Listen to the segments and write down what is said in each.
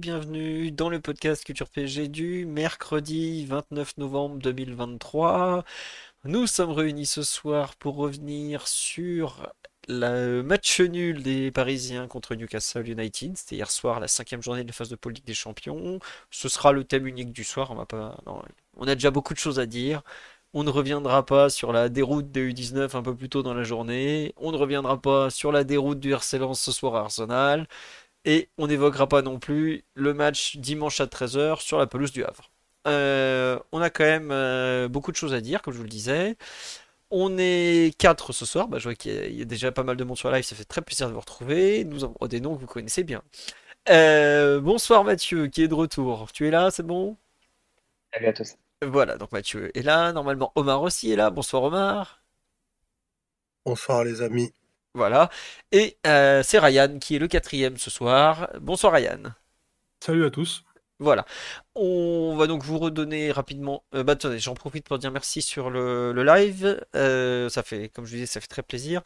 Bienvenue dans le podcast Culture PSG du mercredi 29 novembre 2023. Nous sommes réunis ce soir pour revenir sur le match nul des Parisiens contre Newcastle United. C'était hier soir la cinquième journée de la phase de Ligue des Champions. Ce sera le thème unique du soir. On, va pas... on a déjà beaucoup de choses à dire. On ne reviendra pas sur la déroute des U19 un peu plus tôt dans la journée. On ne reviendra pas sur la déroute du RC ce soir à Arsenal. Et on n'évoquera pas non plus le match dimanche à 13h sur la pelouse du Havre. Euh, on a quand même euh, beaucoup de choses à dire, comme je vous le disais. On est 4 ce soir. Bah, je vois qu'il y, a déjà pas mal de monde sur live. Ça fait très plaisir de vous retrouver. Nous avons des noms que vous connaissez bien. Euh, bonsoir Mathieu, qui est de retour. Tu es là, c'est bon? Salut à tous. Voilà, donc Mathieu est là. Normalement, Omar aussi est là. Bonsoir Omar. Bonsoir les amis. Voilà. Et euh, c'est Ryan qui est le quatrième ce soir. Bonsoir Ryan. Salut à tous. Voilà. On va donc vous redonner rapidement. Euh, bah, attendez, j'en profite pour dire merci sur le, le live. Euh, ça fait, comme je vous disais, ça fait très plaisir.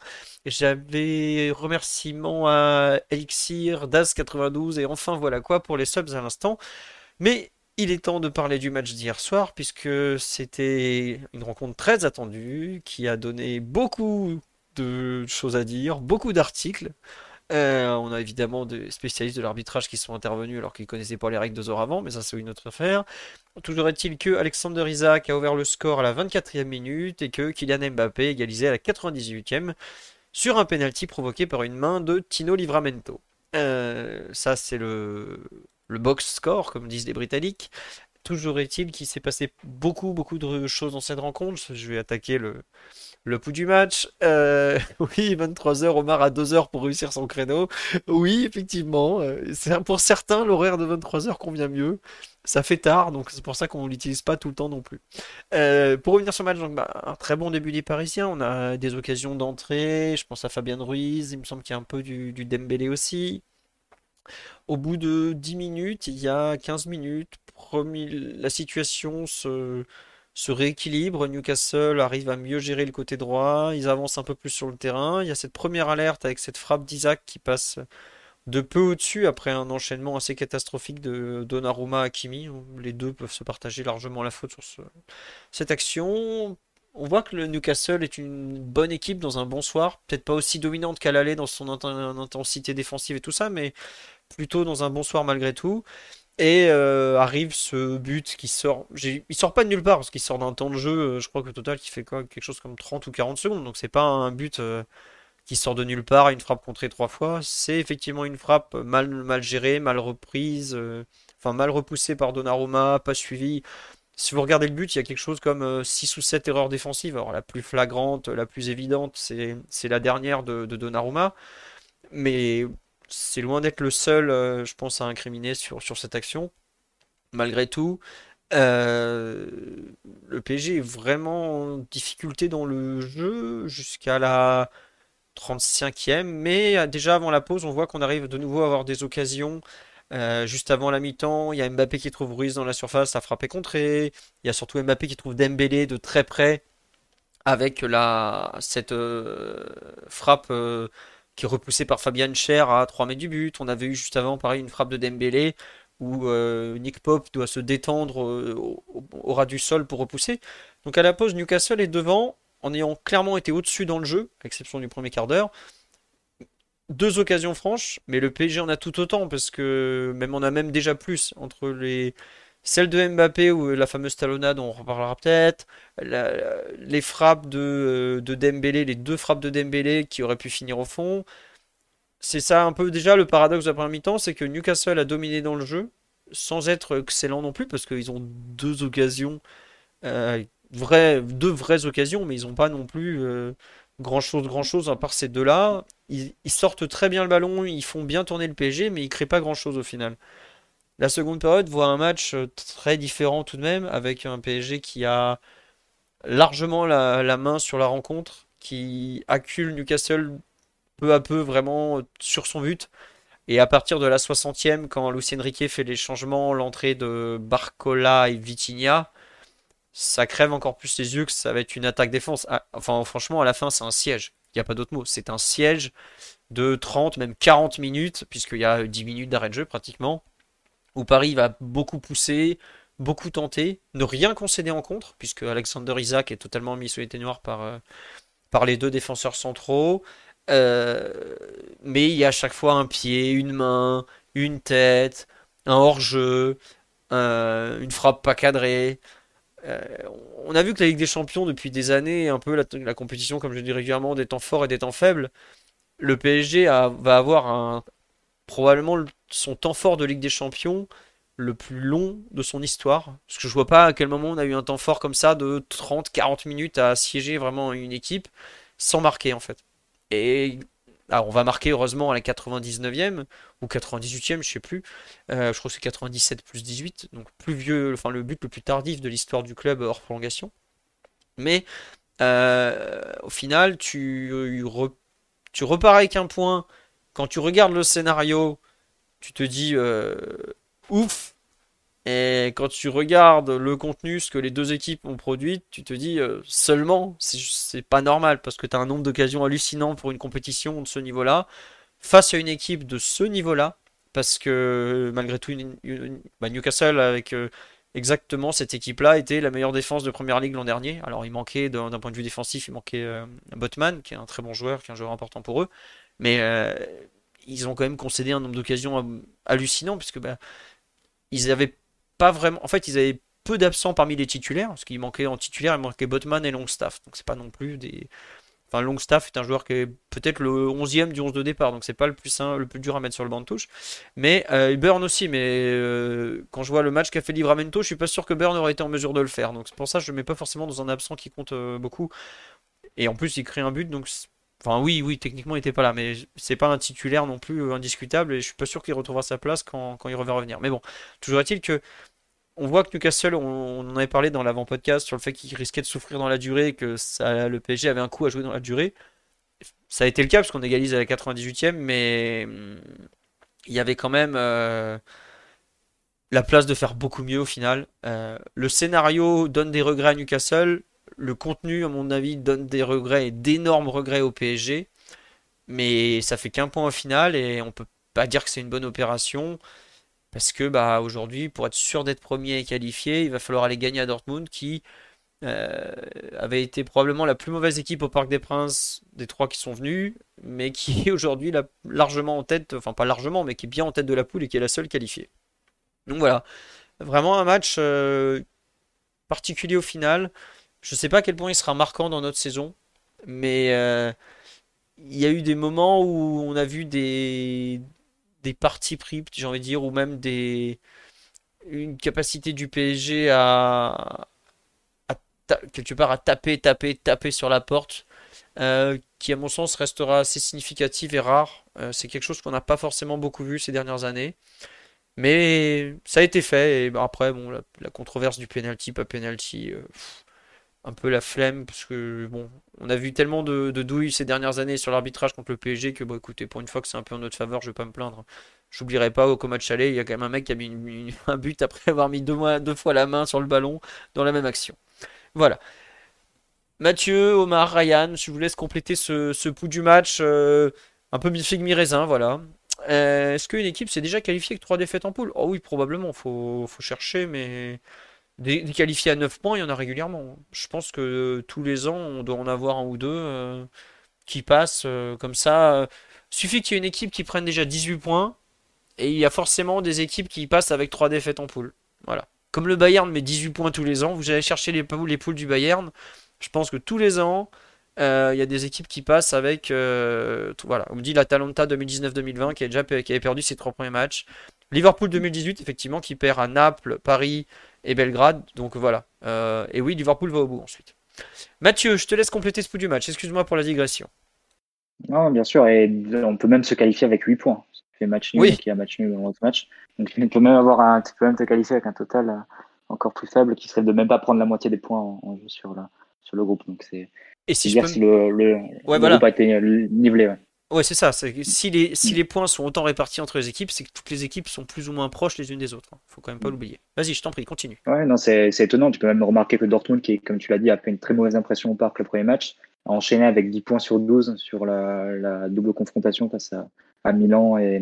J'avais remerciements à Elixir, Daz92 et enfin voilà quoi pour les subs à l'instant. Mais il est temps de parler du match d'hier soir puisque c'était une rencontre très attendue qui a donné beaucoup de choses à dire, beaucoup d'articles. Euh, on a évidemment des spécialistes de l'arbitrage qui sont intervenus alors qu'ils connaissaient pas les règles deux heures avant, mais ça c'est une autre affaire. Toujours est-il que Alexander Isaac a ouvert le score à la 24e minute et que Kylian Mbappé égalisait à la 98e sur un penalty provoqué par une main de Tino Livramento. Euh, ça c'est le, le box score comme disent les Britanniques. Toujours est-il qu'il s'est passé beaucoup beaucoup de choses dans cette rencontre. Je vais attaquer le, le pouls du match, euh, oui, 23h, Omar a 2 heures pour réussir son créneau. Oui, effectivement, euh, pour certains, l'horaire de 23h convient mieux. Ça fait tard, donc c'est pour ça qu'on ne l'utilise pas tout le temps non plus. Euh, pour revenir sur le match, bah, un très bon début des Parisiens. On a des occasions d'entrée. Je pense à Fabien Ruiz. Il me semble qu'il y a un peu du, du Dembélé aussi. Au bout de 10 minutes, il y a 15 minutes, la situation se se rééquilibre. Newcastle arrive à mieux gérer le côté droit. Ils avancent un peu plus sur le terrain. Il y a cette première alerte avec cette frappe d'Isaac qui passe de peu au-dessus après un enchaînement assez catastrophique de Donnarumma à Kimi. Les deux peuvent se partager largement la faute sur cette action. On voit que le Newcastle est une bonne équipe dans un bon soir. Peut-être pas aussi dominante qu'à l'aller dans son intensité défensive et tout ça, mais plutôt dans un bon soir malgré tout. Et euh, arrive ce but qui sort. Il sort pas de nulle part parce qu'il sort d'un temps de jeu, euh, je crois que total qui fait quoi, quelque chose comme 30 ou 40 secondes. Donc c'est pas un but euh, qui sort de nulle part, une frappe contrée trois fois. C'est effectivement une frappe mal, mal gérée, mal reprise, enfin mal repoussée par Donnarumma, pas suivie. Si vous regardez le but, il y a quelque chose comme 6 ou 7 erreurs défensives. Alors la plus flagrante, la plus évidente, c'est la dernière de, de Donnarumma. Mais c'est loin d'être le seul, euh, je pense, à incriminer sur, cette action. Malgré tout, euh, le PSG est vraiment en difficulté dans le jeu jusqu'à la 35e, mais déjà avant la pause, on voit qu'on arrive de nouveau à avoir des occasions. Euh, juste avant la mi-temps, il y a Mbappé qui trouve Ruiz dans la surface à frapper contré. Il y a surtout Mbappé qui trouve Dembélé de très près avec la, cette frappe qui est repoussé par Fabian Cher à 3 mètres du but. On avait eu juste avant, pareil, une frappe de Dembélé où euh, Nick Pope doit se détendre euh, au, ras du sol pour repousser. Donc à la pause, Newcastle est devant en ayant clairement été au-dessus dans le jeu, à l'exception du premier quart d'heure. Deux occasions franches, mais le PSG en a tout autant parce que même on a même déjà plus entre les celle de Mbappé ou la fameuse talonnade, on reparlera peut-être. les frappes de, de, Dembélé, les deux frappes de Dembélé qui auraient pu finir au fond. C'est ça un peu déjà le paradoxe de la première mi-temps, c'est que Newcastle a dominé dans le jeu, sans être excellent non plus, parce qu'ils ont deux occasions, euh, vraies, deux vraies occasions, mais ils n'ont pas non plus euh, grand chose, grand chose, à part ces deux-là. Ils, ils sortent très bien le ballon, ils font bien tourner le PSG, mais ils créent pas grand-chose au final. La seconde période voit un match euh, très différent tout de même, avec un PSG qui a largement la, main sur la rencontre, qui accule Newcastle peu à peu vraiment sur son but. Et à partir de la 60e, quand Lucien Riquet fait les changements, l'entrée de Barcola et Vitinha, ça crève encore plus les yeux que ça va être une attaque-défense. Ah, enfin, franchement, à la fin, c'est un siège. Il n'y a pas d'autre mot. C'est un siège de 30, même 40 minutes, puisqu'il y a 10 minutes d'arrêt de jeu pratiquement, où Paris va beaucoup pousser, beaucoup tenter, ne rien concéder en contre, puisque Alexander Isaac est totalement mis sous les par, euh, par les deux défenseurs centraux. Euh, mais il y a à chaque fois un pied, une main, une tête, un hors-jeu, euh, une frappe pas cadrée. On a vu que la Ligue des Champions, depuis des années, un peu la, compétition, comme je dis régulièrement, des temps forts et des temps faibles. Le PSG va avoir probablement son temps fort de Ligue des Champions le plus long de son histoire. Parce que je vois pas à quel moment on a eu un temps fort comme ça de 30-40 minutes à siéger vraiment une équipe sans marquer en fait. Et alors on va marquer heureusement à la 99e ou 98e, je sais plus. Euh, je crois que c'est 97 plus 18, donc plus vieux, enfin le but le plus tardif de l'histoire du club hors prolongation. Mais euh, au final, tu, tu repars avec un point. Quand tu regardes le scénario, tu te dis euh, ouf, et quand tu regardes le contenu, ce que les deux équipes ont produit, tu te dis euh, seulement, c'est pas normal parce que tu as un nombre d'occasions hallucinant pour une compétition de ce niveau-là, face à une équipe de ce niveau-là, parce que malgré tout, bah, Newcastle avec euh, exactement cette équipe-là était la meilleure défense de Première Ligue l'an dernier. Alors il manquait d'un point de vue défensif, il manquait Botman, qui est un très bon joueur, qui est un joueur important pour eux, mais ils ont quand même concédé un nombre d'occasions hallucinant, puisque bah, ils avaient pas vraiment. En fait, ils avaient peu d'absents parmi les titulaires, parce qu'il manquait en titulaire, il manquait Botman et Longstaff. Donc c'est pas non plus des. Enfin, Longstaff est un joueur qui est peut-être le 11e du 11 de départ, donc c'est pas le plus, le plus dur à mettre sur le banc de touche. Mais euh, Burn aussi, mais euh, quand je vois le match qu'a fait Livramento, je suis pas sûr que Burn aurait été en mesure de le faire. Donc c'est pour ça que je le mets pas forcément dans un absent qui compte euh, beaucoup. Et en plus, il crée un but, donc Enfin, oui, oui, techniquement, il n'était pas là, mais c'est pas un titulaire non plus indiscutable et je suis pas sûr qu'il retrouvera sa place quand, il va revenir. Mais bon, toujours est-il que on voit que Newcastle, on, en avait parlé dans l'avant-podcast sur le fait qu'il risquait de souffrir dans la durée et que le PSG avait un coup à jouer dans la durée. Ça a été le cas parce qu'on égalise à la 98e, mais hum, il y avait quand même euh, la place de faire beaucoup mieux au final. Euh, le scénario donne des regrets à Newcastle. Le contenu, à mon avis, donne des regrets et d'énormes regrets au PSG. Mais ça fait qu'un point au final et on peut pas dire que c'est une bonne opération. Parce que bah, aujourd'hui, pour être sûr d'être premier et qualifié, il va falloir aller gagner à Dortmund qui euh, avait été probablement la plus mauvaise équipe au Parc des Princes des trois qui sont venus, mais qui est aujourd'hui largement en tête, enfin pas largement, mais qui est bien en tête de la poule et qui est la seule qualifiée. Donc voilà, vraiment un match euh, particulier au final. Je ne sais pas à quel point il sera marquant dans notre saison, mais euh, il y a eu des moments où on a vu des, des parties pris, j'ai envie de dire, ou même des une capacité du PSG à, quelque part à taper, taper, taper sur la porte, euh, qui à mon sens restera assez significative et rare. Euh, c'est quelque chose qu'on n'a pas forcément beaucoup vu ces dernières années. Mais ça a été fait, et bah, après, bon, la, controverse du penalty, pas penalty, un peu la flemme parce que bon, on a vu tellement de, douilles ces dernières années sur l'arbitrage contre le PSG que bon, écoutez, pour une fois que c'est un peu en notre faveur, je vais pas me plaindre. J'oublierai pas au match aller, il y a quand même un mec qui a mis un but après avoir mis deux, fois la main sur le ballon dans la même action. Voilà. Mathieu, Omar, Ryan, je vous laisse compléter ce, ce pouls du match. Euh, un peu mi-figue, mi-raisin, voilà. Euh, est-ce qu'une équipe s'est déjà qualifiée avec trois défaites en poule? Oh oui, probablement, faut, faut chercher, mais des, qualifiés à 9 points, il y en a régulièrement. Je pense que tous les ans, on doit en avoir un ou deux euh, qui passent euh, comme ça. Suffit qu'il y ait une équipe qui prenne déjà 18 points, et il y a forcément des équipes qui passent avec 3 défaites en poule. Voilà. Comme le Bayern met 18 points tous les ans, vous allez chercher les, les poules du Bayern. Je pense que tous les ans, euh, il y a des équipes qui passent avec. voilà, on me dit la Talenta 2019-2020 qui, a qui avait perdu ses trois premiers matchs. Liverpool 2018, effectivement, qui perd à Naples, Paris, et Belgrade. Donc voilà. Euh, et oui, Liverpool va au bout ensuite. Mathieu, je te laisse compléter ce bout du match. Excuse-moi pour la digression. Non, bien sûr, et on peut même se qualifier avec 8 points. Match nul, oui. y a match nul dans l'autre match. Donc tu peux même avoir un, tu peux même te qualifier avec un total euh, encore plus faible qui serait de même pas prendre la moitié des points en, jeu sur, la, sur le groupe. Donc c'est et si, je si le, le, groupe a été nivelé. Ouais. Ouais, c'est ça. Si les, si mm. les points sont autant répartis entre les équipes, c'est que toutes les équipes sont plus ou moins proches les unes des autres. Faut quand même pas mm. l'oublier. Vas-y, je t'en prie, continue. Ouais, non, c'est étonnant. Tu peux même remarquer que Dortmund, qui, comme tu l'as dit, a fait une très mauvaise impression au parc le premier match, a enchaîné avec 10 points sur 12 sur la, double confrontation face à, Milan et,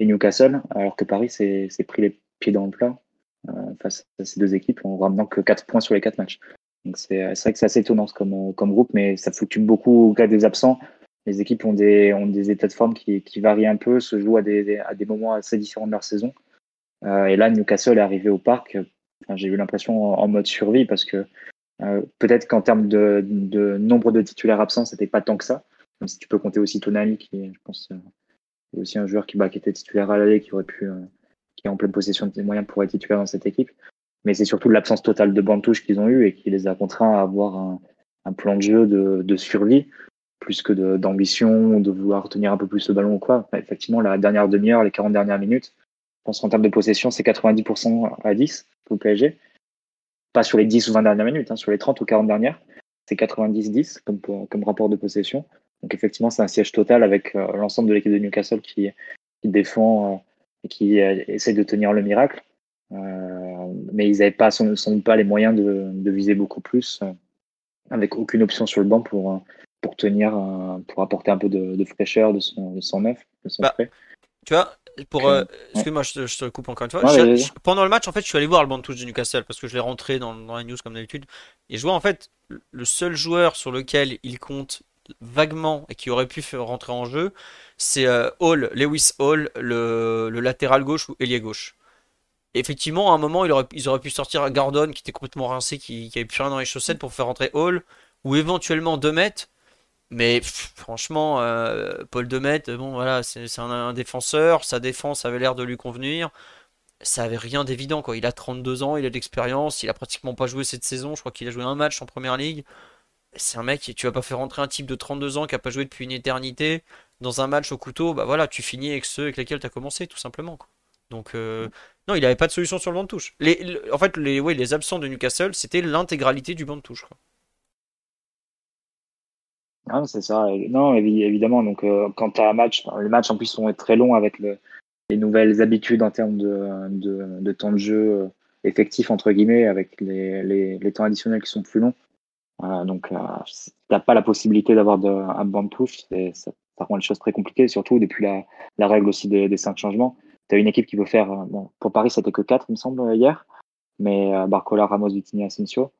Newcastle, alors que Paris s'est pris les pieds dans le plat euh, face à ces deux équipes en ramenant que 4 points sur les 4 matchs. Donc c'est vrai que c'est assez étonnant comme, comme groupe, mais ça fluctue beaucoup au cas des absents les équipes ont des, des états de forme qui, varient un peu, se jouent à des, à des moments assez différents de leur saison. Euh, et là, Newcastle est arrivé au parc. J'ai eu l'impression en, mode survie parce que euh, peut-être qu'en termes de, nombre de titulaires absents, c'était pas tant que ça. Si tu peux compter aussi Tonali, qui je pense, euh, est aussi un joueur qui, bah, qui était titulaire à l'aller, qui aurait pu, qui est en pleine possession de ses moyens pour être titulaire dans cette équipe. Mais c'est surtout l'absence totale de bande-touche qu'ils ont eu et qui les a contraints à avoir un, plan de jeu de survie plus que d'ambition, de, vouloir tenir un peu plus le ballon ou quoi. effectivement, la dernière demi-heure, les 40 dernières minutes, je pense qu'en termes de possession, c'est 90% à 10 pour PSG. Pas sur les 10 ou 20 dernières minutes, hein, sur les 30 ou 40 dernières, c'est 90-10 comme, comme rapport de possession. Donc effectivement, c'est un siège total avec euh, l'ensemble de l'équipe de Newcastle qui, défend euh, et qui euh, essaie de tenir le miracle. mais ils n'avaient pas, sans, doute pas les moyens de, de viser beaucoup plus, avec aucune option sur le banc pour, pour tenir, pour apporter un peu de, fraîcheur de son, de son neuf, de son bah, Tu vois, pour, euh, excuse-moi, je, te coupe encore une fois. pendant le match, en fait, je suis allé voir le banc de touche de Newcastle parce que je l'ai rentré dans, dans, la news comme d'habitude. Et je vois en fait le seul joueur sur lequel il compte vaguement et qui aurait pu faire rentrer en jeu, c'est euh, Hall, Lewis Hall, le, le, latéral gauche ou ailier gauche. effectivement, à un moment, il aurait, ils auraient pu sortir Gordon qui était complètement rincé, qui, qui avait plus rien dans les chaussettes pour faire rentrer Hall, ou éventuellement Demet mais franchement, euh, Paul Demet, bon voilà, c'est un, défenseur, sa défense avait l'air de lui convenir. Ça avait rien d'évident quoi. Il a 32 ans, il a de l'expérience, il a pratiquement pas joué cette saison. Je crois qu'il a joué un match en première ligue. C'est un mec, tu vas pas faire rentrer un type de 32 ans qui a pas joué depuis une éternité dans un match au couteau. Bah voilà, tu finis avec ceux avec lesquels tu as commencé tout simplement. Quoi. Donc euh, non, il avait pas de solution sur le banc de touche. En fait, les, les absents de Newcastle, c'était l'intégralité du banc de touche. Ah, c'est ça. Non, évidemment. Donc, euh, quand tu as un match, les matchs en plus sont très longs avec les nouvelles habitudes en termes de, de, temps de jeu euh, effectif, entre guillemets, avec les, les, temps additionnels qui sont plus longs. donc, euh, tu n'as pas la possibilité d'avoir un banc touche. Ça, ça, rend les choses très compliquées, surtout depuis la, la règle aussi des, cinq changements. Tu as une équipe qui veut faire. Bon, pour Paris, c'était que quatre, il me semble, hier. Mais Barcola, Ramos, Vitini, Asensio.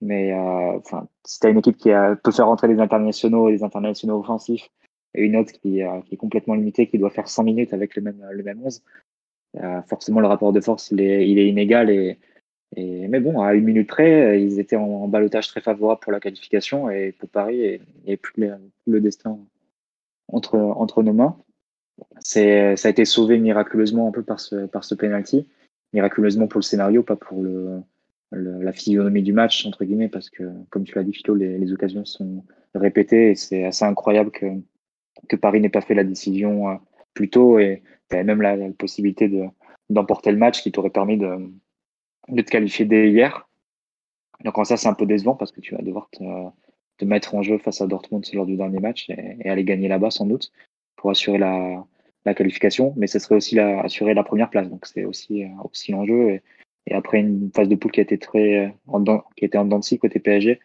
Mais euh, enfin, si tu as une équipe qui peut faire rentrer des internationaux et des internationaux offensifs, et une autre qui, euh, qui, est complètement limitée, qui doit faire 100 minutes avec le même, le même 11, euh, forcément le rapport de force il est, il est inégal. Et, et, mais bon, à une minute près, ils étaient en, en balotage très favorable pour la qualification et pour Paris, et, et plus, le, le destin entre, entre nos mains. C'est, ça a été sauvé miraculeusement un peu par ce, par ce penalty, miraculeusement pour le scénario, pas pour le, la physionomie du match, entre guillemets, parce que, comme tu l'as dit, Philo, les, occasions sont répétées et c'est assez incroyable que, que Paris n'ait pas fait la décision euh, plus tôt et tu avais même la, possibilité de, d'emporter le match qui t'aurait permis de, de te qualifier dès hier. Donc, en ça, c'est un peu décevant parce que tu vas devoir te, te mettre en jeu face à Dortmund lors du dernier match et, aller gagner là-bas sans doute pour assurer la, la qualification, mais ce serait aussi la, assurer la première place. Donc, c'est aussi, euh, aussi l'enjeu. Et, et après une phase de poule qui a été très euh, en qui était en dents côté PSG,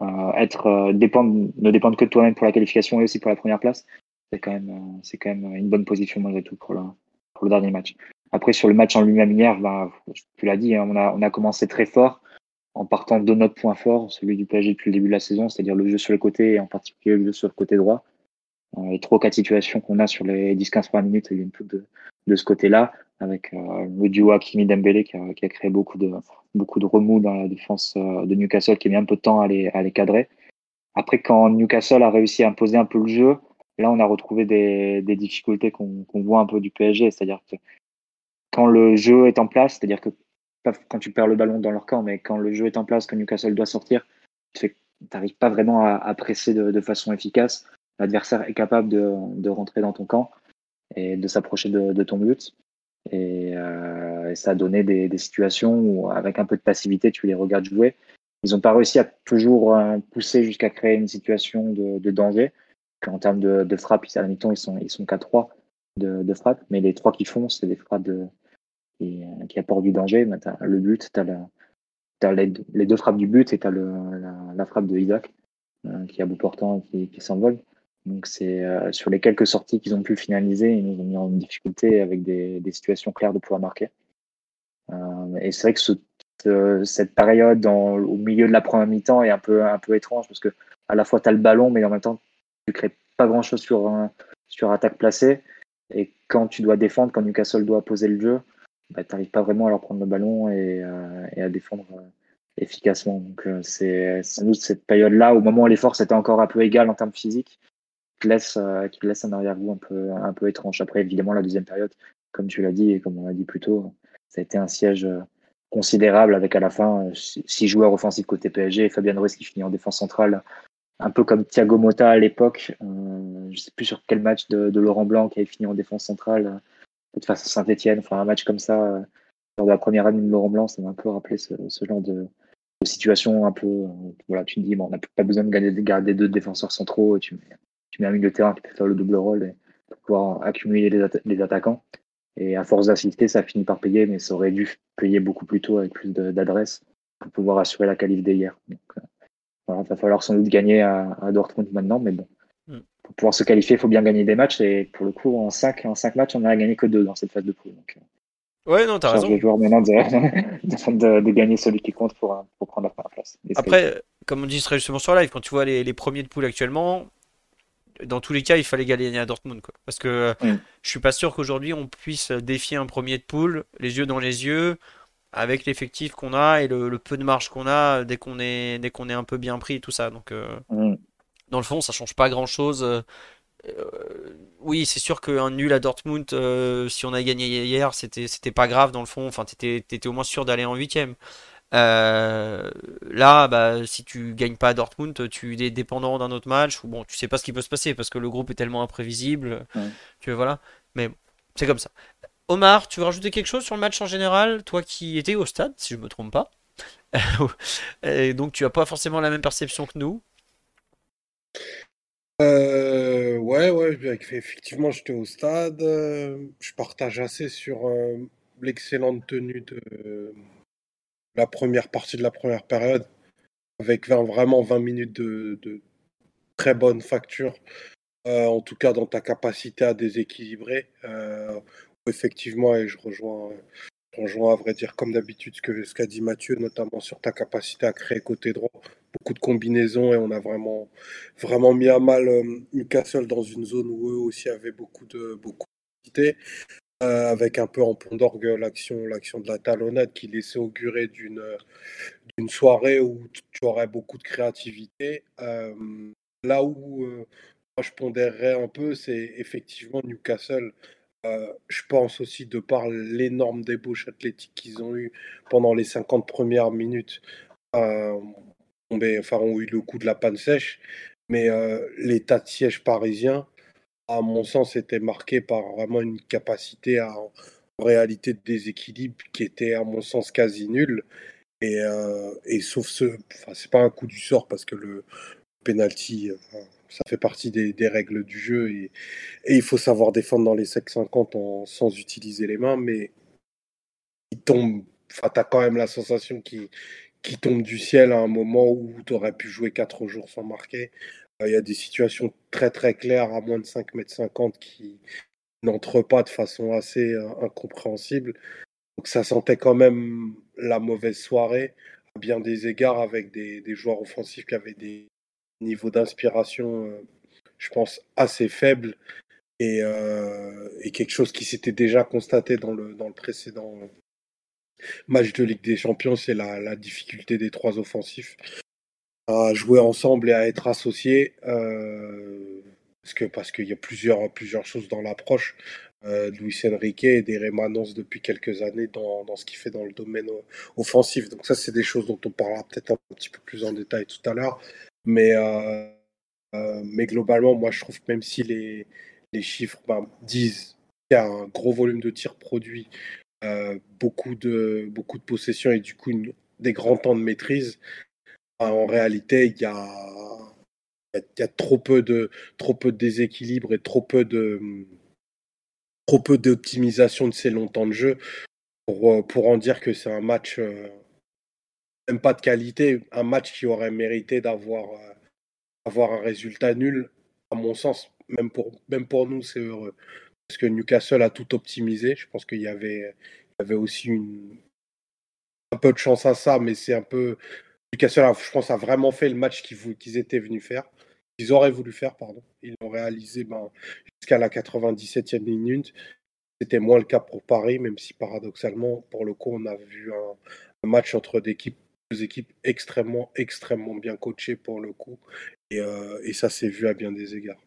euh, être euh, ne dépendre que de toi-même pour la qualification et aussi pour la première place, c'est quand même c'est quand même une bonne position malgré tout pour le dernier match. Après sur le match en lui-même bah, tu l'as dit, hein, on a on a commencé très fort en partant de notre point fort, celui du PSG depuis le début de la saison, c'est-à-dire le jeu sur le côté et en particulier le jeu sur le côté droit. les trois quatre situations qu'on a sur les 10-15 premières minutes, il y a une de, de ce côté-là avec euh, le duo Hakimi Dembélé qui a, créé beaucoup de beaucoup de remous dans la défense euh, de Newcastle qui a mis un peu de temps à les, à les cadrer. Après, quand Newcastle a réussi à imposer un peu le jeu, là, on a retrouvé des, des difficultés qu'on voit un peu du PSG. C'est-à-dire que quand le jeu est en place, c'est-à-dire que pas quand tu perds le ballon dans leur camp, mais quand le jeu est en place, que Newcastle doit sortir, tu n'arrives pas vraiment à, presser de, façon efficace. L'adversaire est capable de, rentrer dans ton camp et de s'approcher de, ton but. Et, ça a donné des, situations où, avec un peu de passivité, tu les regardes jouer. Ils n'ont pas réussi à toujours pousser jusqu'à créer une situation de, danger. En termes de, frappe, à mi-temps, ils sont, ils sont qu'à 3 de, frappe, mais les trois qui font, c'est des frappes de, qui, apportent du danger. as le but, tu as, les, deux frappes du but et tu as la, frappe de Isaac euh, qui a bout portant et qui, s'envole. Donc c'est euh, sur les quelques sorties qu'ils ont pu finaliser, ils nous ont mis en difficulté avec des, situations claires de pouvoir marquer. Euh, et c'est vrai que ce, cette période au milieu de la première mi-temps est un peu, étrange parce que à la fois tu as le ballon, mais en même temps tu crées pas grand chose sur, attaque placée. Et quand tu dois défendre, quand Newcastle doit poser le jeu, bah, tu n'arrives pas vraiment à leur prendre le ballon et, euh, à défendre efficacement. Donc c'est sans doute cette période-là, au moment où les forces étaient encore un peu égales en termes physiques, qui laisse, un arrière-goût un peu, étrange. Après, évidemment, la deuxième période, comme tu l'as dit et comme on l'a dit plus tôt, ça a été un siège considérable avec à la fin six joueurs offensifs côté PSG et Fabien Ruiz qui finit en défense centrale un peu comme Thiago Motta à l'époque. Euh, je ne sais plus sur quel match de, Laurent Blanc qui avait fini en défense centrale, euh, peut-être face à Saint-Etienne. Enfin, un match comme ça, euh, lors de la première année de Laurent Blanc, ça m'a un peu rappelé ce, genre de, situation un peu. voilà, tu te dis, bon, on n'a pas besoin de garder, deux défenseurs centraux, tu mets un milieu de terrain qui peut faire le double rôle pour pouvoir accumuler les, attaquants. Et à force d'assister, ça finit par payer, mais ça aurait dû payer beaucoup plus tôt avec plus d'adresse pour pouvoir assurer la qualité d'hier. Donc, il va falloir sans doute gagner à, Dortmund maintenant, mais bon. Mm. Pour pouvoir se qualifier, il faut bien gagner des matchs. Et pour le coup, en 5, en cinq matchs, on n'a gagné que 2 dans cette phase de poule. Donc, euh, ouais, non, t'as raison. Les joueurs maintenant de, de, gagner celui qui compte pour, pour prendre la première place. Après, comme on dit très justement sur live, quand tu vois les, premiers de poule actuellement, dans tous les cas, il fallait gagner à Dortmund. Quoi. Parce que mm. je suis pas sûr qu'aujourd'hui on puisse défier un premier de poule, les yeux dans les yeux, avec l'effectif qu'on a et le, peu de marge qu'on a dès qu'on est dès qu'on est un peu bien pris et tout ça. Donc euh, dans le fond, ça change pas grand chose. Euh, oui, c'est sûr qu'un nul à Dortmund, euh, si on a gagné hier, c'était c'était pas grave dans le fond. Enfin, t'étais étais au moins sûr d'aller en huitième. Là, bah, si tu gagnes pas à Dortmund, tu es dépendant d'un autre match ou bon, tu sais pas ce qui peut se passer parce que le groupe est tellement imprévisible. Que voilà. Mais c'est comme ça. Omar, tu veux rajouter quelque chose sur le match en général Toi qui étais au stade, si je ne me trompe pas? Et donc tu n'as pas forcément la même perception que nous? Euh, ouais, ouais, effectivement, j'étais au stade. Euh, je partage assez sur euh, l'excellente tenue de la première partie de la première période, avec vraiment 20 minutes de, très bonne facture, en tout cas dans ta capacité à déséquilibrer effectivement, et je rejoins, rejoins à vrai dire, comme d'habitude, ce qu'a ce qu'a dit Mathieu, notamment sur ta capacité à créer côté droit. Beaucoup de combinaisons et on a vraiment, vraiment mis à mal euh, Newcastle dans une zone où eux aussi avaient beaucoup de beaucoup euh, avec un peu en pont d'orgue l'action, de la talonnade qui laissait augurer d'une, soirée où tu aurais beaucoup de créativité. Euh, là où moi je pondérerais un peu, c'est effectivement Newcastle euh, je pense aussi de par l'énorme débauche athlétique qu'ils ont eu pendant les 50 premières minutes, euh, enfin, ont eu le coup de la panne sèche. Mais euh, l'état de siège parisien, à mon sens, était marqué par vraiment une capacité à, en réalité de déséquilibre qui était, à mon sens, quasi nulle. Et, et sauf ce, enfin, c'est pas un coup du sort parce que le penalty, ça fait partie des, règles du jeu et, il faut savoir défendre dans les 5-50 en, sans utiliser les mains, mais il tombe, enfin, t'as quand même la sensation qu'il qui tombe du ciel à un moment où tu aurais pu jouer 4 jours sans marquer. Il y a des situations très très claires à moins de 5 mètres 50 qui n'entrent pas de façon assez euh, incompréhensible. Donc ça sentait quand même la mauvaise soirée à bien des égards avec des joueurs offensifs qui avaient des, niveau d'inspiration, euh, je pense, assez faible et, euh, et quelque chose qui s'était déjà constaté dans le, précédent match de Ligue des Champions, c'est la, difficulté des trois offensifs à jouer ensemble et à être associés. Euh, parce que parce qu'il y a plusieurs, plusieurs choses dans l'approche euh, Luis Enrique et des rémanences depuis quelques années dans, ce qu'il fait dans le domaine offensif. Donc ça, c'est des choses dont on parlera peut-être un petit peu plus en détail tout à l'heure. Mais, euh, euh, mais globalement, moi, je trouve que même si les, les chiffres ben, disent qu'il y a un gros volume de tirs produits, beaucoup, de, beaucoup de possessions et du coup des grands temps de maîtrise, en réalité, il y a trop peu de déséquilibre et trop peu d'optimisation de ces longs temps de jeu pour, en dire que c'est un match euh, même pas de qualité, un match qui aurait mérité d'avoir euh, un résultat nul, à mon sens. Même pour, nous, c'est heureux. Parce que Newcastle a tout optimisé. Je pense qu'il y avait, aussi un peu de chance à ça, mais c'est un peu. Newcastle, je pense, a vraiment fait le match qu'ils étaient venus faire. Ils auraient voulu faire, pardon. Ils l'ont réalisé ben, jusqu'à la 97e minute. C'était moins le cas pour Paris, même si paradoxalement, pour le coup, on a vu un, match entre deux équipes extrêmement, extrêmement bien coachées pour le coup. Et, euh, et ça s'est vu à bien des égards.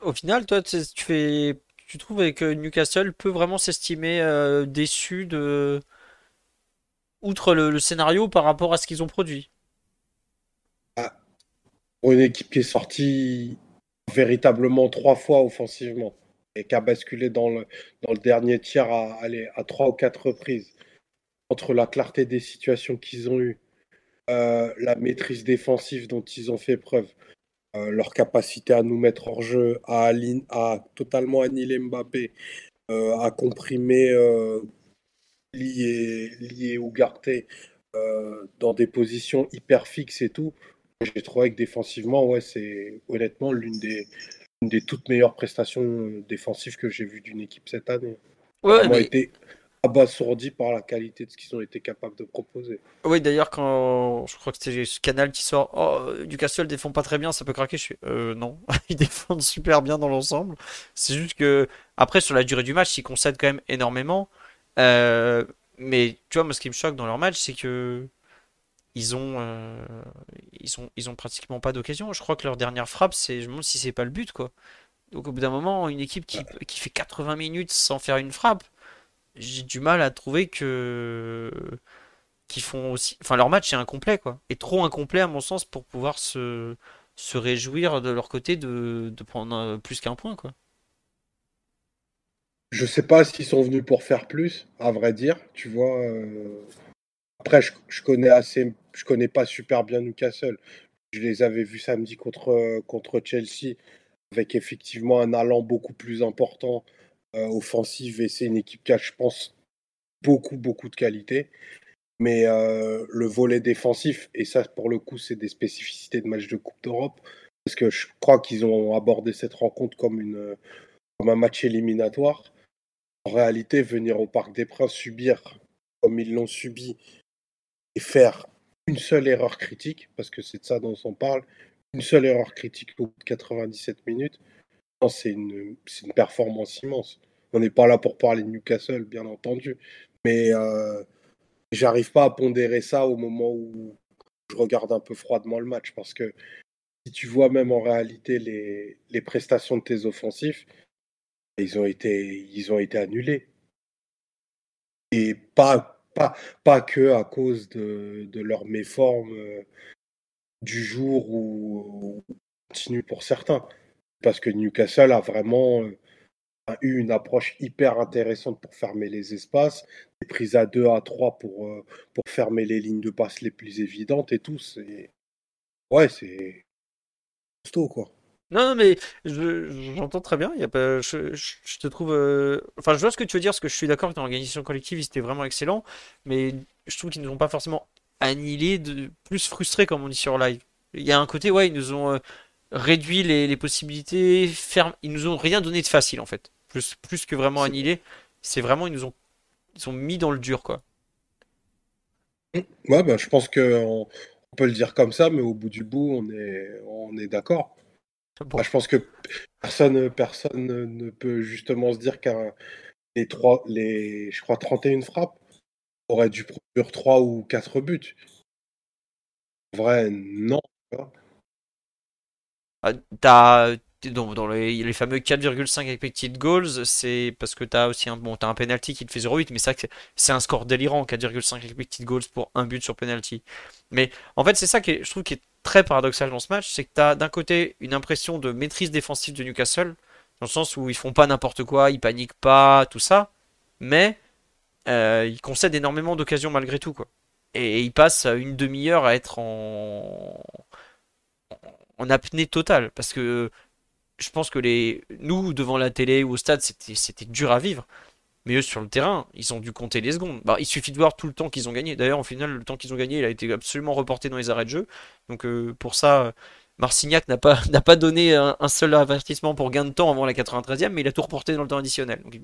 Au final, toi, tu trouves que Newcastle peut vraiment s'estimer euh, déçu de, outre le, scénario par rapport à ce qu'ils ont produit. Pour une équipe qui est sortie véritablement trois fois offensivement et qui a basculé dans le, dernier tiers à, trois ou quatre reprises, entre la clarté des situations qu'ils ont eues, euh, la maîtrise défensive dont ils ont fait preuve, euh, leur capacité à nous mettre hors jeu, à, à totalement annihiler Mbappé, euh, à comprimer lié, lié ou Garté dans des positions hyper fixes et tout. J'ai trouvé que défensivement, ouais, c'est honnêtement l'une des, des toutes meilleures prestations euh, défensives que j'ai vues d'une équipe cette année. Ouais, mais... été abasourdi par la qualité de ce qu'ils ont été capables de proposer. Oui, d'ailleurs, quand je crois que c'était ce canal qui sort, oh, Newcastle défend pas très bien, ça peut craquer. Je suis, euh, non, ils défendent super bien dans l'ensemble. C'est juste que, après, sur la durée du match, ils concèdent quand même énormément. Euh, mais tu vois, moi, ce qui me choque dans leur match, c'est que ils ont, euh, ils ont, ils ont pratiquement pas d'occasion. Je crois que leur dernière frappe, c'est, je me demande si c'est pas le but, quoi. Donc au bout d'un moment, une équipe qui, qui fait 80 minutes sans faire une frappe, j'ai du mal à trouver que qu'ils font aussi, enfin leur match est incomplet, quoi, est trop incomplet à mon sens pour pouvoir se, se réjouir de leur côté de, de prendre plus qu'un point, quoi. Je sais pas s'ils sont venus pour faire plus, à vrai dire. Tu vois, euh, après, je, connais assez, je connais pas super bien Newcastle. Je les avais vus samedi contre, contre Chelsea avec effectivement un allant beaucoup plus important euh, offensif et c'est une équipe qui a, je pense, beaucoup, beaucoup de qualité. Mais euh, le volet défensif, et ça pour le coup, c'est des spécificités de match de Coupe d'Europe, parce que je crois qu'ils ont abordé cette rencontre comme, une, comme un match éliminatoire. En réalité, venir au Parc des Princes subir, comme ils l'ont subi, et faire une seule erreur critique, parce que c'est de ça dont on parle, une seule erreur critique au bout de 97 minutes, c'est une, performance immense. On n'est pas là pour parler de Newcastle, bien entendu, mais euh, j'arrive pas à pondérer ça au moment où je regarde un peu froidement le match, parce que si tu vois même en réalité les prestations de tes offensifs, ils ont été, ils ont été annulés. Et pas pas, pas que à cause de, de leur méforme euh, du jour ou, continue pour certains. Parce que Newcastle a vraiment euh, eu une approche hyper intéressante pour fermer les espaces, des prises à 2 à 3 pour, euh, pour fermer les lignes de passe les plus évidentes et tout. Ouais, c'est costaud, quoi. Non, non, mais j'entends très bien. Il y a pas, je, je, te trouve. Euh, enfin, je vois ce que tu veux dire, parce que je suis d'accord que dans l'organisation collective, ils étaient vraiment excellents, mais je trouve qu'ils ne nous ont pas forcément annihilés, de, plus frustrés, comme on dit sur live. Il y a un côté, ouais, ils nous ont euh, réduit les, les possibilités, ferme, ils nous ont rien donné de facile, en fait. Plus, plus que vraiment annihilé, c'est vraiment, ils nous ont, ils ont mis dans le dur, quoi. Ouais, ben, je pense qu'on on peut le dire comme ça, mais au bout du bout, on est, on est d'accord. Bah, je pense que personne, personne ne peut justement se dire qu'un les trois, les, je crois 31 frappes aurait dû produire 3 ou 4 buts. En vrai, non. Ah, t'as dans, dans les, les fameux 4,5 expected goals, c'est parce que t'as aussi un bon, t'as un penalty qui te fait 0,8, mais ça c'est un score délirant, 4,5 expected goals pour un but sur penalty. Mais en fait, c'est ça qui je trouve qui est très paradoxal dans ce match, c'est que t'as d'un côté une impression de maîtrise défensive de Newcastle, dans le sens où ils font pas n'importe quoi, ils paniquent pas, tout ça, mais euh, ils concèdent énormément d'occasions malgré tout, quoi. Et, ils passent une demi-heure à être en en apnée totale, parce que je pense que les nous devant la télé ou au stade c'était c'était dur à vivre. Mais eux sur le terrain ils ont dû compter les secondes. Bah, il suffit de voir tout le temps qu'ils ont gagné. D'ailleurs au final le temps qu'ils ont gagné il a été absolument reporté dans les arrêts de jeu. Donc euh, pour ça Marcignac n'a pas n'a pas donné un, seul avertissement pour gain de temps avant la 93e mais il a tout reporté dans le temps additionnel. Donc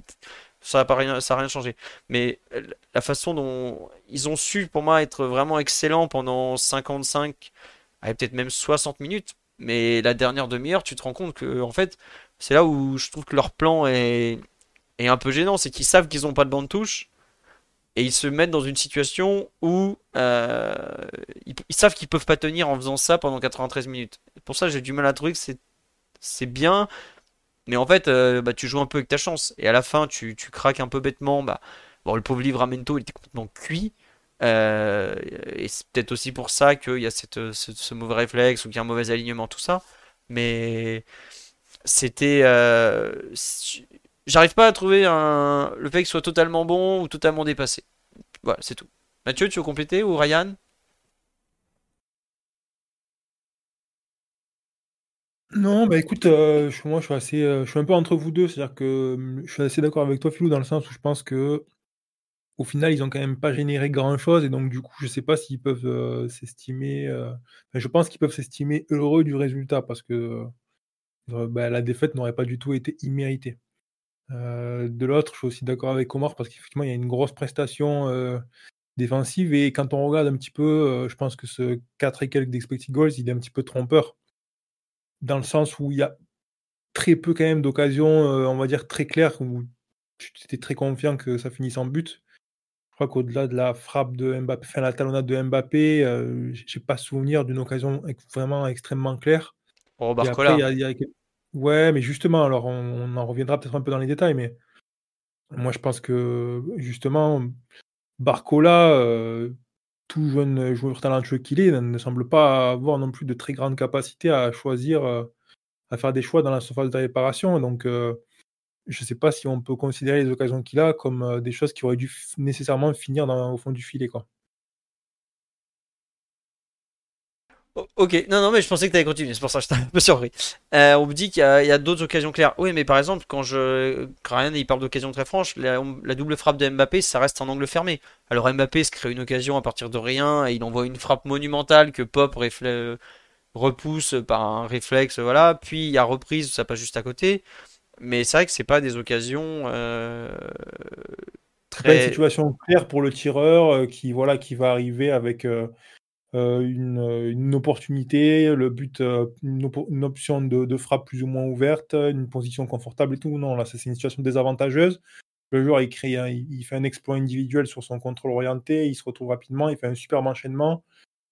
ça n'a rien a rien changé. Mais euh, la façon dont ils ont su pour moi être vraiment excellents pendant 55 peut-être même 60 minutes mais la dernière demi-heure, tu te rends compte que, en fait, c'est là où je trouve que leur plan est, est un peu gênant. C'est qu'ils savent qu'ils n'ont pas de bande touche. Et ils se mettent dans une situation où euh, ils, savent qu'ils peuvent pas tenir en faisant ça pendant 93 minutes. Pour ça, j'ai du mal à trouver que c'est bien. Mais en fait, euh, bah, tu joues un peu avec ta chance. Et à la fin, tu, craques un peu bêtement. Bah, bon, le pauvre Livramento, il était complètement cuit. Euh, et c'est peut-être aussi pour ça qu'il y a cette, ce, mauvais réflexe ou qu'il y a un mauvais alignement, tout ça. Mais c'était. Euh, j'arrive pas à trouver un, le fait qu'il soit totalement bon ou totalement dépassé. Voilà, c'est tout. Mathieu, tu veux compléter ou Ryan? Non, bah écoute, euh, moi je suis assez, je suis un peu entre vous deux, c'est-à-dire que je suis assez d'accord avec toi, Philou, dans le sens où je pense que au final, ils ont quand même pas généré grand-chose et donc du coup, je sais pas s'ils peuvent, euh, s'estimer, euh, je pense qu'ils peuvent s'estimer heureux du résultat parce que, euh, bah, la défaite n'aurait pas du tout été imméritée. de l'autre, je suis aussi d'accord avec Omar parce qu'effectivement, il y a une grosse prestation, défensive et quand on regarde un petit peu, je pense que ce 4 et quelques d'expected goals, il est un petit peu trompeur. Dans le sens où il y a très peu quand même d'occasions, on va dire très claires où tu étais très confiant que ça finisse en but crois qu'au-delà de la frappe de Mbappé, enfin la talonnade de Mbappé, euh, j'ai pas souvenir d'une occasion vraiment extrêmement claire. Oh, Barcola. Ouais, mais justement, alors on, en reviendra peut-être un peu dans les détails, mais moi je pense que justement, Barcola, euh, tout jeune joueur talentueux qu'il est, ne semble pas avoir non plus de très grande capacité à choisir, euh, à faire des choix dans la surface de réparation. Donc, euh, je ne sais pas si on peut considérer les occasions qu'il a comme euh, des choses qui auraient dû nécessairement finir au fond du filet. Quoi. ok, non, non, mais je pensais que tu allais continuer, c'est pour ça que j'étais un peu surpris. Euh, on me dit qu'il y a, d'autres occasions claires. Oui, mais par exemple, quand je. Ryan il parle d'occasion très franche, la, double frappe de Mbappé, ça reste en angle fermé. Alors Mbappé se crée une occasion à partir de rien et il envoie une frappe monumentale que Pop repousse par un réflexe, voilà. Puis il y a reprise, ça passe juste à côté. Mais c'est vrai que c'est pas des occasions euh, très. Pas une situation claire pour le tireur euh, qui voilà qui va arriver avec euh, une, opportunité, le but, une, option de, frappe plus ou moins ouverte, une position confortable et tout. Non, là, c'est une situation désavantageuse. Le joueur, il, crée, il, fait un exploit individuel sur son contrôle orienté, il se retrouve rapidement, il fait un super enchaînement.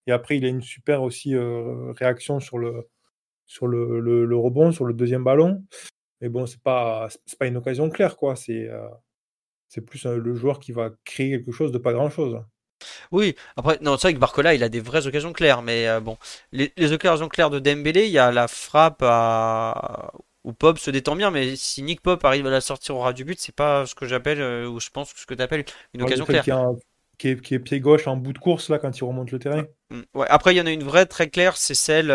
Et après, il a une super aussi réaction sur le, sur le, rebond, sur le deuxième ballon. Mais bon, c'est pas, pas une occasion claire, quoi. C'est euh, c'est plus le joueur qui va créer quelque chose de pas grand-chose. Oui, après, non, c'est vrai que Barcola, il a des vraies occasions claires, mais euh, bon, les, occasions claires de Dembélé, il y a la frappe à... où Pop se détend bien, mais si Nick Pop arrive à la sortir au ras du but, c'est pas ce que j'appelle, euh, ou je pense ce que tu appelles une occasion claire. Qui est, qui, est, pied gauche en bout de course, là, quand il remonte le terrain. Mm, ouais, après, il y en a une vraie très claire, c'est celle.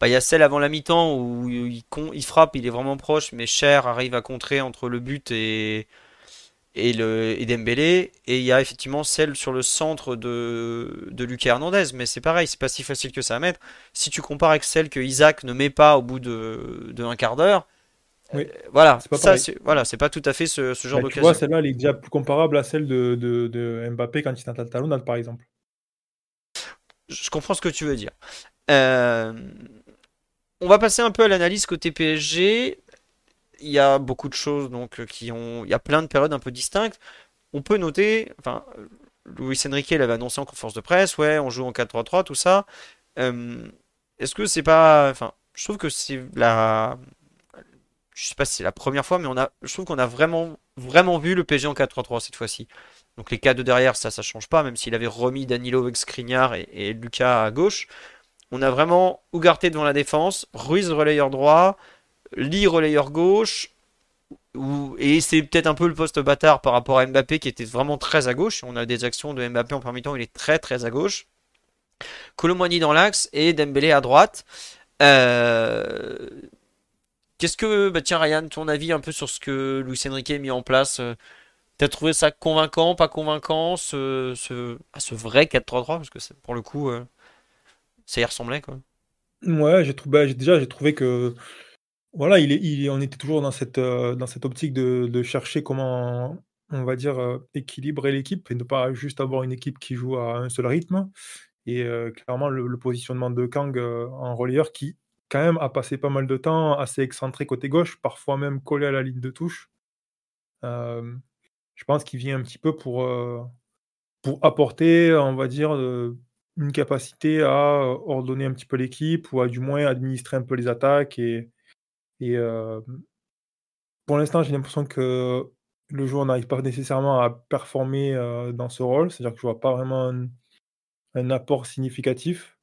Bah, il y a celle avant la mi-temps où il, il, frappe, il est vraiment proche, mais Cher arrive à contrer entre le but et, et, le, et Dembélé. Et il y a effectivement celle sur le centre de, de Lucas Hernandez, mais c'est pareil, c'est pas si facile que ça à mettre. Si tu compares avec celle que Isaac ne met pas au bout de, de un quart d'heure, oui. Euh, voilà, c'est pas, voilà, c'est pas tout à fait ce, ce genre bah, d'occasion. Tu vois, celle-là, elle est déjà plus comparable à celle de, de, de Mbappé quand il tente la talonnade, par exemple. Je comprends ce que tu veux dire. Euh, on va passer un peu à l'analyse côté PSG. Il y a beaucoup de choses donc euh, qui ont, il y a plein de périodes un peu distinctes. On peut noter, enfin, Luis Enrique l'avait annoncé en conférence de presse, ouais, on joue en 4-3-3, tout ça. Euh, est-ce que c'est pas, enfin, je trouve que c'est la. Je sais pas si c'est la première fois, mais on a, je trouve qu'on a vraiment, vraiment vu le PSG en 4-3-3 cette fois-ci. Donc les cas de derrière, ça, ça change pas, même s'il avait remis Danilo avec Skriniar et, Lucas à gauche. On a vraiment Ougarté devant la défense, Ruiz relayeur droit, Lee relayeur gauche, et c'est peut-être un peu le poste bâtard par rapport à Mbappé qui était vraiment très à gauche. On a des actions de Mbappé en premier temps, il est très très à gauche. Colomboigny dans l'axe et Dembélé à droite. Euh, qu'est-ce que, bah tiens Ryan, ton avis un peu sur ce que Luis Enrique a mis en place euh, T'as trouvé ça convaincant, pas convaincant, ce, ah, vrai 4-3-3 Parce que pour le coup, euh, ça y ressemblait quoi. Ouais, j'ai trouvé, bah, déjà j'ai trouvé que voilà, il est, on était toujours dans cette, dans cette optique de, chercher comment, on va dire, équilibrer l'équipe et ne pas juste avoir une équipe qui joue à un seul rythme. Et clairement, le, positionnement de Kang en relayeur qui, quand même, a passé pas mal de temps assez excentré côté gauche, parfois même collé à la ligne de touche. je pense qu'il vient un petit peu pour, pour apporter, on va dire, une capacité à ordonner un petit peu l'équipe ou à du moins administrer un peu les attaques. Et, et pour l'instant, j'ai l'impression que le joueur n'arrive pas nécessairement à performer dans ce rôle. C'est-à-dire que je vois pas vraiment un apport significatif.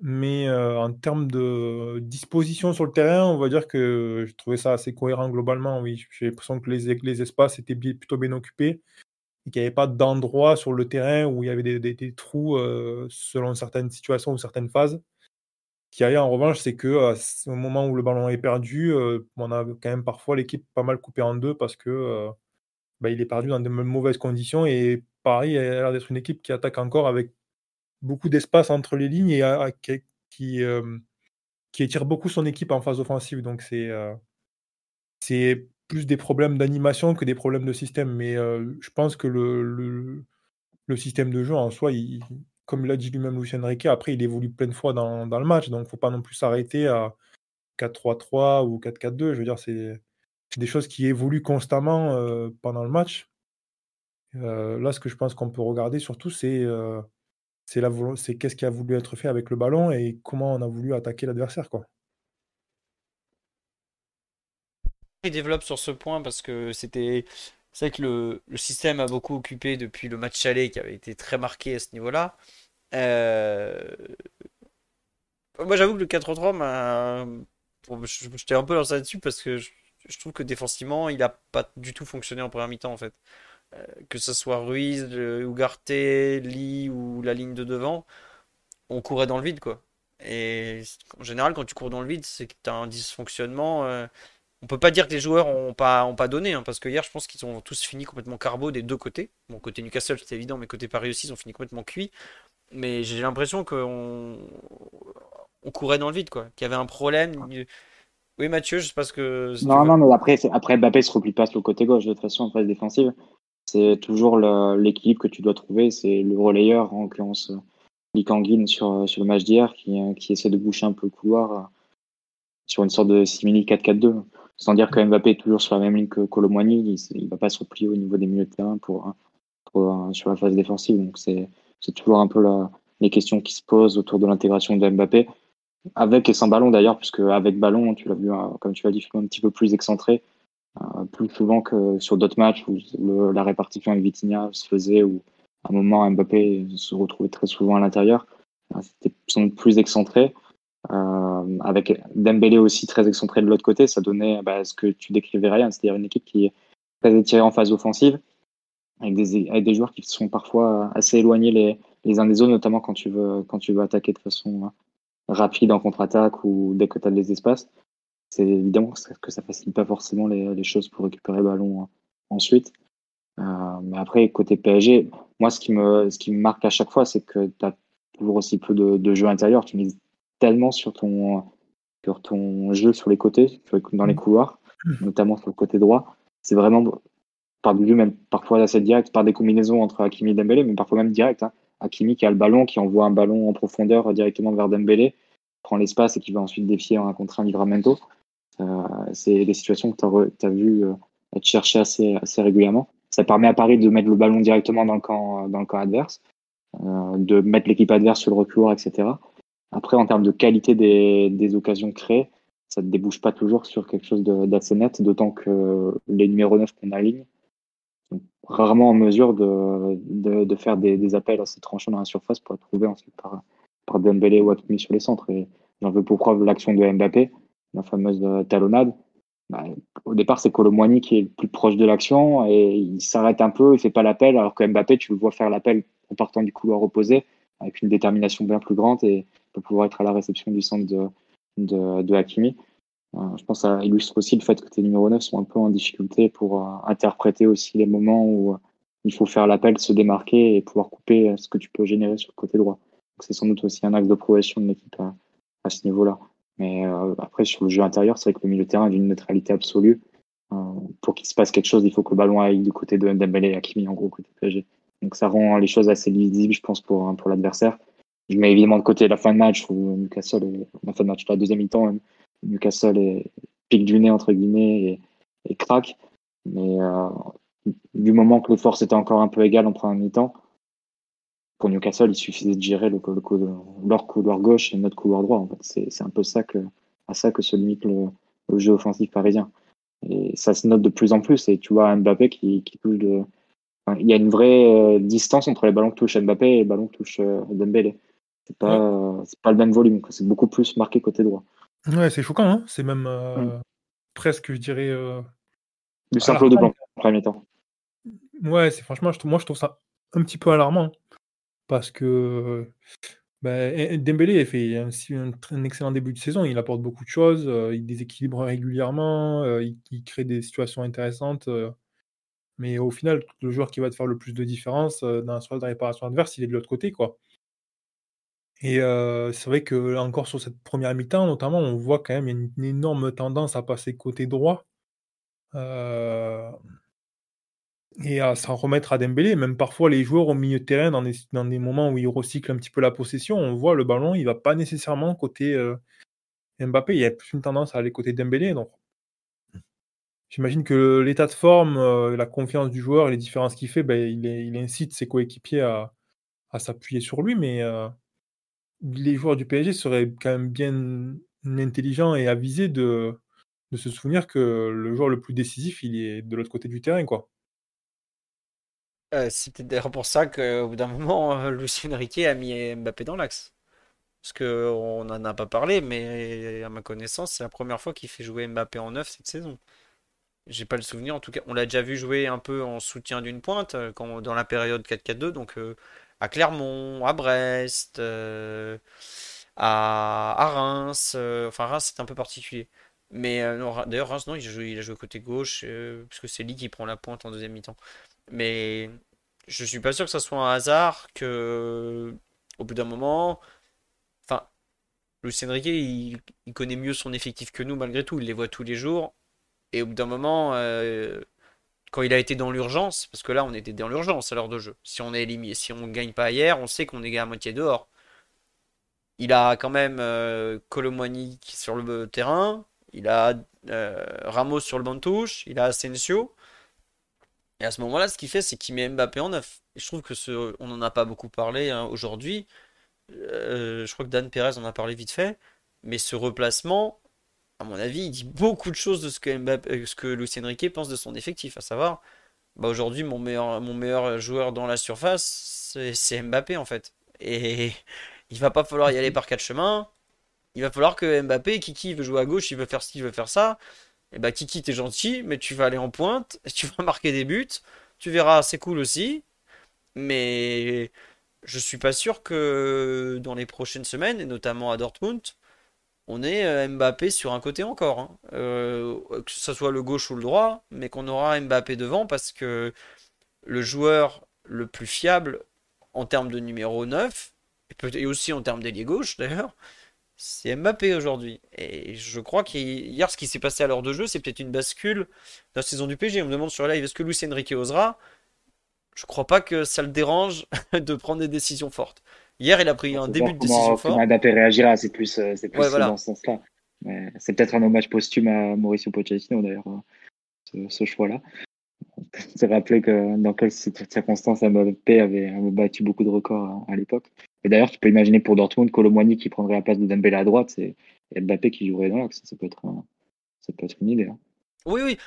Mais en termes de disposition sur le terrain, on va dire que je trouvais ça assez cohérent globalement, oui. J'ai l'impression que les, les espaces étaient plutôt bien occupés et qu'il n'y avait pas d'endroit sur le terrain où il y avait des, trous selon certaines situations ou certaines phases. Ce qui a en revanche, c'est que au moment où le ballon est perdu, on a quand même parfois l'équipe pas mal coupée en deux parce que bah, il est perdu dans de mauvaises conditions. Et Paris a l'air d'être une équipe qui attaque encore avec beaucoup d'espace entre les lignes et qui, euh, étire beaucoup son équipe en phase offensive. Donc euh, c'est plus des problèmes d'animation que des problèmes de système. Mais euh, je pense que le, système de jeu en soi, il, comme l'a dit lui-même Lucien Riquet, après il évolue plein de fois dans, le match. Donc il ne faut pas non plus s'arrêter à 4-3-3 ou 4-4-2. Je veux dire, c'est des choses qui évoluent constamment pendant le match. là, ce que je pense qu'on peut regarder surtout, c'est c'est qu'est-ce qui a voulu être fait avec le ballon et comment on a voulu attaquer l'adversaire, quoi. Il développe sur ce point parce que c'était c'est vrai que le, le, système a beaucoup occupé depuis le match aller qui avait été très marqué à ce niveau-là. Euh, moi j'avoue que le 4-3 m'a j'étais un peu lancé là-dessus parce que je, trouve que défensivement il a pas du tout fonctionné en première mi-temps en fait. Euh, que ce soit Ruiz, Ugarte, Lee ou la ligne de devant, on courait dans le vide, quoi. Et en général, quand tu cours dans le vide, c'est que tu as un dysfonctionnement. Euh, on peut pas dire que les joueurs ont pas, ont pas donné, hein, parce que hier, je pense qu'ils ont tous fini complètement carbo des deux côtés. Bon, côté Newcastle, c'était évident, mais côté Paris aussi, ils ont fini complètement cuit. Mais j'ai l'impression qu'on on courait dans le vide, quoi. Qu'il y avait un problème. Oui, Mathieu, je sais pas ce que. non, non, mais après, après Mbappé se replie pas sur le côté gauche de toute façon en phase défensive c'est toujours l'équilibre que tu dois trouver. C'est le relayeur, en l'occurrence Likanguin sur, sur le match d'hier, qui, qui essaie de boucher un peu le couloir euh, sur une sorte de simili 4-4-2. Sans dire que Mbappé est toujours sur la même ligne que Colomboigny, il ne va pas se replier au niveau des milieux de terrain pour, pour sur la phase défensive. Donc c'est toujours un peu les questions qui se posent autour de l'intégration de Mbappé, avec et sans ballon d'ailleurs, puisque avec ballon, tu l'as vu, hein, comme tu l'as dit, un petit peu plus excentré. Euh, plus souvent que sur d'autres matchs où la répartition avec Vitinha se faisait, où à un moment Mbappé se retrouvait très souvent à l'intérieur. Euh, c'était sans doute plus excentré. Euh, avec Dembélé aussi très excentré de l'autre côté, ça donnait bah, ce que tu décrivais rien, c'est-à-dire une équipe qui est très étirée en phase offensive, avec des, joueurs qui sont parfois assez éloignés les, uns des autres, notamment quand tu veux, attaquer de façon rapide en contre-attaque ou dès que tu as des espaces c'est évidemment que ça facilite pas forcément les, choses pour récupérer le ballon hein, ensuite. Euh, mais après, côté PSG, moi, ce qui me, me marque à chaque fois, c'est que tu as toujours aussi peu de, de jeu intérieur. Tu mises tellement sur ton, sur ton jeu sur les côtés, dans les couloirs, notamment sur le côté droit. C'est vraiment par du jeu, même parfois assez direct, par des combinaisons entre Hakimi et Dembélé, mais parfois même direct. Hein. Hakimi qui a le ballon, qui envoie un ballon en profondeur directement vers Dembélé, prend l'espace et qui va ensuite défier un contre un Livramento. Euh, c'est des situations que tu as, vu euh, être cherchées assez, assez régulièrement. Ça permet à Paris de mettre le ballon directement dans le camp, dans le camp adverse, euh, de mettre l'équipe adverse sur le reculoir, etc. Après, en termes de qualité des, occasions créées, ça ne débouche pas toujours sur quelque chose d'assez net, d'autant que les numéros 9 qu'on aligne sont rarement en mesure de, faire des, des, appels assez tranchants dans la surface pour être trouvés ensuite par, par Dembélé ou Hakimi sur les centres. Et j'en veux pour preuve l'action de Mbappé, la fameuse talonnade. Bah, au départ, c'est Colomboigny qui est le plus proche de l'action et il s'arrête un peu, il fait pas l'appel, alors que Mbappé, tu le vois faire l'appel en partant du couloir opposé avec une détermination bien plus grande et peut pouvoir être à la réception du centre de, de, Hakimi. Euh, je pense que ça illustre aussi le fait que tes numéros 9 sont un peu en difficulté pour euh, interpréter aussi les moments où euh, il faut faire l'appel, se démarquer et pouvoir couper ce que tu peux générer sur le côté droit. C'est sans doute aussi un axe de progression de l'équipe à, à, ce niveau-là. Mais après, sur le jeu intérieur, c'est vrai que le milieu de terrain est d'une neutralité absolue. Pour qu'il se passe quelque chose, il faut que le ballon aille du côté de Dembélé et Hakimi, en gros, côté PSG. Donc ça rend les choses assez lisibles, je pense, pour, pour l'adversaire. Je mets évidemment de côté la fin de match où Newcastle, est, la fin de match, la deuxième mi-temps, Newcastle est, pique du nez, entre guillemets, et, et craque. Mais euh, du moment que les forces étaient encore un peu égales en première mi-temps, pour Newcastle, il suffisait de gérer le, le, leur couloir gauche et notre couloir droit. En. C'est un peu ça que, à ça que se limite le, le, jeu offensif parisien. Et ça se note de plus en plus. Et tu vois Mbappé qui, qui touche de. Il y a une vraie euh, distance entre les ballons que touche Mbappé et les ballons que touche euh, Dembélé. C'est pas, ouais. c'est pas le même volume. C'est beaucoup plus marqué côté droit. Ouais, c'est choquant. Hein c'est même euh, mm. presque, je dirais. Euh, du simple de blanc, en premier temps. Ouais, c'est franchement, je moi je trouve ça un petit peu alarmant parce que bah, Dembélé a fait un, un, un, excellent début de saison. Il apporte beaucoup de choses, euh, il déséquilibre régulièrement, euh, il, il, crée des situations intéressantes. Euh, mais au final, le joueur qui va te faire le plus de différence dans la de réparation adverse, il est de l'autre côté, quoi. Et c'est vrai que encore sur cette première mi-temps, notamment, on voit quand même une, une énorme tendance à passer côté droit et à s'en remettre à Dembélé. Même parfois, les joueurs au milieu de terrain, dans des, moments où ils recyclent un petit peu la possession, on voit le ballon, il va pas nécessairement côté Mbappé, il y a plus une tendance à aller côté Dembélé. Donc, j'imagine que l'état de forme, la confiance du joueur, les différences qu'il fait, ben, il, incite ses coéquipiers à, à s'appuyer sur lui, mais les joueurs du PSG seraient quand même bien intelligents et avisés de, se souvenir que le joueur le plus décisif, il est de l'autre côté du terrain, quoi. Euh, c'est peut-être d'ailleurs pour ça qu'au bout d'un moment, euh, Lucien Riquet a mis Mbappé dans l'axe. Parce qu'on n'en a pas parlé, mais à ma connaissance, c'est la première fois qu'il fait jouer Mbappé en neuf cette saison. J'ai pas le souvenir, en tout cas, on l'a déjà vu jouer un peu en soutien d'une pointe euh, dans la période 4-4-2, donc à Clermont, à Brest, euh, à, Reims. Euh, enfin, Reims, c'est un peu particulier. Mais d'ailleurs, Reims, non, il a joué, côté gauche, puisque c'est lui qui prend la pointe en deuxième mi-temps. Mais je suis pas sûr que ça soit un hasard que, au bout d'un moment, enfin, Lucien Riquet, il, il, connaît mieux son effectif que nous malgré tout. Il les voit tous les jours. Et au bout d'un moment, euh, quand il a été dans l'urgence, parce que là, on était dans l'urgence à l'heure de jeu. Si on est éliminé, si on gagne pas hier, on sait qu'on est à moitié dehors. Il a quand même euh, Colomwani sur le terrain. Il a euh, Ramos sur le banc de touche. Il a Asensio. Et à ce moment-là, ce qu'il fait, c'est qu'il met Mbappé en neuf. Je trouve que ce, on n'en a pas beaucoup parlé hein, aujourd'hui. Euh, je crois que Dan Perez en a parlé vite fait. Mais ce replacement, à mon avis, il dit beaucoup de choses de ce que, Mbappé, ce que Lucien Riquet pense de son effectif. À savoir, bah aujourd'hui, mon meilleur, joueur dans la surface, c'est Mbappé en fait. Et il va pas falloir y aller par quatre chemins. Il va falloir que Mbappé, Kiki veut jouer à gauche, il veut faire ci, il veut faire ça. Et bah Kiki, t'es gentil, mais tu vas aller en pointe, tu vas marquer des buts, tu verras, c'est cool aussi. Mais je suis pas sûr que dans les prochaines semaines, et notamment à Dortmund, on ait Mbappé sur un côté encore. Hein. Euh, que ce soit le gauche ou le droit, mais qu'on aura Mbappé devant parce que le joueur le plus fiable en termes de numéro 9, et aussi en termes d'ailier gauche d'ailleurs, c'est Mbappé aujourd'hui. Et je crois qu'hier, ce qui s'est passé à l'heure de jeu, c'est peut-être une bascule dans la saison du PG. On me demande sur live, est-ce que Lucien Enrique osera? Je crois pas que ça le dérange de prendre des décisions fortes. Hier, il a pris un début de décision fort. Comment Mbappé réagira, c'est plus, c'est plus ouais, voilà. dans ce sens-là. C'est peut-être un hommage posthume à Mauricio Pochettino, d'ailleurs, ce, ce choix-là. C'est rappelé que dans quelles circonstances Mbappé avait, avait battu beaucoup de records à, à l'époque. Et d'ailleurs, tu peux imaginer pour Dortmund, Colomboigny qui prendrait la place de Dembélé à droite et, Mbappé qui jouerait dans l'axe. Ça peut être, ça peut être une idée. Hein. Oui, oui.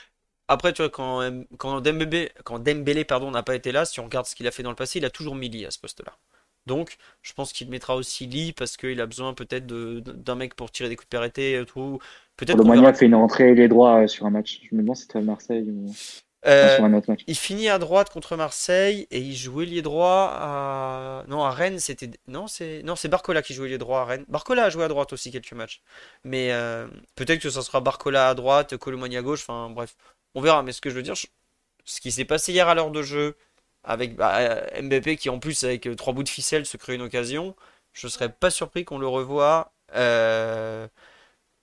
Après, tu vois, quand, quand Dembélé, quand Dembélé pardon, n'a pas été là, si on regarde ce qu'il a fait dans le passé, il a toujours mis Lee à ce poste-là. Donc, je pense qu'il mettra aussi Lee parce qu'il a besoin peut-être d'un mec pour tirer des coups de périté et tout. Peut-être. Fait une entrée les droits euh, sur un match. Je me demande si c'était Marseille ou. Euh, il finit à droite contre Marseille et il jouait les droit à. Non, à Rennes, c'était. Non, c'est non, c'est Barcola qui jouait les droits à Rennes. Barcola a joué à droite aussi quelques matchs. Mais euh, peut-être que ça sera Barcola à droite, Colomani à gauche. Enfin, bref, on verra. Mais ce que je veux dire, ce qui s'est passé hier à l'heure de jeu, avec bah, MVP qui en plus, avec trois bouts de ficelle, se crée une occasion, je serais pas surpris qu'on le revoie. Euh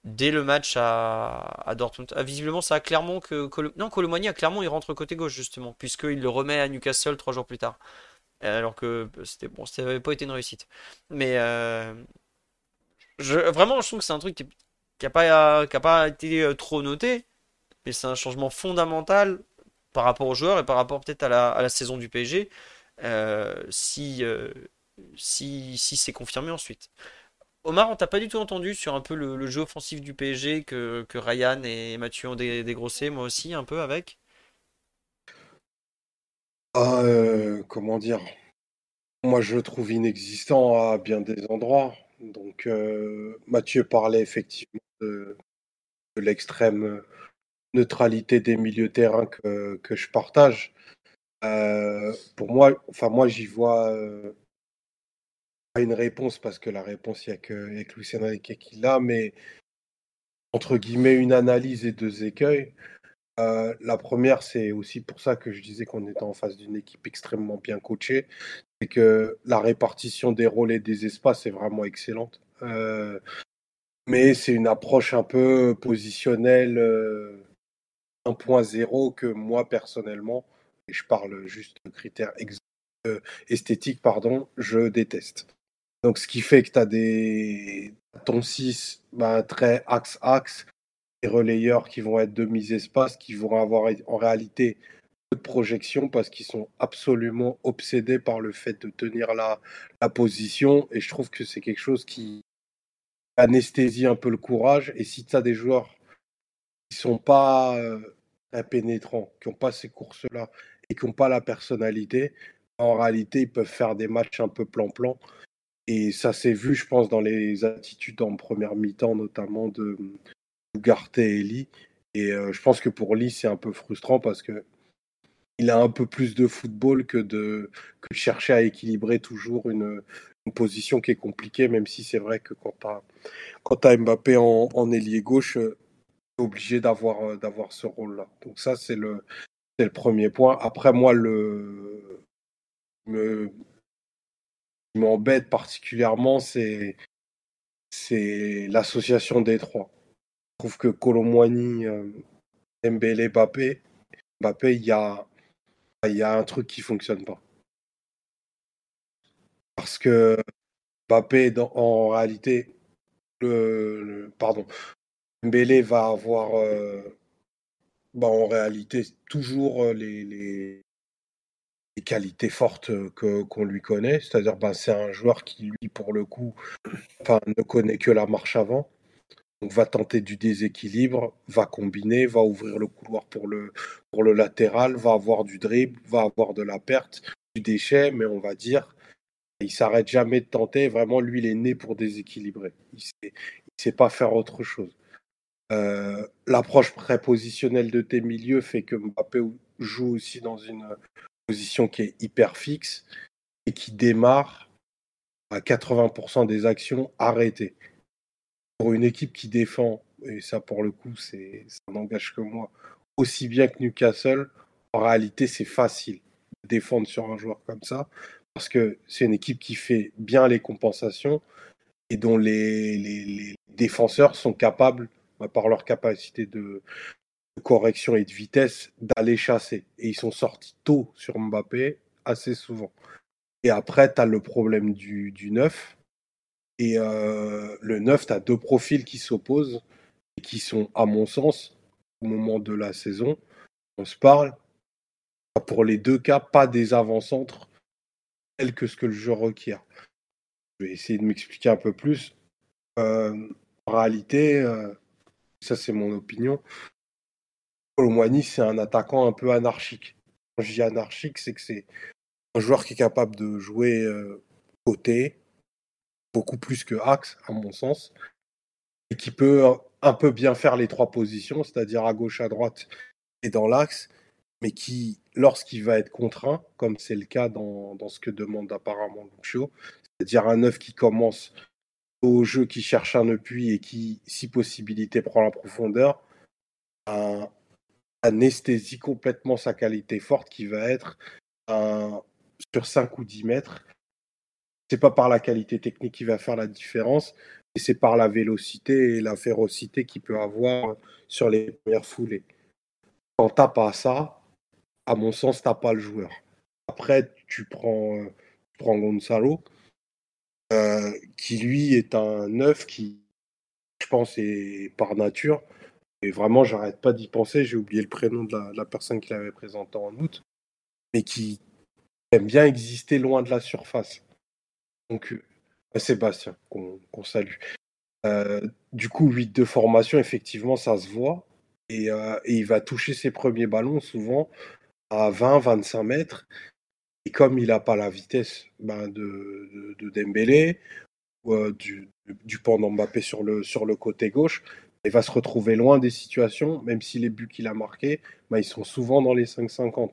dès le match à, Dortmund. Ah, visiblement, ça a clairement que. non, Colomani a clairement il rentre côté gauche, justement, puisqu'il le remet à Newcastle trois jours plus tard. Alors que c'était bon, ça n'avait pas été une réussite. Mais euh, vraiment, je trouve que c'est un truc qui n'a pas, pas été euh, trop noté, mais c'est un changement fondamental par rapport aux joueurs et par rapport peut-être à la, saison du PSG, euh, si, si, si c'est confirmé ensuite. Omar, on t'a pas du tout entendu sur un peu le, jeu offensif du PSG que, Ryan et Mathieu ont dégrossé, moi aussi un peu avec? Ah, euh, comment dire? Moi, je le trouve inexistant à bien des endroits. Donc, euh, Mathieu parlait effectivement de, l'extrême neutralité des milieux terrain que, que je partage. Euh, pour moi, enfin moi, j'y vois une réponse parce que la réponse, il n'y a que Lucien qui l'a, mais entre guillemets, une analyse et deux écueils. Euh, la première, c'est aussi pour ça que je disais qu'on était en face d'une équipe extrêmement bien coachée, c'est que la répartition des rôles et des espaces est vraiment excellente. Euh, mais c'est une approche un peu positionnelle 1.0 euh, que moi personnellement, et je parle juste de critères esthétiques, pardon, je déteste. Donc, ce qui fait que tu as des. Ton 6, bah, très axe-axe, des relayeurs qui vont être demi-espace, qui vont avoir en réalité peu de projection parce qu'ils sont absolument obsédés par le fait de tenir la, la position. Et je trouve que c'est quelque chose qui anesthésie un peu le courage. Et si tu as des joueurs qui sont pas euh, très pénétrants, qui n'ont pas ces courses-là et qui n'ont pas la personnalité, en réalité, ils peuvent faire des matchs un peu plan-plan. Et ça s'est vu, je pense, dans les attitudes en première mi-temps, notamment de Ugarte et Lee. Et euh, je pense que pour Lee, c'est un peu frustrant parce que il a un peu plus de football que de que chercher à équilibrer toujours une, position qui est compliquée, même si c'est vrai que quand tu as, as Mbappé en, en ailier gauche, es obligé d'avoir, euh, d'avoir ce rôle-là. Donc ça, c'est le, le premier point. Après, moi, le, me, m'embête particulièrement, c'est c'est l'association des trois. Je trouve que Colomboigny, euh, Mbélé, Mbappé, il y a, il y un truc qui fonctionne pas. Parce que Mbappé, en réalité, le, pardon, Mbélé va avoir euh, bah, en réalité toujours euh, les, qualités fortes que qu'on lui connaît. C'est-à-dire, ben, c'est un joueur qui, lui, pour le coup, ne connaît que la marche avant. Donc, va tenter du déséquilibre, va combiner, va ouvrir le couloir pour le, latéral, va avoir du dribble, va avoir de la perte, du déchet, mais on va dire, il s'arrête jamais de tenter. Vraiment, lui, il est né pour déséquilibrer. Il sait, sait pas faire autre chose. Euh, l'approche prépositionnelle de tes milieux fait que Mbappé joue aussi dans une position qui est hyper fixe et qui démarre à 80% des actions arrêtées. Pour une équipe qui défend, et ça pour le coup, c'est, ça n'engage que moi, aussi bien que Newcastle, en réalité c'est facile de défendre sur un joueur comme ça, parce que c'est une équipe qui fait bien les compensations et dont les, les défenseurs sont capables, par leur capacité de, correction et de vitesse d'aller chasser. Et ils sont sortis tôt sur Mbappé assez souvent. Et après, tu as le problème du, du 9. Et euh, le 9, tu as deux profils qui s'opposent et qui sont, à mon sens, au moment de la saison, on se parle, pour les deux cas, pas des avant-centres tels que ce que le jeu requiert. je vais essayer de m'expliquer un peu plus. Euh, en réalité, euh, ça c'est mon opinion, Colomwani c'est un attaquant un peu anarchique. Quand je dis anarchique, c'est que c'est un joueur qui est capable de jouer euh, côté, beaucoup plus que axe, à mon sens, et qui peut un peu bien faire les trois positions, c'est-à-dire à gauche, à droite et dans l'axe, mais qui, lorsqu'il va être contraint, comme c'est le cas dans, dans, ce que demande apparemment Lucio, c'est-à-dire un neuf qui commence au jeu, qui cherche un appui et qui, si possibilité, prend la profondeur, un, anesthésie complètement sa qualité forte qui va être sur 5 ou 10 mètres. C'est pas par la qualité technique qui va faire la différence, mais c'est par la vélocité et la férocité qu'il peut avoir sur les premières foulées. Quand t'as pas ça, à mon sens, t'as pas le joueur. Après, tu prends, euh, tu prends Gonzalo, euh, qui lui est un neuf qui, je pense, est par nature. Et vraiment, j'arrête pas d'y penser. J'ai oublié le prénom de la, personne qui l'avait présenté en août, mais qui aime bien exister loin de la surface. Donc, euh, Sébastien, qu'on salue. Euh, du coup, 8 de formation, effectivement, ça se voit. Et, il va toucher ses premiers ballons souvent à 20-25 mètres. Et comme il n'a pas la vitesse ben, de, de, Dembélé ou euh, du, du pendant Mbappé sur le, sur le côté gauche, il va se retrouver loin des situations, même si les buts qu'il a marqués, ben, ils sont souvent dans les 5,50.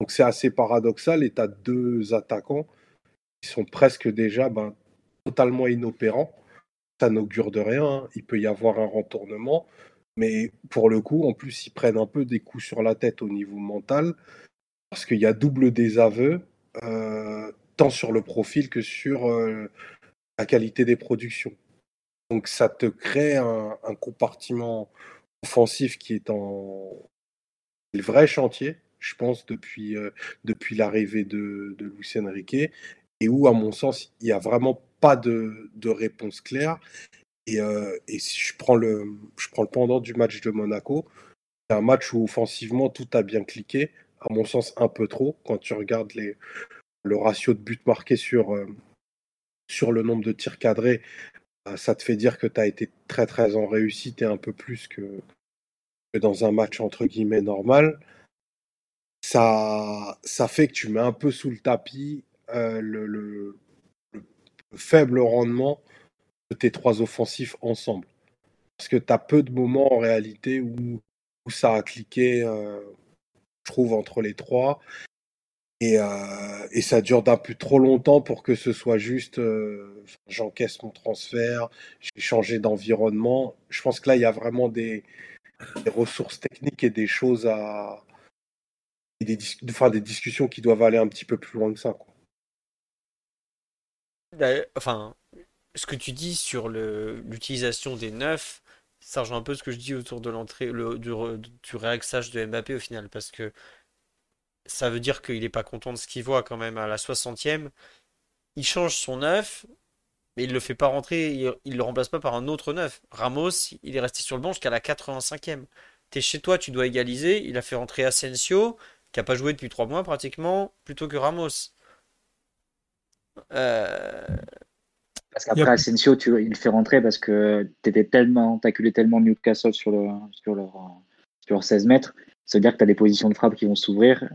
Donc c'est assez paradoxal et tu as deux attaquants qui sont presque déjà ben, totalement inopérants. Ça n'augure de rien, hein. il peut y avoir un retournement, mais pour le coup, en plus, ils prennent un peu des coups sur la tête au niveau mental, parce qu'il y a double désaveu tant sur le profil que sur euh, la qualité des productions. Donc ça te crée un, compartiment offensif qui est en le vrai chantier, je pense, depuis, euh, depuis l'arrivée de, Luis Enrique, et où, à mon sens, il n'y a vraiment pas de, de réponse claire. Et, et, si je prends, le, je prends le pendant du match de Monaco, c'est un match où offensivement tout a bien cliqué, à mon sens, un peu trop. Quand tu regardes les, le ratio de buts marqués sur, euh, sur le nombre de tirs cadrés, bah, ça te fait dire que tu as été très très en réussite et un peu plus que, dans un match entre guillemets normal. Ça, ça fait que tu mets un peu sous le tapis euh, le, le, faible rendement de tes trois offensifs ensemble. Parce que tu as peu de moments en réalité où, où ça a cliqué. Euh, trouve, entre les trois. Et, euh, et ça dure d'un peu trop longtemps pour que ce soit juste euh, j'encaisse mon transfert, j'ai changé d'environnement. Je pense que là, il y a vraiment des, ressources techniques et des choses à. Et des, discussions qui doivent aller un petit peu plus loin que ça. Enfin, ce que tu dis sur l'utilisation des neufs, ça rejoint un peu ce que je dis autour de l'entrée, du, du réaxage de Mbappé au final, parce que ça veut dire qu'il n'est pas content de ce qu'il voit quand même à la 60e. Il change son neuf, mais il ne le fait pas rentrer, il ne le remplace pas par un autre neuf. Ramos, il est resté sur le banc jusqu'à la 85e. Tu es chez toi, tu dois égaliser. Il a fait rentrer Asensio, qui n'a pas joué depuis 3 mois pratiquement, plutôt que Ramos. Euh, parce qu'après Asensio, tu, il fait rentrer parce que tu étais tellement, acculé tellement Newcastle sur, le, sur, leur, sur 16 mètres. Ça veut dire que tu as des positions de frappe qui vont s'ouvrir.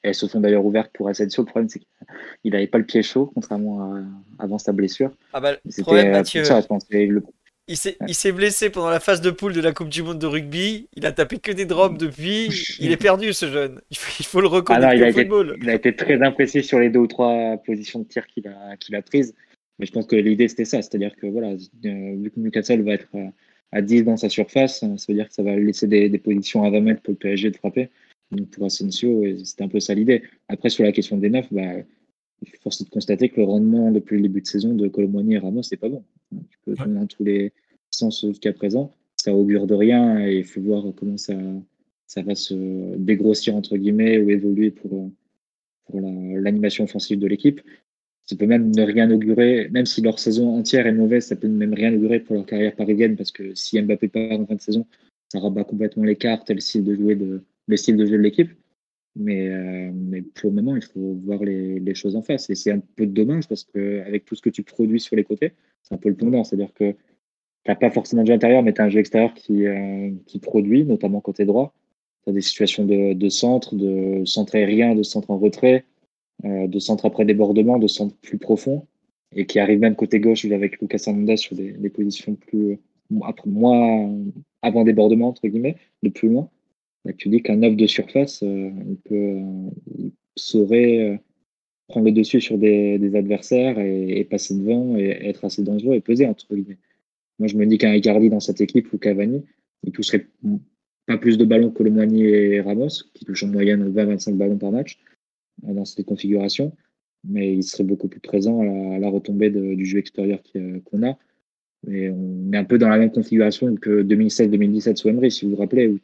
Elles se sont d'ailleurs ouvertes pour Asensio. Le problème, c'est qu'il n'avait pas le pied chaud, contrairement à avant sa blessure. Ah bah, le problème, Mathieu, il s'est blessé pendant la phase de poule de la Coupe du Monde de rugby. Il a tapé que des drops depuis. Il est perdu, ce jeune. Il faut, le reconnaître ah il, a été, il a été très imprécis sur les deux ou trois positions de tir qu'il a, qu'il a prises. Mais je pense que l'idée, c'était ça. C'est-à-dire que voilà, euh, vu que Newcastle va être euh, à 10 dans sa surface, ça veut dire que ça va laisser des, des positions à 20 mètres pour le PSG de frapper. Donc pour Asensio, c'était un peu ça l'idée. Après, sur la question des neufs, bah, force est de constater que le rendement depuis le début de saison de Colomboigny et Ramos, c'est pas bon. Tu peux dans tous les sens jusqu'à présent. Ça augure de rien et il faut voir comment ça, ça va se dégrossir, entre guillemets, ou évoluer pour, pour l'animation offensive de l'équipe ça peut même ne rien augurer, même si leur saison entière est mauvaise, ça peut même rien augurer pour leur carrière parisienne, parce que si Mbappé part en fin de saison, ça rabat complètement les cartes et le style de, jouer de, le style de jeu de l'équipe. Mais, euh, mais pour le moment, il faut voir les, choses en face. Et c'est un peu dommage parce qu'avec tout ce que tu produis sur les côtés, c'est un peu le pendant. C'est-à-dire que tu n'as pas forcément de jeu intérieur, mais tu as un jeu extérieur qui, euh, qui produit, notamment côté droit. Tu as des situations de, de, centre, de centre aérien, de centre en retrait, de centre après débordement, de centre plus profond, et qui arrive même côté gauche avec Lucas Hernandez sur des, positions plus, après, moins avant débordement, entre guillemets, de plus loin. Bah, tu dis qu'un neuf de surface, euh, il, peut, saurait euh, prendre le dessus sur des, adversaires et, passer devant et être assez dangereux et peser, entre guillemets. Moi, je me dis qu'un Icardi dans cette équipe ou Cavani, il toucherait pas plus de ballons que le Moigny et Ramos, qui touchent en moyenne 20-25 ballons par match euh, dans cette configuration, mais il serait beaucoup plus présent à la, à retombée du jeu extérieur qu'on a. Et on est un peu dans la même configuration que 2016-2017 sous Emery, si vous vous rappelez, où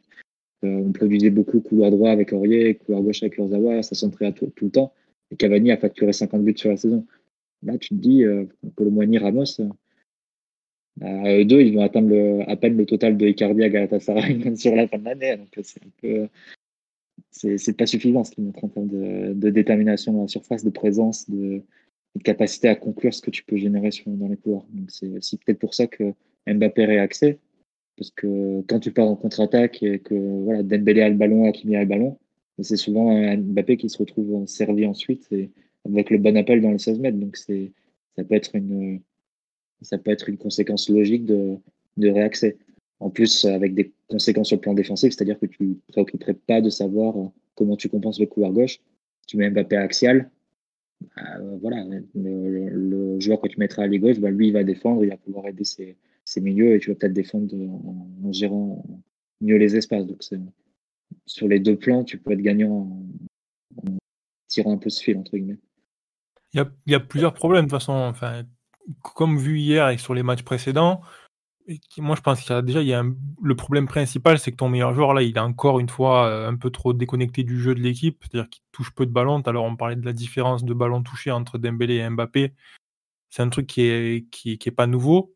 euh, on produisait beaucoup couloir droit avec Aurier, couloir gauche avec Kurzawa, ça centrait à tout, le temps. Et Cavani a facturé 50 buts sur la saison. Là, tu te dis, euh, Colomboigny, Ramos, euh, eux deux, ils vont atteindre à peine le total de Icardi à Galatasaray sur la fin de l'année. Donc, c'est un peu. C'est pas suffisant ce qu'ils montrent en termes de, détermination dans la surface, de présence, de, capacité à conclure ce que tu peux générer sur, dans les couloirs. Donc, c'est peut-être pour ça que Mbappé réaxé. Parce que quand tu pars en contre-attaque et que voilà, Dembélé a le ballon, Hakimi a le ballon, c'est souvent Mbappé qui se retrouve servi ensuite avec le bon appel dans les 16 mètres. Donc ça peut être une ça peut être une conséquence logique de, de réaccès. En plus, avec des conséquences sur le plan défensif, c'est-à-dire que tu ne te préoccuperais pas de savoir comment tu compenses le couloir gauche. Tu mets Mbappé axial, euh, voilà, le, joueur que tu mettras à gauche, bah, lui, il va défendre, il va pouvoir aider ses, milieux et tu vas peut-être défendre en, gérant mieux les espaces. Donc, sur les deux plans, tu peux être gagnant en, en tirant un peu ce fil, entre guillemets. Il y a, il y a plusieurs problèmes de toute façon. Enfin, comme vu hier et sur les matchs précédents, moi je pense qu'il y a déjà le problème principal, c'est que ton meilleur joueur là, il est encore une fois euh, un peu trop déconnecté du jeu de l'équipe, c'est-à-dire qu'il touche peu de ballons. Alors on parlait de la différence de ballons touchés entre Dembélé et Mbappé. C'est un truc qui est, qui, est pas nouveau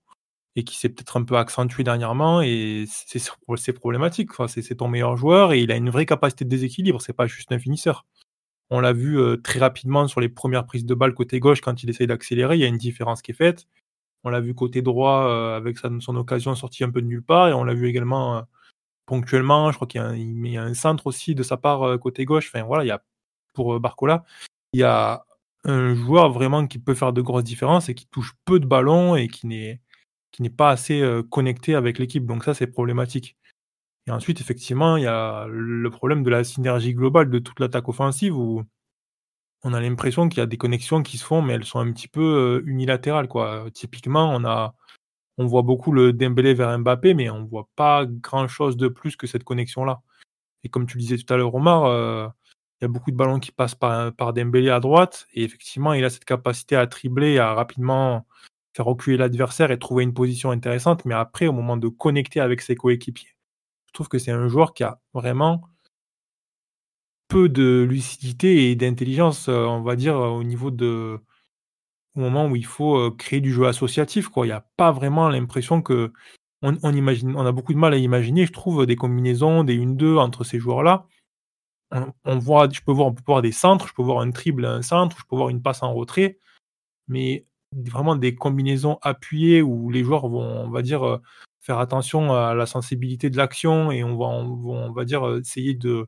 et qui s'est peut-être un peu accentué dernièrement et c'est problématique. Enfin, c'est ton meilleur joueur et il a une vraie capacité de déséquilibre, c'est pas juste un finisseur. On l'a vu euh, très rapidement sur les premières prises de balle côté gauche quand il essaye d'accélérer, il y a une différence qui est faite. On l'a vu côté droit euh, avec son occasion sortie un peu de nulle part et on l'a vu également euh, ponctuellement, je crois qu'il met un centre aussi de sa part euh, côté gauche. Enfin voilà, il y a pour Barcola, il y a un joueur vraiment qui peut faire de grosses différences et qui touche peu de ballons et qui n'est qui n'est pas assez connecté avec l'équipe. Donc ça, c'est problématique. Et ensuite, effectivement, il y a le problème de la synergie globale de toute l'attaque offensive où on a l'impression qu'il y a des connexions qui se font, mais elles sont un petit peu euh, unilatérales. Quoi. Typiquement, on, a, on voit beaucoup le Dembélé vers Mbappé, mais on voit pas grand-chose de plus que cette connexion-là. Et comme tu disais tout à l'heure, Omar, euh, il y a beaucoup de ballons qui passent par, par à droite, et effectivement, il a cette capacité à tribler, à rapidement faire reculer l'adversaire et trouver une position intéressante, mais après, au moment de connecter avec ses coéquipiers, je trouve que c'est un joueur qui a vraiment peu de lucidité et d'intelligence, on va dire, au niveau de au moment où il faut créer du jeu associatif. Quoi. Il n'y a pas vraiment l'impression que on, a beaucoup de mal à imaginer, je trouve, des combinaisons, des 1-2 entre ces joueurs-là. On, voit, je peux voir, on des centres, je peux voir un triple un centre, je peux voir une passe en retrait, mais vraiment des combinaisons appuyées où les joueurs vont, on va dire, euh, faire attention à la sensibilité de l'action et on va, on, on va dire, essayer de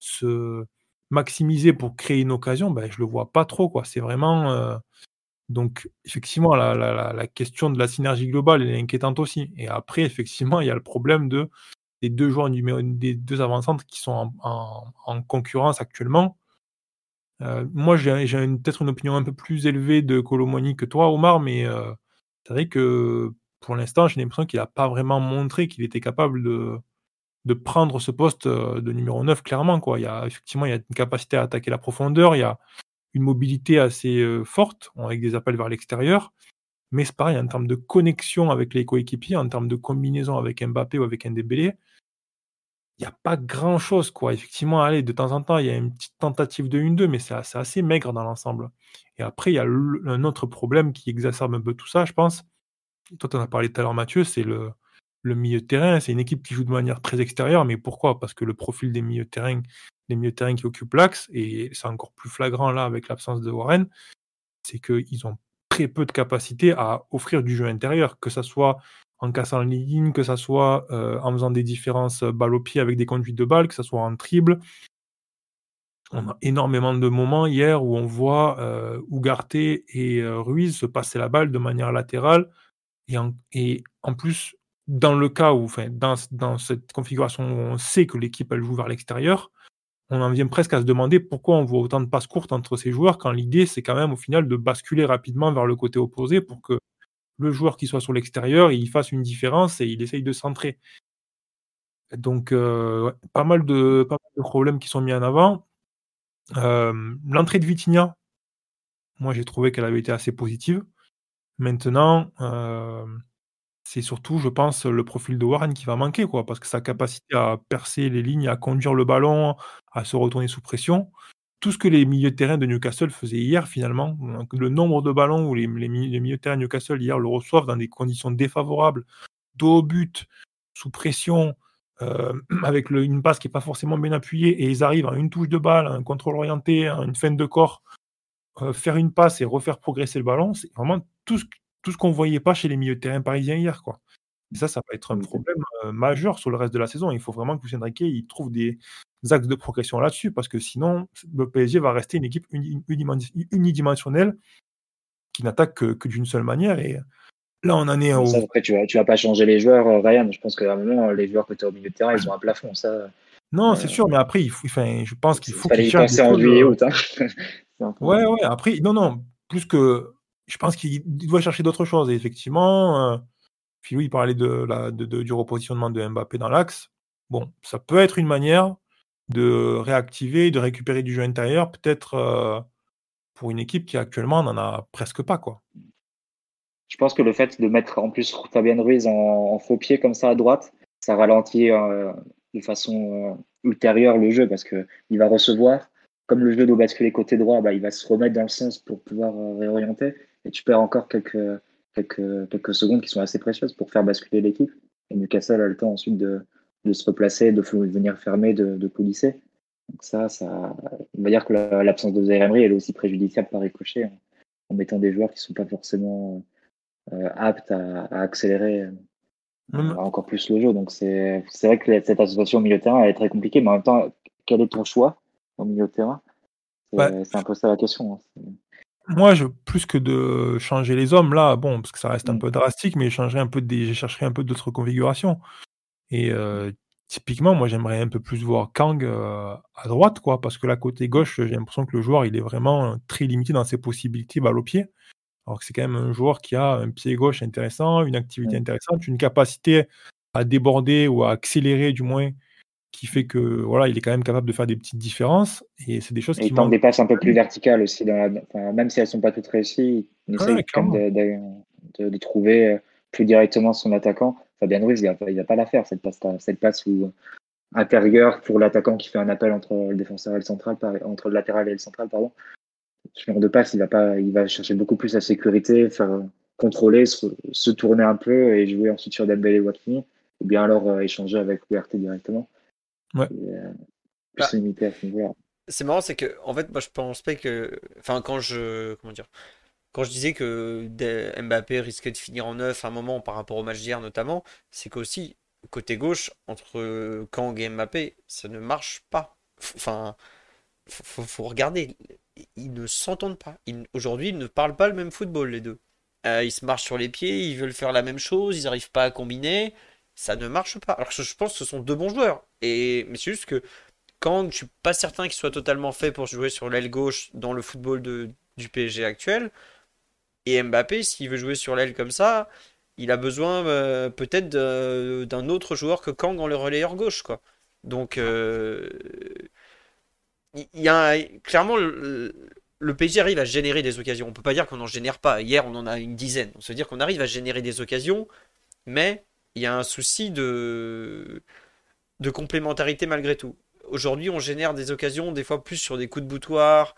se maximiser pour créer une occasion, ben, je le vois pas trop. quoi. C'est vraiment. Euh... Donc, effectivement, la, question de la synergie globale est inquiétante aussi. Et après, effectivement, il y a le problème de des deux joueurs numéro, des deux avant-centres qui sont en, concurrence actuellement. Euh, moi, j'ai peut-être une opinion un peu plus élevée de Colomoni que toi, Omar, mais euh, c'est vrai que pour l'instant, j'ai l'impression qu'il n'a pas vraiment montré qu'il était capable de, de prendre ce poste euh, de numéro 9, clairement. Quoi. Il y a, effectivement, il y a une capacité à attaquer la profondeur, il y a une mobilité assez euh, forte, avec des appels vers l'extérieur. Mais c'est pareil, en termes de connexion avec les coéquipiers, en termes de combinaison avec Mbappé ou avec Ndembélé, il n'y a pas grand chose, quoi. Effectivement, allez, de temps en temps, il y a une petite tentative de 1-2, mais c'est assez, maigre dans l'ensemble. Et après, il y a un autre problème qui exacerbe un peu tout ça, je pense. Toi, tu en as parlé tout à l'heure, Mathieu, c'est le, le milieu de terrain. C'est une équipe qui joue de manière très extérieure, mais pourquoi? Parce que le profil des milieux de terrain les milieux de terrain qui occupent l'axe, et c'est encore plus flagrant là avec l'absence de Warren, c'est qu'ils ont très peu de capacité à offrir du jeu intérieur, que ce soit en cassant les lignes, que ce soit euh, en faisant des différences balle au pied avec des conduites de balles, que ce soit en triple. On a énormément de moments hier où on voit euh, Ugarte et euh, Ruiz se passer la balle de manière latérale. Et en plus, dans le cas où, enfin, dans, cette configuration où on sait que l'équipe elle joue vers l'extérieur, on en vient presque à se demander pourquoi on voit autant de passes courtes entre ces joueurs quand l'idée c'est quand même au final de basculer rapidement vers le côté opposé pour que le joueur qui soit sur l'extérieur il fasse une différence et il essaye de centrer. Donc euh, pas, mal de, pas mal de problèmes qui sont mis en avant. Euh, l'entrée de Vitinha, moi j'ai trouvé qu'elle avait été assez positive. Maintenant, euh, c'est surtout, je pense, le profil de Warren qui va manquer, quoi, parce que sa capacité à percer les lignes, à conduire le ballon, à se retourner sous pression, tout ce que les milieux de terrain de Newcastle faisaient hier, finalement, le nombre de ballons où les, milieux de terrain de Newcastle hier le reçoivent dans des conditions défavorables, dos au but, sous pression, euh, avec une passe qui n'est pas forcément bien appuyée, et ils arrivent à une touche de balle, un contrôle orienté, une fin de corps, euh, faire une passe et refaire progresser le ballon, c'est vraiment tout ce, tout ce qu'on ne voyait pas chez les milieux de terrain parisiens hier. Quoi. Et ça, ça va être un mmh, problème euh, majeur sur le reste de la saison. Il faut vraiment que Lucien Riquet il trouve des axes de progression là-dessus, parce que sinon, le PSG va rester une équipe unidimensionnelle qui n'attaque que, d'une seule manière. Et là, on en est après, tu vas, tu vas pas changer les joueurs, euh, Ryan. Je pense qu'à un moment, les joueurs que tu as au milieu de terrain, ils ont un plafond. Ça, non, c'est euh, sûr, mais après, il faut, enfin, je pense qu'il faut qu'il cherche. en juillet août. Hein. ouais, ouais. Après, non, non. Plus que je pense qu'il doit chercher d'autres choses. Et effectivement, euh, Philou, il parlait de la, de, du repositionnement de Mbappé dans l'axe. Bon, ça peut être une manière de réactiver, de récupérer du jeu intérieur, peut-être euh, pour une équipe qui actuellement n'en a presque pas. quoi. Je pense que le fait de mettre en plus Fabien Ruiz en, faux pied comme ça à droite, ça ralentit euh, de façon ultérieure le jeu parce qu'il va recevoir. Comme le jeu doit basculer côté droit, bah, il va se remettre dans le sens pour pouvoir réorienter et tu perds encore quelques, quelques, quelques secondes qui sont assez précieuses pour faire basculer l'équipe. Et Newcastle a le temps ensuite de, de se replacer, de venir fermer, de, de coulisser. Donc ça, ça, on va dire que l'absence de Zaire Emery est aussi préjudiciable par ricochet en, mettant des joueurs qui ne sont pas forcément euh, aptes à, accélérer euh, encore plus le jeu. Donc c'est vrai que cette association au milieu de terrain est très compliquée, mais en même temps, quel est ton choix au milieu de terrain? C'est un peu ça la question. Hein. Moi, je, plus que de changer les hommes, là, bon, parce que ça reste un mmh. peu drastique, mais je un peu des, je chercherai un peu d'autres configurations. Et euh, typiquement, moi, j'aimerais un peu plus voir Kang euh, à droite, quoi, parce que là, côté gauche, j'ai l'impression que le joueur, il est vraiment très limité dans ses possibilités balle au pied. Alors que c'est quand même un joueur qui a un pied gauche intéressant, une activité intéressante, une capacité à déborder ou à accélérer, du moins, qui fait que voilà, il est quand même capable de faire des petites différences et c'est des choses et qui il tente des passes un peu plus verticales aussi même si elles sont pas toutes réussies il essaie quand même de, de, trouver euh, plus directement son attaquant. Fabien Ruiz il va, va pas la faire cette passe cette passe où euh, intérieure pour l'attaquant qui fait un appel entre le défenseur et le central entre le latéral et le central pardon. Ce genre de passe il va pas il va chercher beaucoup plus la sécurité faire contrôler se, tourner un peu et jouer ensuite sur Dembélé et Watford ou bien alors euh, échanger avec URT directement Ouais. Euh, bah, c'est marrant, c'est que en fait, moi je pense pas que. Enfin, quand je. Comment dire Quand je disais que Mbappé risquait de finir en neuf à un moment par rapport au match d'hier notamment, c'est qu'aussi, côté gauche, entre Kang et Mbappé, ça ne marche pas. Enfin, faut, faut, regarder. Ils ne s'entendent pas. Aujourd'hui, ils ne parlent pas le même football, les deux. Euh, ils se marchent sur les pieds, ils veulent faire la même chose, ils n'arrivent pas à combiner ça ne marche pas. Alors que je pense que ce sont deux bons joueurs. Et, mais c'est juste que quand je suis pas certain qu'il soit totalement fait pour jouer sur l'aile gauche dans le football de, du PSG actuel. Et Mbappé, s'il veut jouer sur l'aile comme ça, il a besoin euh, peut-être d'un autre joueur que Kang dans le relayeur gauche. Quoi. Donc, euh, il y, a clairement le, PSG arrive à générer des occasions. On peut pas dire qu'on n'en génère pas. Hier, on en a une dizaine. On se dire qu'on arrive à générer des occasions, mais il y a un souci de, complémentarité malgré tout. Aujourd'hui, on génère des occasions, des fois plus sur des coups de boutoir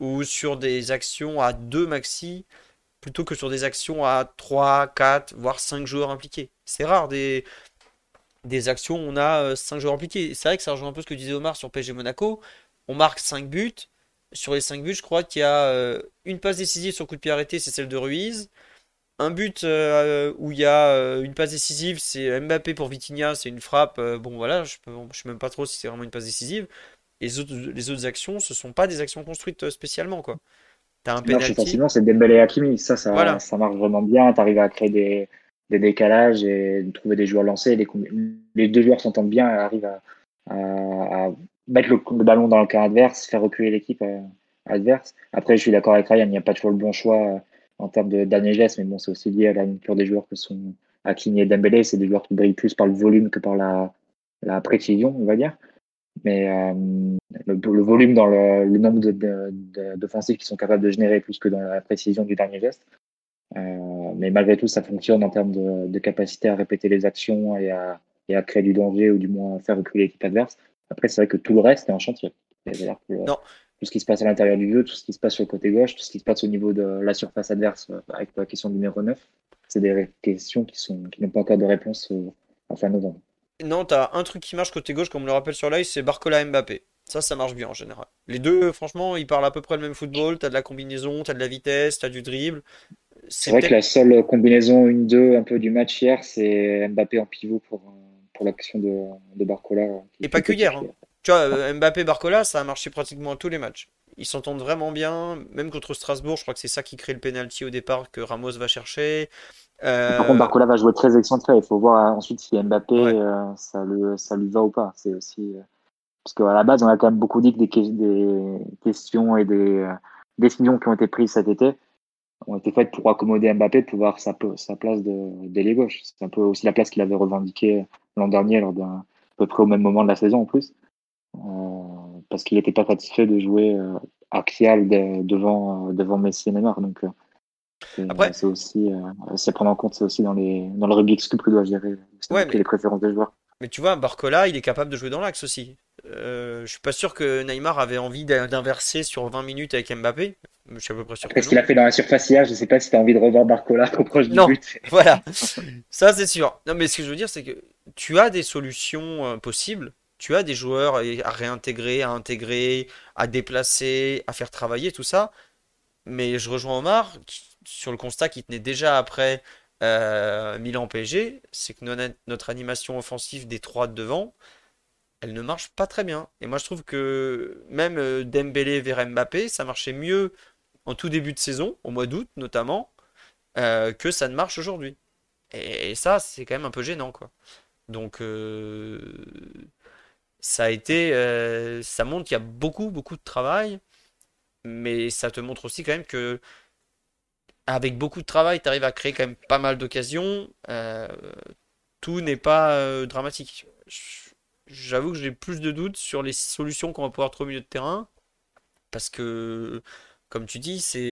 ou sur des actions à 2 maxi, plutôt que sur des actions à 3, 4, voire 5 joueurs impliqués. C'est rare des. actions, on a 5 joueurs impliqués. C'est vrai que ça rejoint un peu ce que disait Omar sur PSG Monaco. On marque 5 buts. Sur les 5 buts, je crois qu'il y a une passe décisive sur coup de pied arrêté, c'est celle de Ruiz. Un but où il y a une passe décisive, c'est Mbappé pour Vitinha, c'est une frappe. bon voilà, je ne sais même pas trop si c'est vraiment une passe décisive. Et les autres, les autres actions, ce sont pas des actions construites spécialement. quoi. T'as un penalty. facilement, c'est Dembélé et Hakimi. Ça, ça, ça marche vraiment bien. Tu arrives à créer des, des, décalages et trouver des joueurs lancés. Les, les deux joueurs s'entendent bien et arrivent à, à, mettre le, ballon dans le camp adverse, faire reculer l'équipe euh, adverse. Après, je suis d'accord avec Ryan, il n'y a pas toujours le bon choix euh, en termes de dernier geste, mais bon, c'est aussi lié à la nature des joueurs que sont Hakimi et Dembélé. C'est des joueurs qui brillent plus par le volume que par la, précision, on va dire. Mais euh, le, volume dans le, nombre d'offensifs qui sont capables de générer plus que dans la précision du dernier geste. Euh, mais malgré tout, ça fonctionne en termes de, capacité à répéter les actions et à, à, créer du danger ou du moins faire reculer l'équipe adverse. Après, c'est vrai que tout le reste est en chantier. non. Tout ce qui se passe à l'intérieur du jeu, tout ce qui se passe sur le côté gauche, tout ce qui se passe au niveau de la surface adverse euh, avec la question numéro 9, c'est des questions qui, sont, qui n'ont pas encore de réponse en fin novembre. Non, t'as un truc qui marche côté gauche, comme on le rappelle sur live, c'est Barcola Mbappé. Ça, ça marche bien en général. Les deux, franchement, ils parlent à peu près le même football. T'as de la combinaison, t'as de la vitesse, t'as du dribble. C'est vrai que la seule combinaison 1-2 un peu du match hier, c'est Mbappé en pivot pour, pour l'action de, de Barcola. Et pas que hier. Hein. Tu vois, euh, Mbappé-Barcola, ça a marché pratiquement à tous les matchs. Ils s'entendent vraiment bien, même contre Strasbourg, je crois que c'est ça qui crée le penalty au départ que Ramos va chercher. Euh, par contre, Barcola va jouer très excentré. Il faut voir ensuite si Mbappé, euh, ça, lui, ça lui va ou pas. C'est aussi euh, parce qu'à la base, on a quand même beaucoup dit que des, des questions et des décisions qui ont été prises cet été ont été faites pour accommoder Mbappé de pouvoir sa, sa place d'ailier gauche. C'est un peu aussi la place qu'il avait revendiquée l'an dernier lors d'un à peu près au même moment de la saison en plus, parce qu'il n'était pas satisfait de jouer axial devant devant Messi et Neymar. Donc c'est aussi, euh, c'est prendre en compte, c'est aussi dans, les, dans le rugby que doit gérer les préférences des joueurs. Mais tu vois, Barcola, il est capable de jouer dans l'axe aussi. Euh, je suis pas sûr que Neymar avait envie d'inverser sur 20 minutes avec Mbappé. Je suis à peu près sûr. Après, ce qu'il a fait dans la surface hier, je sais pas si tu as envie de revoir Barcola au proche du non, but. voilà, ça c'est sûr. Non, mais ce que je veux dire, c'est que tu as des solutions euh, possibles. Tu as des joueurs à réintégrer, à intégrer, à déplacer, à faire travailler, tout ça. Mais je rejoins Omar, sur le constat qui tenait déjà après euh, Milan PSG, c'est que notre, animation offensive des trois de devant, elle ne marche pas très bien. Et moi je trouve que même euh, Dembélé vers Mbappé, ça marchait mieux en tout début de saison, au mois d'août notamment, euh, que ça ne marche aujourd'hui. Et, ça, c'est quand même un peu gênant, quoi. Donc ça a été, ça montre qu'il y a beaucoup, beaucoup de travail, mais ça te montre aussi quand même que avec beaucoup de travail, tu arrives à créer quand même pas mal d'occasions. Euh, tout n'est pas euh, dramatique. J'avoue que j'ai plus de doutes sur les solutions qu'on va pouvoir trouver au milieu de terrain. Parce que, comme tu dis, c'est.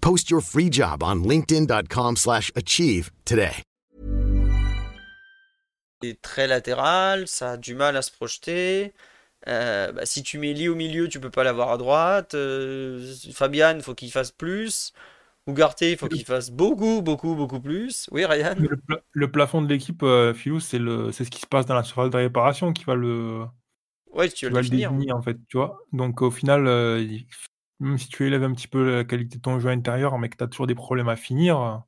Post your free job on linkedin.com/achieve today. C'est très latéral, ça a du mal à se projeter. Euh, bah, si tu mets Lee au milieu, tu peux pas l'avoir à droite. Euh, Fabian, faut qu'il fasse plus. Ougarté, il faut qu'il fasse beaucoup, beaucoup, beaucoup plus. Oui, Ryan Le, plafond de l'équipe, euh, Philou, c'est ce qui se passe dans la surface de réparation qui va le, ouais, tu vas le définir, en fait, tu vois. Donc au final, euh, même si tu élèves un petit peu la qualité de ton jeu intérieur, mais que tu as toujours des problèmes à finir,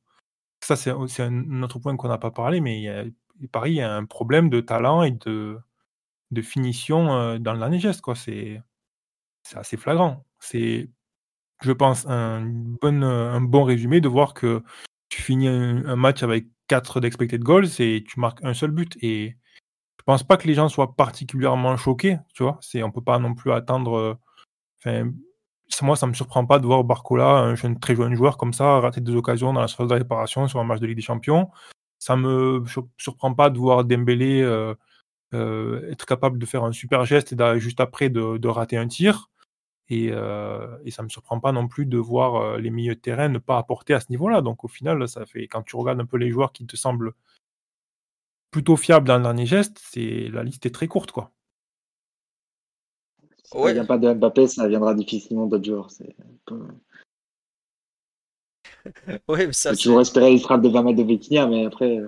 ça c'est un autre point qu'on n'a pas parlé, mais il y a, il y a un problème de talent et de, finition euh, dans le dernier geste. C'est assez flagrant. C'est je pense, un bon, un bon résumé de voir que tu finis un, match avec 4 d'expected goals et tu marques un seul but. Et je pense pas que les gens soient particulièrement choqués, tu vois. On peut pas non plus attendre. Moi, ça me surprend pas de voir Barcola, un jeune, très jeune joueur comme ça, rater des occasions dans la surface de réparation sur un match de Ligue des Champions. Ça me surprend pas de voir Dembélé. Euh, être capable de faire un super geste et juste après de, rater un tir. Et, et, ça ne me surprend pas non plus de voir les milieux de terrain ne pas apporter à ce niveau-là. Donc au final, ça fait quand tu regardes un peu les joueurs qui te semblent plutôt fiables dans le dernier geste, la liste est très courte quoi. Si ouais. il n'y a pas de Mbappé, ça viendra difficilement d'autres joueurs. C'est oui, ça, tu toujours espérer les frappes de 20 mètres de Vitinha, mais après,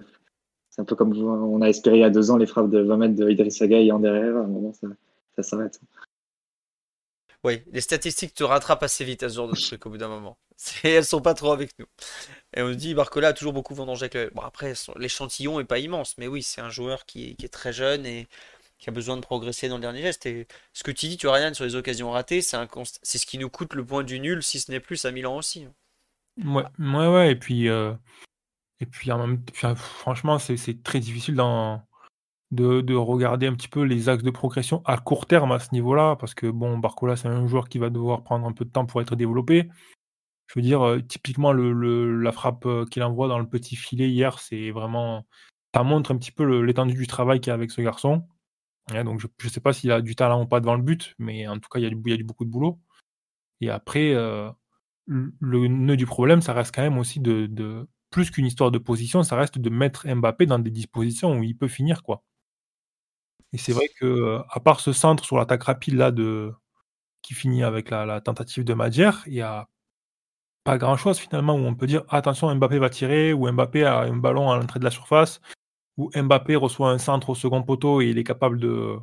c'est un peu comme on a espéré il y a deux ans les frappes de 20 mètres de Idriss et en derrière. À un moment, ça, ça s'arrête. Oui, les statistiques te rattrapent assez vite à ce genre de truc au bout d'un moment. Elles sont pas trop avec nous. Et on dit Barcola a toujours beaucoup vendangé avec le... Bon, après, l'échantillon est pas immense, mais oui, c'est un joueur qui est, très jeune et qui a besoin de progresser dans le dernier geste. Et ce que tu dis, tu Ryan, sur les occasions ratées, c'est ce qui nous coûte le point du nul, si ce n'est plus à Milan aussi. Ouais, ouais, ouais. Et puis, euh, et puis, en même... franchement, c'est très difficile de, regarder un petit peu les axes de progression à court terme à ce niveau-là, parce que bon, Barcola, c'est un joueur qui va devoir prendre un peu de temps pour être développé. Je veux dire, euh, typiquement, la frappe euh, qu'il envoie dans le petit filet hier, c'est vraiment. Ça montre un petit peu l'étendue du travail qu'il y a avec ce garçon. Donc, je ne sais pas s'il a du talent ou pas devant le but, mais en tout cas, il y a, du, beaucoup de boulot. Et après, euh, le nœud du problème, ça reste quand même aussi de, plus qu'une histoire de position, ça reste de mettre Mbappé dans des dispositions où il peut finir, quoi. Et c'est vrai que, à part ce centre sur l'attaque rapide là de qui finit avec la, tentative de Madjer, il n'y a pas grand chose finalement où on peut dire attention Mbappé va tirer ou Mbappé a un ballon à l'entrée de la surface ou Mbappé reçoit un centre au second poteau et il est capable de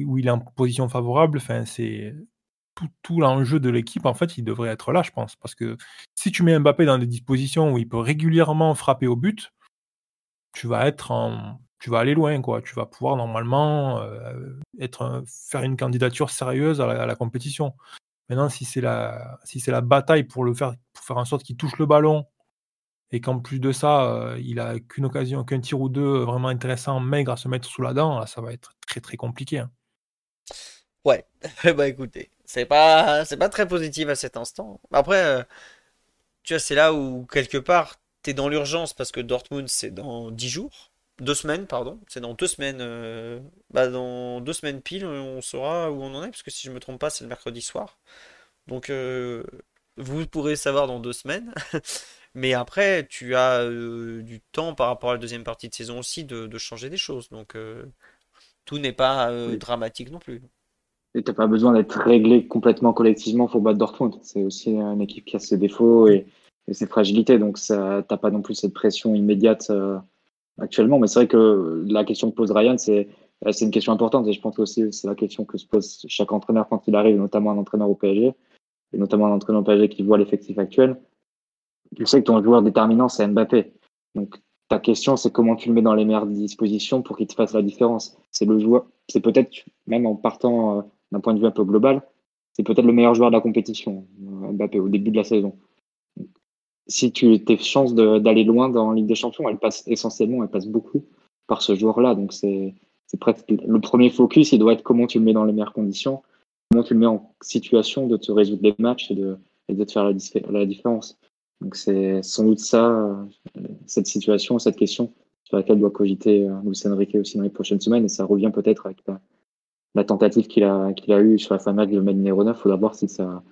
où il est en position favorable. Enfin, c'est tout, l'enjeu de l'équipe en fait, il devrait être là, je pense, parce que si tu mets Mbappé dans des dispositions où il peut régulièrement frapper au but, tu vas être en tu vas aller loin, quoi. Tu vas pouvoir normalement euh, être faire une candidature sérieuse à la, compétition. Maintenant, si c'est la, si c'est la bataille pour le faire, pour faire en sorte qu'il touche le ballon et qu'en plus de ça, euh, il a qu'une occasion, qu'un tir ou deux vraiment intéressant, maigre à se mettre sous la dent, ça va être très très compliqué. Hein. Ouais, bah écoutez, c'est pas, c'est pas très positif à cet instant. Après, euh, tu vois, c'est là où quelque part, tu es dans l'urgence parce que Dortmund, c'est dans 10 jours deux semaines, pardon. C'est dans deux semaines. Euh, bah, dans deux semaines pile, on saura où on en est, parce que si je me trompe pas, c'est le mercredi soir. Donc, euh, vous pourrez savoir dans deux semaines. Mais après, tu as euh, du temps par rapport à la deuxième partie de saison aussi de, changer des choses. Donc, tout n'est pas dramatique non plus. Et t'as pas besoin d'être réglé complètement collectivement pour battre Dortmund. C'est aussi une équipe qui a ses défauts et, ses fragilités. Donc, t'as pas non plus cette pression immédiate actuellement. Mais c'est vrai que la question que pose Ryan, c'est c'est une question importante et je pense que aussi c'est la question que se pose chaque entraîneur quand il arrive, notamment un entraîneur au PSG, et notamment un entraîneur au PSG qui voit l'effectif actuel. Tu sais que ton joueur déterminant, c'est Mbappé. Donc ta question, c'est comment tu le mets dans les meilleures dispositions pour qu'il te fasse la différence. C'est le joueur, c'est peut-être, même en partant euh, d'un point de vue un peu global, c'est peut-être le meilleur joueur de la compétition, euh, Mbappé, au début de la saison si tu tes chances d'aller loin dans Ligue des Champions, elles passent essentiellement, elles passent beaucoup par ce joueur-là. Donc c'est presque le premier focus, il doit être comment tu le mets dans les meilleures conditions, comment tu le mets en situation de te résoudre les matchs et de, de te faire la différence. Donc c'est sans doute ça, euh, cette situation, cette question sur laquelle doit cogiter euh, Luis Enrique aussi dans les prochaines semaines. Et ça revient peut-être avec la, tentative qu'il a, a eue sur la fin de match de Medina 9. Il faudra voir si ça,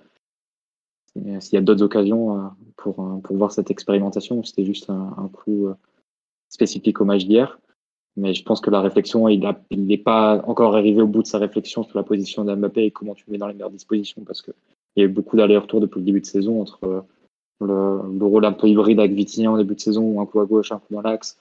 s'il y a d'autres occasions euh, pour, euh, pour voir cette expérimentation, c'était juste un, coup euh, spécifique au match d'hier. Mais je pense que la réflexion, il n'est pas encore arrivé au bout de sa réflexion sur la position d'Mbappé et comment tu le mets dans les meilleures dispositions parce qu'il y a eu beaucoup d'allers-retours depuis le début de saison entre le, rôle un peu hybride avec Vitinha en début de saison, un coup à gauche, un coup dans l'axe,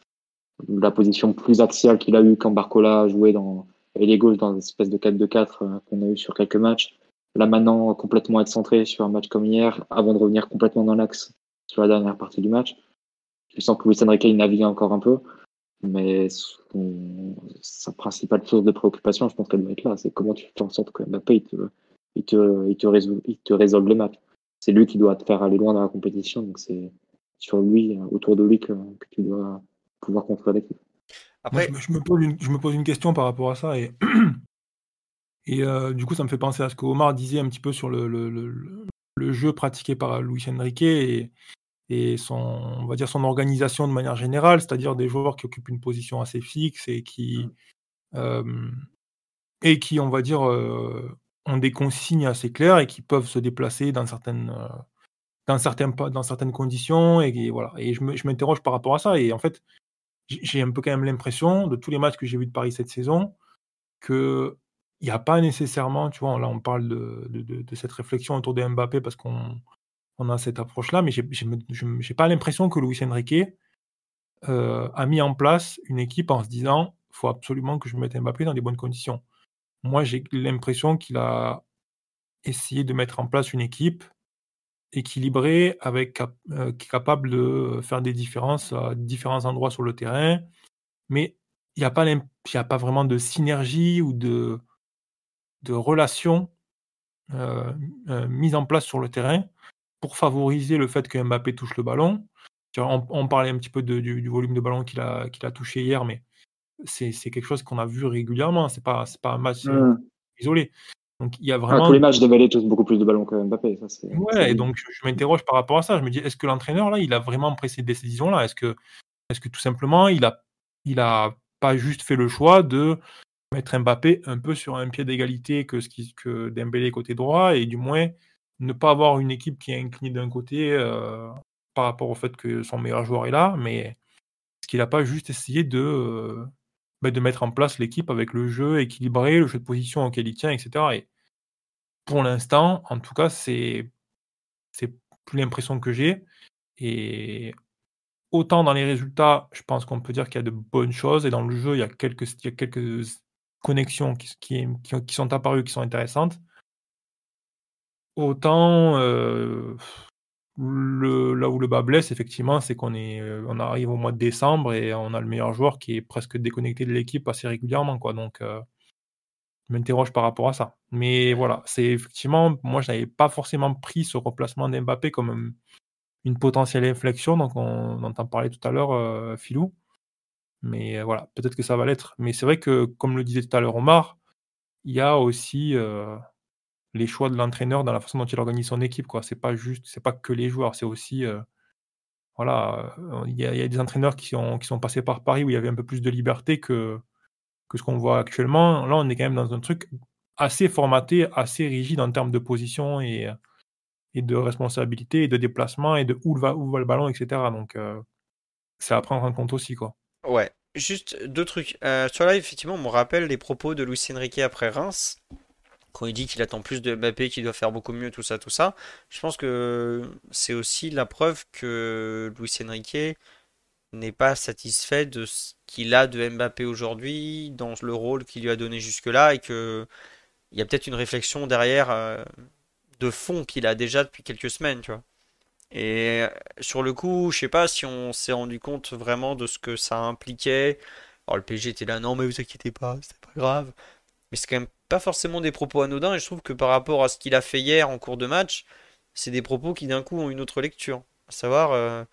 la position plus axiale qu'il a eu quand Barcola a joué dans les gauche dans une espèce de 4-2-4 qu'on a eu sur quelques matchs là maintenant complètement être centré sur un match comme hier, avant de revenir complètement dans l'axe sur la dernière partie du match. Je sens que Luis Enrique navigue encore un peu, mais sa principale source de préoccupation, je pense qu'elle doit être là. C'est comment tu fais en sorte que Mbappé il te, il te, il te, résolve, il te résolve les matchs. C'est lui qui doit te faire aller loin dans la compétition, donc c'est sur lui, autour de lui que, que tu dois pouvoir contrôler l'équipe. Après, je, me pose une, je me pose une question par rapport à ça et Et euh, du coup, ça me fait penser à ce que Omar disait un petit peu sur le, le, le, jeu pratiqué par Luis Enrique et, et, son, on va dire son organisation de manière générale, c'est-à-dire des joueurs qui occupent une position assez fixe et qui, et qui, on va dire, ont des consignes assez claires et qui peuvent se déplacer dans certaines, dans certains, dans certaines conditions. Et, voilà. Et je m'interroge par rapport à ça. Et en fait, j'ai un peu quand même l'impression, de tous les matchs que j'ai vus de Paris cette saison, que il n'y a pas nécessairement, tu vois, là on parle de, de, cette réflexion autour de Mbappé parce qu'on on a cette approche-là, mais je n'ai pas l'impression que Luis Enrique euh, a mis en place une équipe en se disant il faut absolument que je mette Mbappé dans des bonnes conditions. Moi, j'ai l'impression qu'il a essayé de mettre en place une équipe équilibrée, avec, euh, qui est capable de faire des différences à différents endroits sur le terrain, mais il n'y a, pas vraiment de synergie ou de, relation euh, mise en place sur le terrain pour favoriser le fait que Mbappé touche le ballon. On, parlait un petit peu du, volume de ballon qu'il a, qu'il a touché hier, mais c'est quelque chose qu'on a vu régulièrement. C'est pas, pas un match mmh. isolé. Donc il y a vraiment. tous les matchs, Dembélé touche beaucoup plus de ballons que Mbappé. Ça, ouais, et donc je m'interroge par rapport à ça. Je me dis, est-ce que l'entraîneur là, il a vraiment pris cette décision là Est-ce que, est que tout simplement, il a, il a pas juste fait le choix de mettre Mbappé un peu sur un pied d'égalité que ce qui, que Dembélé côté droit et du moins ne pas avoir une équipe qui est inclinée d'un côté euh, par rapport au fait que son meilleur joueur est là, mais est-ce qu'il n'a pas juste essayé de, euh, bah, de mettre en place l'équipe avec le jeu équilibré, le jeu de position auquel il tient, etc. Et pour l'instant, en tout cas, c'est c'est plus l'impression que j'ai. Et autant dans les résultats, je pense qu'on peut dire qu'il y a de bonnes choses, et dans le jeu, il y a quelques, il y a quelques connexions qui, qui, qui, sont apparues, qui sont intéressantes. Autant euh, là où le bas blesse, effectivement, c'est qu'on est, euh, on arrive au mois de décembre et on a le meilleur joueur qui est presque déconnecté de l'équipe assez régulièrement, quoi. Donc, euh, je m'interroge par rapport à ça. Mais voilà, c'est effectivement, moi, je n'avais pas forcément pris ce remplacement d'Mbappé comme une potentielle inflexion. Donc, on, entend parler tout à l'heure, Philou. Mais voilà, peut-être que ça va l'être. Mais c'est vrai que, comme le disait tout à l'heure Omar, il y a aussi les choix de l'entraîneur dans la façon dont il organise son équipe. Ce n'est pas juste, c'est pas que les joueurs, c'est aussi. voilà, il y, a, des entraîneurs qui sont, qui sont passés par Paris où il y avait un peu plus de liberté que, que ce qu'on voit actuellement. Là, on est quand même dans un truc assez formaté, assez rigide en termes de position et, et de responsabilité et de déplacement et de où va, où va le ballon, etc. Donc, c'est à prendre en compte aussi. quoi. Ouais, juste deux trucs. Euh, sur là, effectivement, on me rappelle les propos de Luis Enrique après Reims quand il dit qu'il attend plus de Mbappé, qu'il doit faire beaucoup mieux, tout ça, tout ça, je pense que c'est aussi la preuve que Luis Enrique n'est pas satisfait de ce qu'il a de Mbappé aujourd'hui, dans le rôle qu'il lui a donné jusque-là, et que il y a peut-être une réflexion derrière euh, de fond qu'il a déjà depuis quelques semaines, tu vois. Et euh, sur le coup, je sais pas si on s'est rendu compte vraiment de ce que ça impliquait. Alors le PSG était là, non mais vous inquiétez pas, c'est pas grave. Mais c'est quand même pas forcément des propos anodins et je trouve que par rapport à ce qu'il a fait hier en cours de match, c'est des propos qui d'un coup ont une autre lecture. À savoir, euh,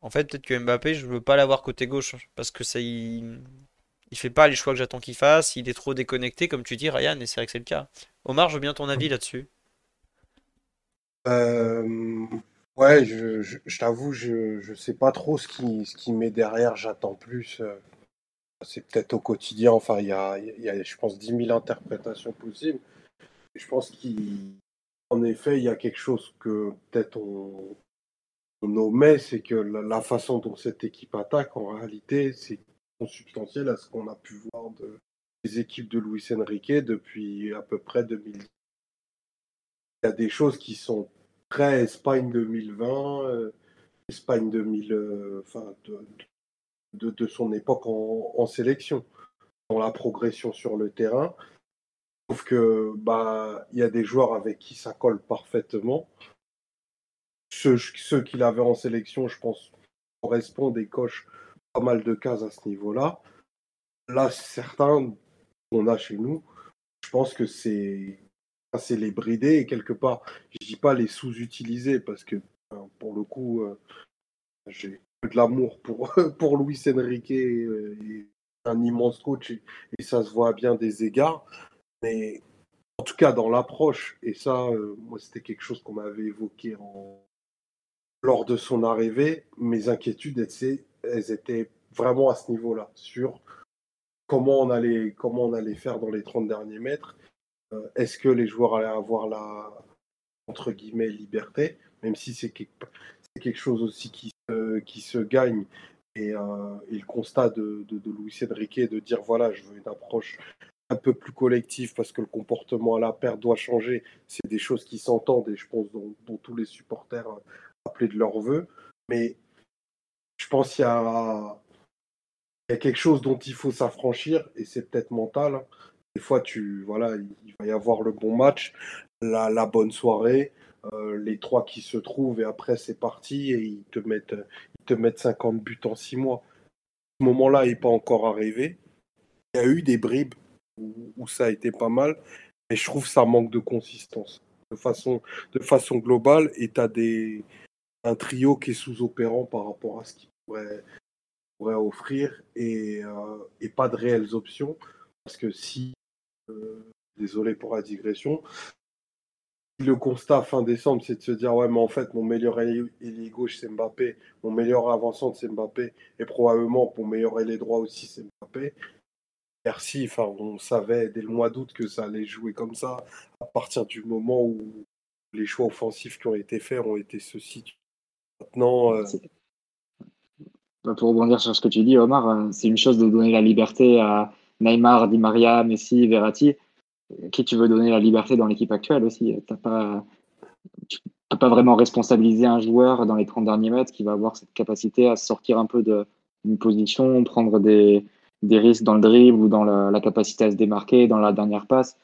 en fait, peut-être que Mbappé, je veux pas l'avoir côté gauche parce que ça, il, fait pas les choix que j'attends qu'il fasse, il est trop déconnecté, comme tu dis, Ryan, et c'est vrai que c'est le cas. Omar, je veux bien ton avis là-dessus. Euh, ouais, je, t'avoue, je, sais pas trop ce qui, ce qui met derrière, j'attends plus. Euh, c'est peut-être au quotidien, enfin, il y a, je pense, 10 000 interprétations possibles. Je pense qu'en effet, il y a quelque chose que peut-être on, on omet, c'est que la, façon dont cette équipe attaque, en réalité, c'est consubstantiel à ce qu'on a pu voir de, des équipes de Luis Enrique depuis à peu près 2010. Il y a des choses qui sont très Espagne 2020, euh, Espagne 2000, euh, enfin, de, son époque en, sélection, dans la progression sur le terrain. Sauf que bah il y a des joueurs avec qui ça colle parfaitement. Ceux, ceux qu'il avait en sélection, je pense, correspondent et cochent pas mal de cases à ce niveau-là. Là, certains qu'on a chez nous, je pense que c'est c'est les brider et quelque part, je dis pas les sous-utiliser parce que pour le coup, euh, j'ai de l'amour pour, pour Luis Enrique et, un immense coach et, ça se voit à bien des égards. Mais en tout cas, dans l'approche, et ça, euh, moi, c'était quelque chose qu'on m'avait évoqué en... lors de son arrivée, mes inquiétudes, elles, étaient vraiment à ce niveau-là, sur comment on allait, comment on allait faire dans les 30 derniers mètres. Euh, est-ce que les joueurs allaient avoir la, entre guillemets, liberté, même si c'est quelque, quelque, chose aussi qui qui se gagne. Et, euh, le constat de, de, de Luis Enrique de dire voilà, je veux une approche un peu plus collective parce que le comportement à la perte doit changer, c'est des choses qui s'entendent et je pense dont, tous les supporters euh, appelaient de leur vœu. Mais je pense qu'il y a, quelque chose dont il faut s'affranchir et c'est peut-être mental. Des fois, tu, voilà, il va y avoir le bon match, la bonne soirée, euh, les trois qui se trouvent et après c'est parti et ils te mettent, ils te mettent 50 buts en 6 mois. Ce moment-là n'est pas encore arrivé. Il y a eu des bribes où, ça a été pas mal, mais je trouve ça manque de consistance de façon, de façon globale et tu as des, un trio qui est sous-opérant par rapport à ce qu'il pourrait, offrir et, euh, et, pas de réelles options. Parce que si, euh, désolé pour la digression, si le constat fin décembre, c'est de se dire ouais, mais en fait, mon meilleur ailier gauche, c'est Mbappé, mon meilleur avançant, c'est Mbappé, et probablement mon meilleur ailier droit aussi, c'est Mbappé. Merci, enfin, on savait dès le mois d'août que ça allait jouer comme ça, à partir du moment où les choix offensifs qui ont été faits ont été ceux-ci. Maintenant. Euh... Pour rebondir sur ce que tu dis, Omar, euh, c'est une chose de donner la liberté à Neymar, Di Maria, Messi, Verratti. Qui tu veux donner la liberté dans l'équipe actuelle aussi T'as pas, Tu peux pas vraiment responsabiliser un joueur dans les 30 derniers mètres qui va avoir cette capacité à sortir un peu d'une position, prendre des, des risques dans le dribble ou dans la, la, capacité à se démarquer, dans la dernière passe.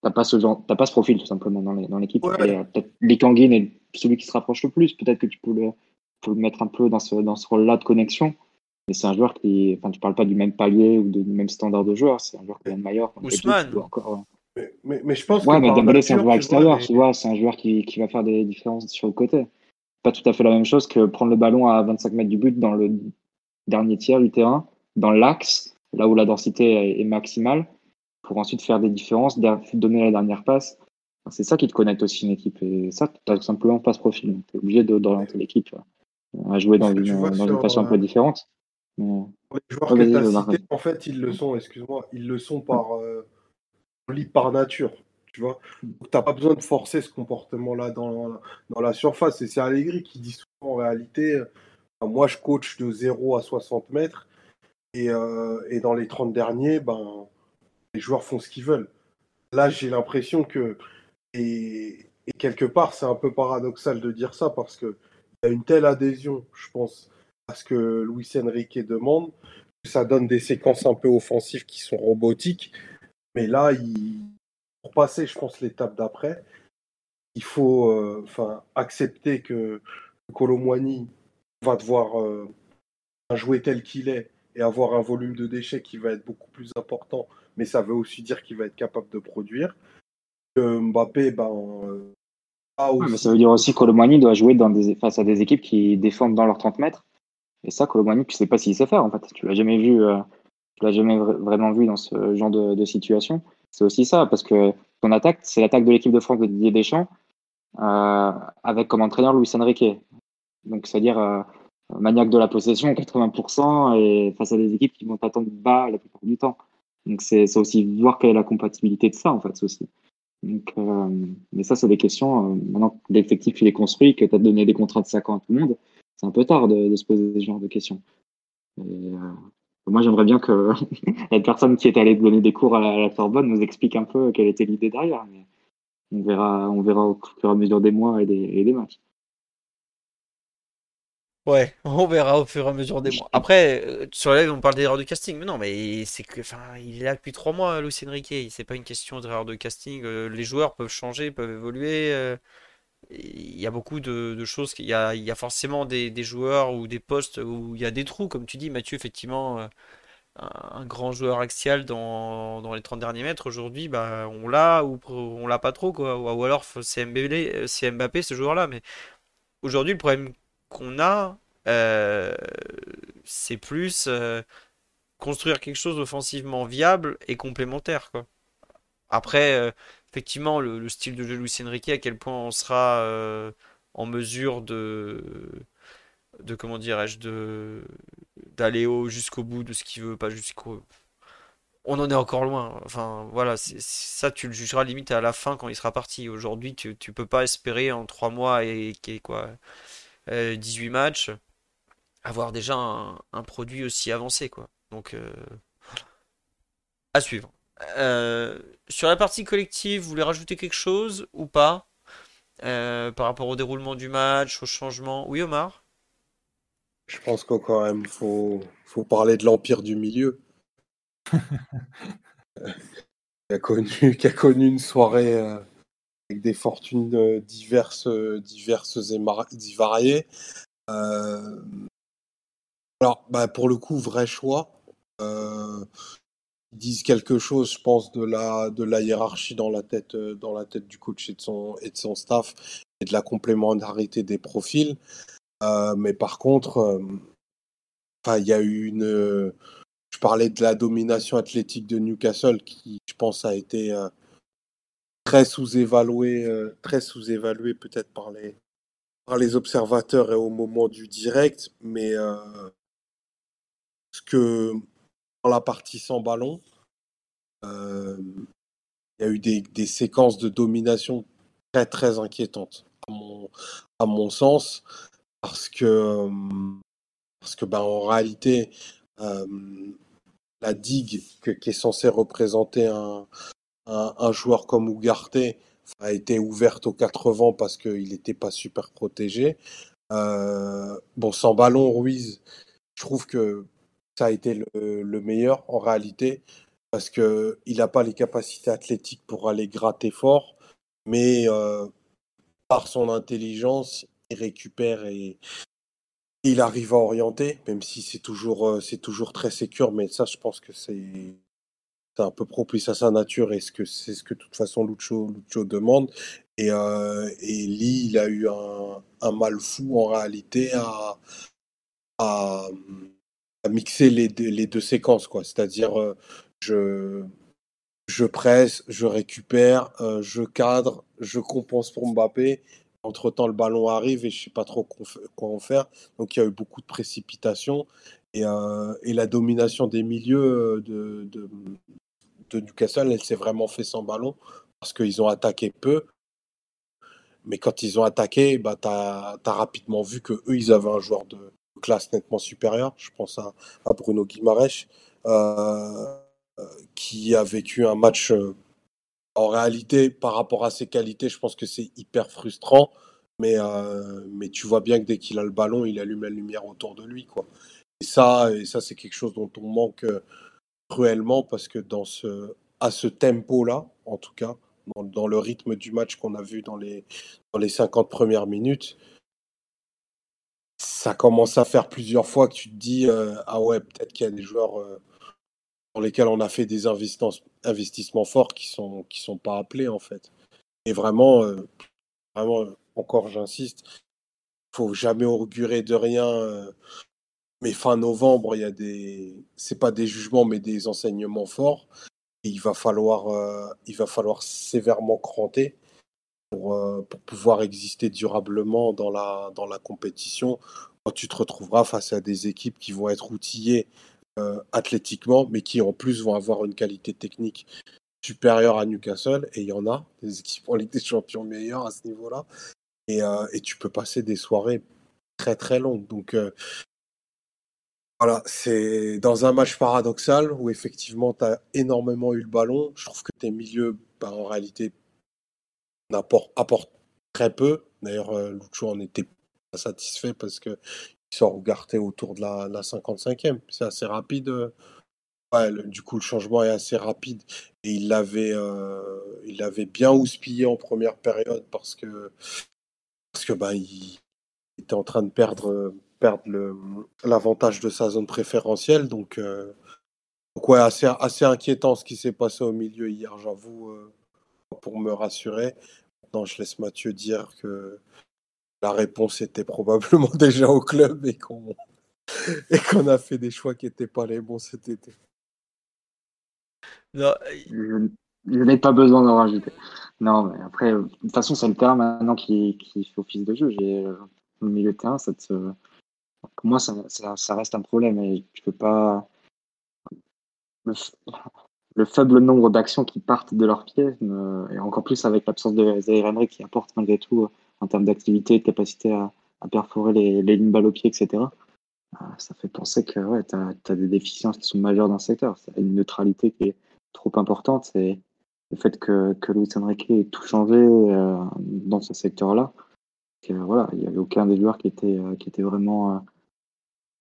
T'as pas ce genre, t'as pas ce profil tout simplement dans l'équipe. Ouais. Euh, peut-être Likangin est celui qui se rapproche le plus. Peut-être que tu peux le, mettre un peu dans ce, dans ce rôle-là de connexion. Mais c'est un joueur qui, enfin, tu parles pas du même palier ou du même standard de joueur. C'est un joueur qui est meilleur. Ousmane. Encore, mais, mais, mais, je pense ouais, que. mais Dembélé, c'est un joueur extérieur, tu vois. C'est un joueur qui, qui va faire des différences sur le côté. Pas tout à fait la même chose que prendre le ballon à 25 mètres du but dans le dernier tiers du terrain, dans l'axe, là où la densité est maximale, pour ensuite faire des différences, donner la dernière passe. C'est ça qui te connecte aussi une équipe. Et ça, tu n'as tout simplement pas ce profil. Tu es obligé d'orienter l'équipe à jouer dans, une, dans sur, une, façon un peu différente. Mais... Les joueurs que as cités, en fait, ils le sont, excuse-moi, ils le sont par, euh, par nature. Tu vois, tu n'as pas besoin de forcer ce comportement-là dans, dans la surface. Et c'est Allegri qui dit souvent en réalité, euh, moi je coach de 0 à 60 mètres et, euh, et dans les 30 derniers, ben, les joueurs font ce qu'ils veulent. Là, j'ai l'impression que, et, et, quelque part, c'est un peu paradoxal de dire ça parce qu'il y a une telle adhésion, je pense, à ce que Luis Enrique demande, que ça donne des séquences un peu offensives qui sont robotiques. Mais là, il, pour passer, je pense, l'étape d'après, il faut euh, enfin, accepter que Colomwani va devoir euh, jouer tel qu'il est et avoir un volume de déchets qui va être beaucoup plus important, mais ça veut aussi dire qu'il va être capable de produire. Que Mbappé, ben, euh, a aussi... mais ça veut dire aussi que Colomani doit jouer dans des, face à des équipes qui défendent dans leurs 30 mètres. Et ça, Colomani, tu sais pas s'il sait faire en fait. Tu l'as jamais vu, euh, jamais vraiment vu dans ce genre de, situation. C'est aussi ça, parce que ton attaque, c'est l'attaque de l'équipe de France de Didier Deschamps, euh, avec comme entraîneur Luis Enrique. Donc, c'est-à-dire euh, maniaque de la possession, 80%, et face à des équipes qui vont t'attendre bas la plupart du temps. Donc c'est aussi voir quelle est la compatibilité de ça, en fait, aussi. Donc, euh, mais ça, c'est des questions. Maintenant que l'effectif il est construit, que tu as donné des contrats de 5 ans à tout le monde, c'est un peu tard de, se poser ce genre de questions. Moi, j'aimerais bien que la personne qui est allée donner des cours à la, Sorbonne nous explique un peu quelle était l'idée derrière. Mais on verra, on verra au fur et à mesure des mois et des, et des matchs. Ouais, on verra au fur et à mesure des mois. Après, euh, sur la live, on parle d'erreur de casting, mais non, mais c'est que, enfin, il est là depuis trois mois, Luis Enrique. C'est pas une question d'erreur de casting. Euh, les joueurs peuvent changer, peuvent évoluer. Euh, il y a beaucoup de, choses. Il y a, forcément des, joueurs ou des postes où il y a des trous, comme tu dis, Mathieu. Effectivement, un, un grand joueur axial dans, dans les 30 derniers mètres. Aujourd'hui, bah, on l'a ou on l'a pas trop, quoi. Ou alors c'est Mbappé, Mbappé ce joueur-là, mais aujourd'hui, le problème qu'on a, euh, c'est plus euh, construire quelque chose offensivement viable et complémentaire. Quoi. Après, euh, effectivement, le, le, style de jeu de Luis Enrique, à quel point on sera euh, en mesure de, de comment dirais-je, de d'aller jusqu'au bout de ce qu'il veut, pas jusqu'au on en est encore loin. Enfin, voilà, ça, tu le jugeras limite à la fin quand il sera parti. Aujourd'hui, tu, tu peux pas espérer en 3 mois et, quoi, 18 matchs avoir déjà un, produit aussi avancé, quoi. Donc, à suivre. Sur la partie collective, vous voulez rajouter quelque chose ou pas par rapport au déroulement du match, au changement? Oui, Omar? Je pense qu'encore quand même, faut, faut parler de l'empire du milieu. qui, a connu, qui a connu une soirée euh, avec des fortunes euh, diverses, diverses et variées. Euh, alors, bah, pour le coup, vrai choix. Disent quelque chose, je pense, de la, de la hiérarchie dans la, tête, dans la tête du coach et de son, et de son staff et de la complémentarité des profils. Euh, mais par contre, euh, il y a eu une. je parlais de la domination athlétique de Newcastle qui, je pense, a été euh, très sous-évaluée, très sous-évaluée peut-être par les, par les observateurs et au moment du direct, mais ce que la partie sans ballon, il y a eu des, séquences de domination très très inquiétantes à mon, sens parce que, parce que bah, en réalité, la digue qui est censée représenter un, un, joueur comme Ugarte a été ouverte aux 80 parce qu'il n'était pas super protégé. bon, sans ballon, Ruiz, je trouve que ça a été le, le meilleur en réalité parce qu'il n'a pas les capacités athlétiques pour aller gratter fort, mais par son intelligence, récupère et il arrive à orienter, même si c'est toujours, euh, c'est toujours très sécure, mais ça, je pense que c'est un peu propice à sa nature et ce que c'est ce que de toute façon Lucho, Lucho demande. Et, euh, et Lee, il a eu un, un, mal fou en réalité à, à, mixer les deux, séquences, quoi. C'est-à-dire, euh, je, je presse, je récupère, je cadre, je compense pour Mbappé entre-temps, le ballon arrive et je sais pas trop quoi en faire. Donc, il y a eu beaucoup de précipitations. Et, euh, la domination des milieux euh, de, Newcastle, elle s'est vraiment fait sans ballon parce qu'ils ont attaqué peu. Mais quand ils ont attaqué, bah, tu as, rapidement vu qu'eux, ils avaient un joueur de classe nettement supérieur. Je pense à, Bruno Guimaraes, euh, qui a vécu un match en réalité, par rapport à ses qualités, je pense que c'est hyper frustrant. Mais, euh, mais tu vois bien que dès qu'il a le ballon, il allume la lumière autour de lui. Quoi. Et ça, et ça c'est quelque chose dont on manque euh, cruellement parce que dans ce, à ce tempo-là, en tout cas, dans, le rythme du match qu'on a vu dans les, dans les 50 premières minutes, ça commence à faire plusieurs fois que tu te dis euh, Ah ouais, peut-être qu'il y a des joueurs dans lesquels on a fait des investissements, forts qui sont qui sont pas appelés en fait. Et vraiment, euh, vraiment, encore j'insiste, faut jamais augurer de rien. Euh, mais fin novembre, il y a des, c'est pas des jugements, mais des enseignements forts. Et il va falloir, euh, il va falloir sévèrement cranter pour, pour pouvoir exister durablement dans la dans la compétition. Quand tu te retrouveras face à des équipes qui vont être outillées euh, athlétiquement, mais qui en plus vont avoir une qualité technique supérieure à Newcastle. Et il y en a, des équipes en Ligue des Champions meilleures à ce niveau-là. Et, euh, et, tu peux passer des soirées très très longues. Donc euh, voilà, c'est dans un match paradoxal où effectivement tu as énormément eu le ballon. Je trouve que tes milieux, bah, en réalité, apportent, très peu. D'ailleurs, Lucho en était pas satisfait parce que sort Ougarté autour de la, la 55e. C'est assez rapide. Euh. du coup, le changement est assez rapide. Et il l'avait, euh, il l'avait bien houspillé en première période parce que, parce que bah, il était en train de perdre, perdre l'avantage de sa zone préférentielle. Donc, euh, ouais, assez, assez inquiétant ce qui s'est passé au milieu hier, j'avoue, pour me rassurer. Maintenant, je laisse Mathieu dire que la réponse était probablement déjà au club et qu'on et qu'on a fait des choix qui n'étaient pas les bons cet été. Je, n'ai pas besoin d'en rajouter. Non, mais après, de toute façon, c'est le terrain maintenant qui, qui fait office de jeu. J'ai euh, le milieu de terrain, ça pour moi, ça, ça, reste un problème et tu peux pas. le faible nombre d'actions qui partent de leurs pieds, et encore plus avec l'absence de Zaire Emery qui apporte malgré tout en termes d'activité, de capacité à, perforer les, lignes balles au pied, etc. ça fait penser que ouais, tu as, des déficiences qui sont majeures dans le secteur. C'est une neutralité qui est trop importante. Et le fait que, que Luis Enrique ait tout changé dans ce secteur-là, voilà, il n'y avait aucun des joueurs qui était, qui était vraiment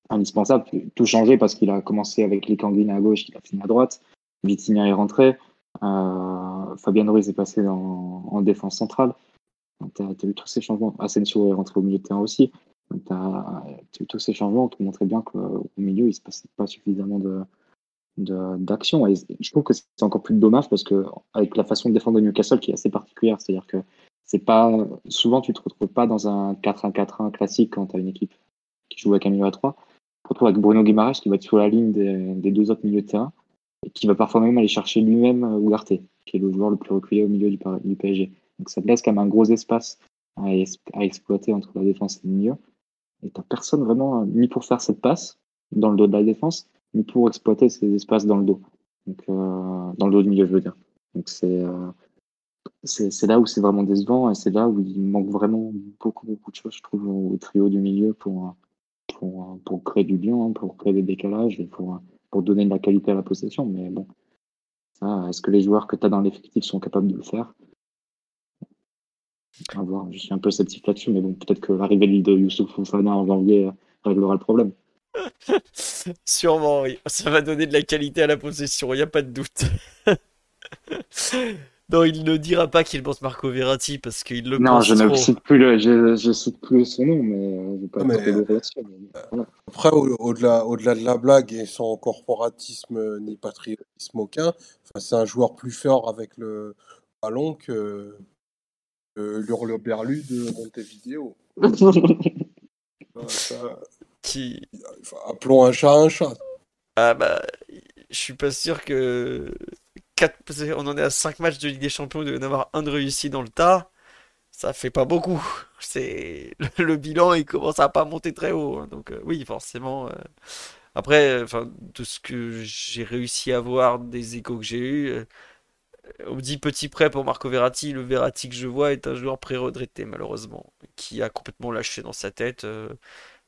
indispensable. Tout changé parce qu'il a commencé avec les à gauche, il a fini à droite. Vitinha est rentré. Euh, Fabien Ruiz est passé en défense centrale. Tu as, vu tous ces changements. Asensio est rentré au milieu de terrain aussi. Tu as, vu tous ces changements qui montraient bien qu'au milieu, il ne se passait pas suffisamment de, d'action. Je trouve que c'est encore plus dommage parce que avec la façon de défendre de Newcastle qui est assez particulière, c'est-à-dire que c'est pas souvent tu te retrouves pas dans un 4-1-4-1 classique quand tu as une équipe qui joue avec un milieu à 3 retrouve avec Bruno Guimaraes qui va être sur la ligne des, deux autres milieux de terrain qui va parfois même aller chercher lui-même euh, Ougarté, qui est le joueur le plus reculé au milieu du, PSG. Donc ça laisse quand même un gros espace à, exploiter entre la défense et le milieu. Et t'as personne vraiment, euh, ni pour faire cette passe dans le dos de la défense, ni pour exploiter ces espaces dans le dos. Donc, euh, dans le dos du milieu, je veux dire. Donc c'est c'est là où c'est vraiment décevant et c'est là où il manque vraiment beaucoup, beaucoup de choses, je trouve, au trio du milieu pour, pour, pour créer du lien, hein, pour créer des décalages et pour, pour donner de la qualité à la possession. Mais bon, est-ce que les joueurs que tu as dans l'effectif sont capables de le faire? À voir. Je suis un peu sceptique là-dessus, mais bon, peut-être que l'arrivée de Youssouf Fofana en janvier euh, réglera le problème. Sûrement, oui. Ça va donner de la qualité à la possession, il n'y a pas de doute. Non, il ne dira pas qu'il pense Marco Verratti parce qu'il le non, pense je ne cite plus le, je, je cite plus son nom, mais euh, je pas mais, euh, Après, au-delà, au-delà de la blague et son corporatisme ni patriotisme aucun, c'est un joueur plus fort avec le ballon que, que berlu de Montevideo. ça, Qui Appelons un chat un chat. Ah bah, je suis pas sûr que on en est à 5 matchs de Ligue des Champions, de n'avoir un de réussi dans le tas. Ça fait pas beaucoup. C'est le bilan, il commence à pas monter très haut. Hein. Donc euh, oui, forcément. Euh, après, enfin, de ce que j'ai réussi à voir des échos que j'ai eu, euh, on me dit petit prêt pour Marco Verratti. Le Verratti que je vois est un joueur pré-retraité malheureusement, qui a complètement lâché dans sa tête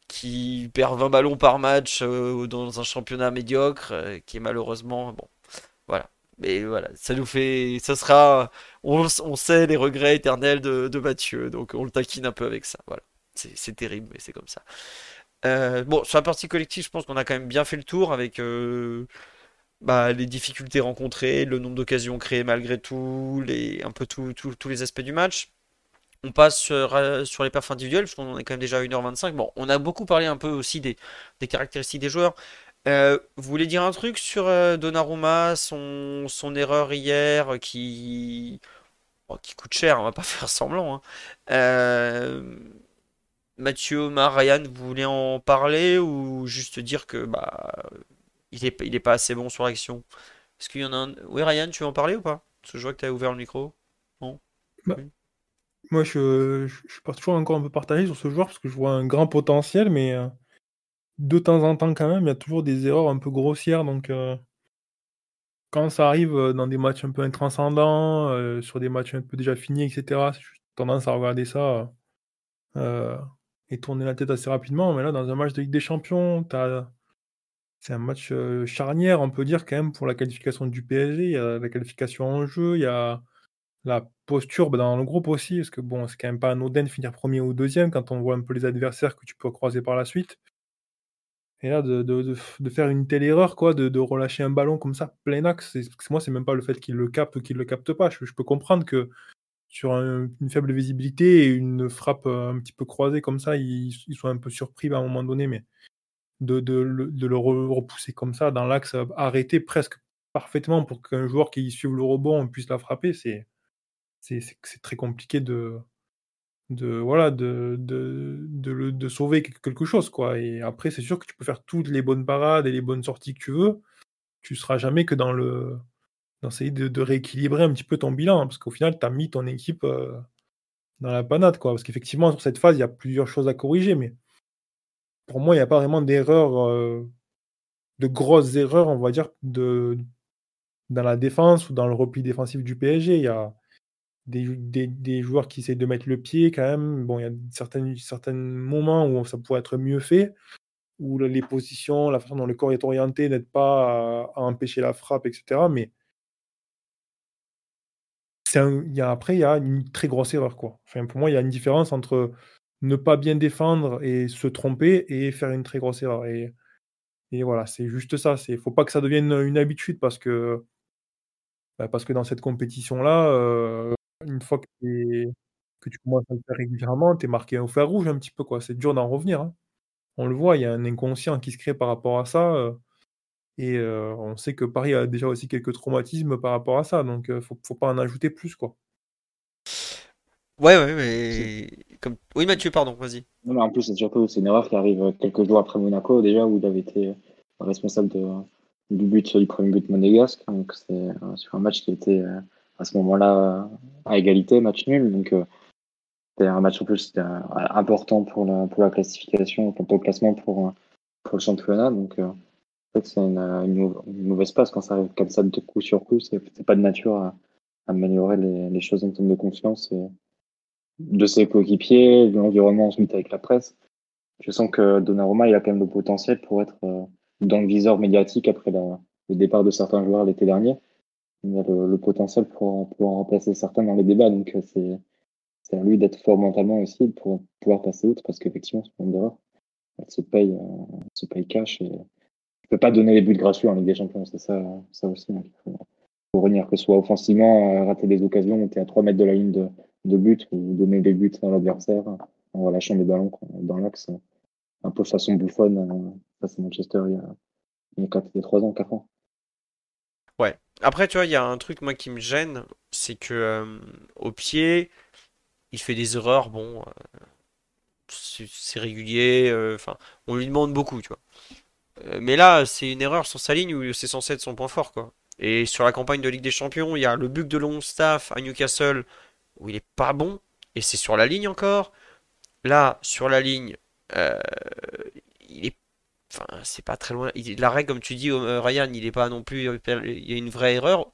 qui perd 20 ballons par match dans un championnat médiocre, qui est malheureusement bon. Voilà, mais voilà, ça nous fait. Ça sera. On, sait les regrets éternels de, de, Mathieu, donc on le taquine un peu avec ça. Voilà. C'est terrible, mais c'est comme ça. Euh, bon, sur la partie collective, je pense qu'on a quand même bien fait le tour avec euh, bah, les difficultés rencontrées, le nombre d'occasions créées malgré tout, les, un peu tous les aspects du match. On passe sur, euh, sur les perfs individuels, parce qu'on en est quand même déjà à 1h25. Bon, on a beaucoup parlé un peu aussi des, des caractéristiques des joueurs. Euh, vous voulez dire un truc sur euh, Donnarumma, son, son erreur hier euh, qui, qui coûte cher, on va pas faire semblant. Hein. Mathieu, Omar, Ryan, vous voulez en parler ou juste dire que bah il est, il est pas assez bon sur l'action? Est-ce qu'il y en a un... Oui, Ryan, tu veux en parler ou pas? Parce que je vois que tu as ouvert le micro. Non? Bah, Moi, je, je, je, suis toujours encore un peu partagé sur ce joueur parce que je vois un grand potentiel, mais de temps en temps quand même, il y a toujours des erreurs un peu grossières donc euh, quand ça arrive, euh, dans des matchs un peu intranscendants, euh, sur des matchs un peu déjà finis etc. j'ai tendance à regarder ça, et tourner la tête assez rapidement. Mais là, dans un match de Ligue des Champions, c'est un match, charnière, on peut dire quand même pour la qualification du PSG. Il y a la qualification en jeu, il y a la posture, bah, dans le groupe aussi, parce que bon, c'est quand même pas anodin de finir premier ou deuxième quand on voit un peu les adversaires que tu peux croiser par la suite. Et là, de, faire une telle erreur, quoi, de, relâcher un ballon comme ça, plein axe, moi, c'est même pas le fait qu'il le capte ou qu'il le capte pas. Je, peux comprendre que sur une faible visibilité et une frappe euh, un petit peu croisée comme ça, ils, soient un peu surpris à un moment donné, mais de, le repousser comme ça dans l'axe euh, arrêté presque parfaitement pour qu'un joueur qui suive le rebond puisse la frapper, c'est très compliqué de, de voilà de, de, de, de, sauver quelque chose quoi. Et après c'est sûr que tu peux faire toutes les bonnes parades et les bonnes sorties que tu veux. Tu seras jamais que dans le dans essayer de, rééquilibrer un petit peu ton bilan hein, parce qu'au final tu as mis ton équipe euh, dans la panade quoi. Parce qu'effectivement sur cette phase il y a plusieurs choses à corriger mais pour moi il n'y a pas vraiment d'erreur euh, de grosses erreurs on va dire de dans la défense ou dans le repli défensif du PSG. Il y a des, joueurs qui essaient de mettre le pied quand même. Bon, il y a certains, certains moments où ça pourrait être mieux fait, où les positions, la façon dont le corps est orienté n'aide pas à, empêcher la frappe, etc. Mais il y a, après, il y a une très grosse erreur. Quoi. Enfin, pour moi, il y a une différence entre ne pas bien défendre et se tromper et faire une très grosse erreur. Et, et voilà, c'est juste ça. Il ne faut pas que ça devienne une habitude parce que, bah, parce que dans cette compétition-là, euh, une fois que, que, tu commences à le faire régulièrement, tu es marqué au fer rouge un petit peu. quoi. C'est dur d'en revenir. Hein. On le voit, il y a un inconscient qui se crée par rapport à ça. Euh, et euh, on sait que Paris a déjà aussi quelques traumatismes par rapport à ça. Donc, il ne faut, faut pas en ajouter plus. quoi. Ouais, ouais, mais. Comme... Oui, Mathieu, pardon, vas-y. Non, mais en plus, c'est surtout c'est une erreur qui arrive quelques jours après Monaco, déjà, où il avait été responsable de, du but du premier but monégasque. Donc, c'est euh, sur un match qui était euh, à ce moment-là à égalité, match nul. Donc, euh, c'était un match en plus important pour la, classification, pour le classement pour, pour le championnat. Donc, c'est une, mauvaise passe quand ça arrive comme ça de coup sur coup. C'est pas de nature à, améliorer les, choses en termes de confiance. De ses coéquipiers, de l'environnement ensuite avec la presse. Je sens que Donnarumma, il a quand même le potentiel pour être euh, dans le viseur médiatique après le départ de certains joueurs l'été dernier. Il a le, potentiel pour, en remplacer certains dans les débats. Donc, euh, c'est, c'est à lui d'être fort mentalement aussi pour pouvoir passer outre parce qu'effectivement, ce nombre d'erreurs, elle se paye, euh, se paye cash et ne peut pas donner les buts gratuits en Ligue des Champions. C'est ça, ça aussi. il faut, revenir, que ce soit offensivement, rater des occasions, monter à 3 mètres de la ligne de, de but ou donner des buts à l'adversaire en relâchant des ballons dans l'axe. Un peu façon bouffonne euh, face à Manchester il y a, il y a 4, 3 ans, 4 ans. Ouais. Après, tu vois, il y a un truc moi qui me gêne, c'est que euh, au pied, il fait des erreurs. Bon, euh, c'est régulier. Enfin, on lui demande beaucoup, tu vois. mais là, c'est une erreur sur sa ligne où c'est censé être son point fort, quoi. Et sur la campagne de Ligue des Champions, il y a le but de Longstaff à Newcastle où il est pas bon, et c'est sur la ligne encore. Là, sur la ligne, euh, il est. Enfin, c'est pas très loin. Il, l'arrêt, comme tu dis, euh, Ryan, il est pas non plus. Il y a une vraie erreur.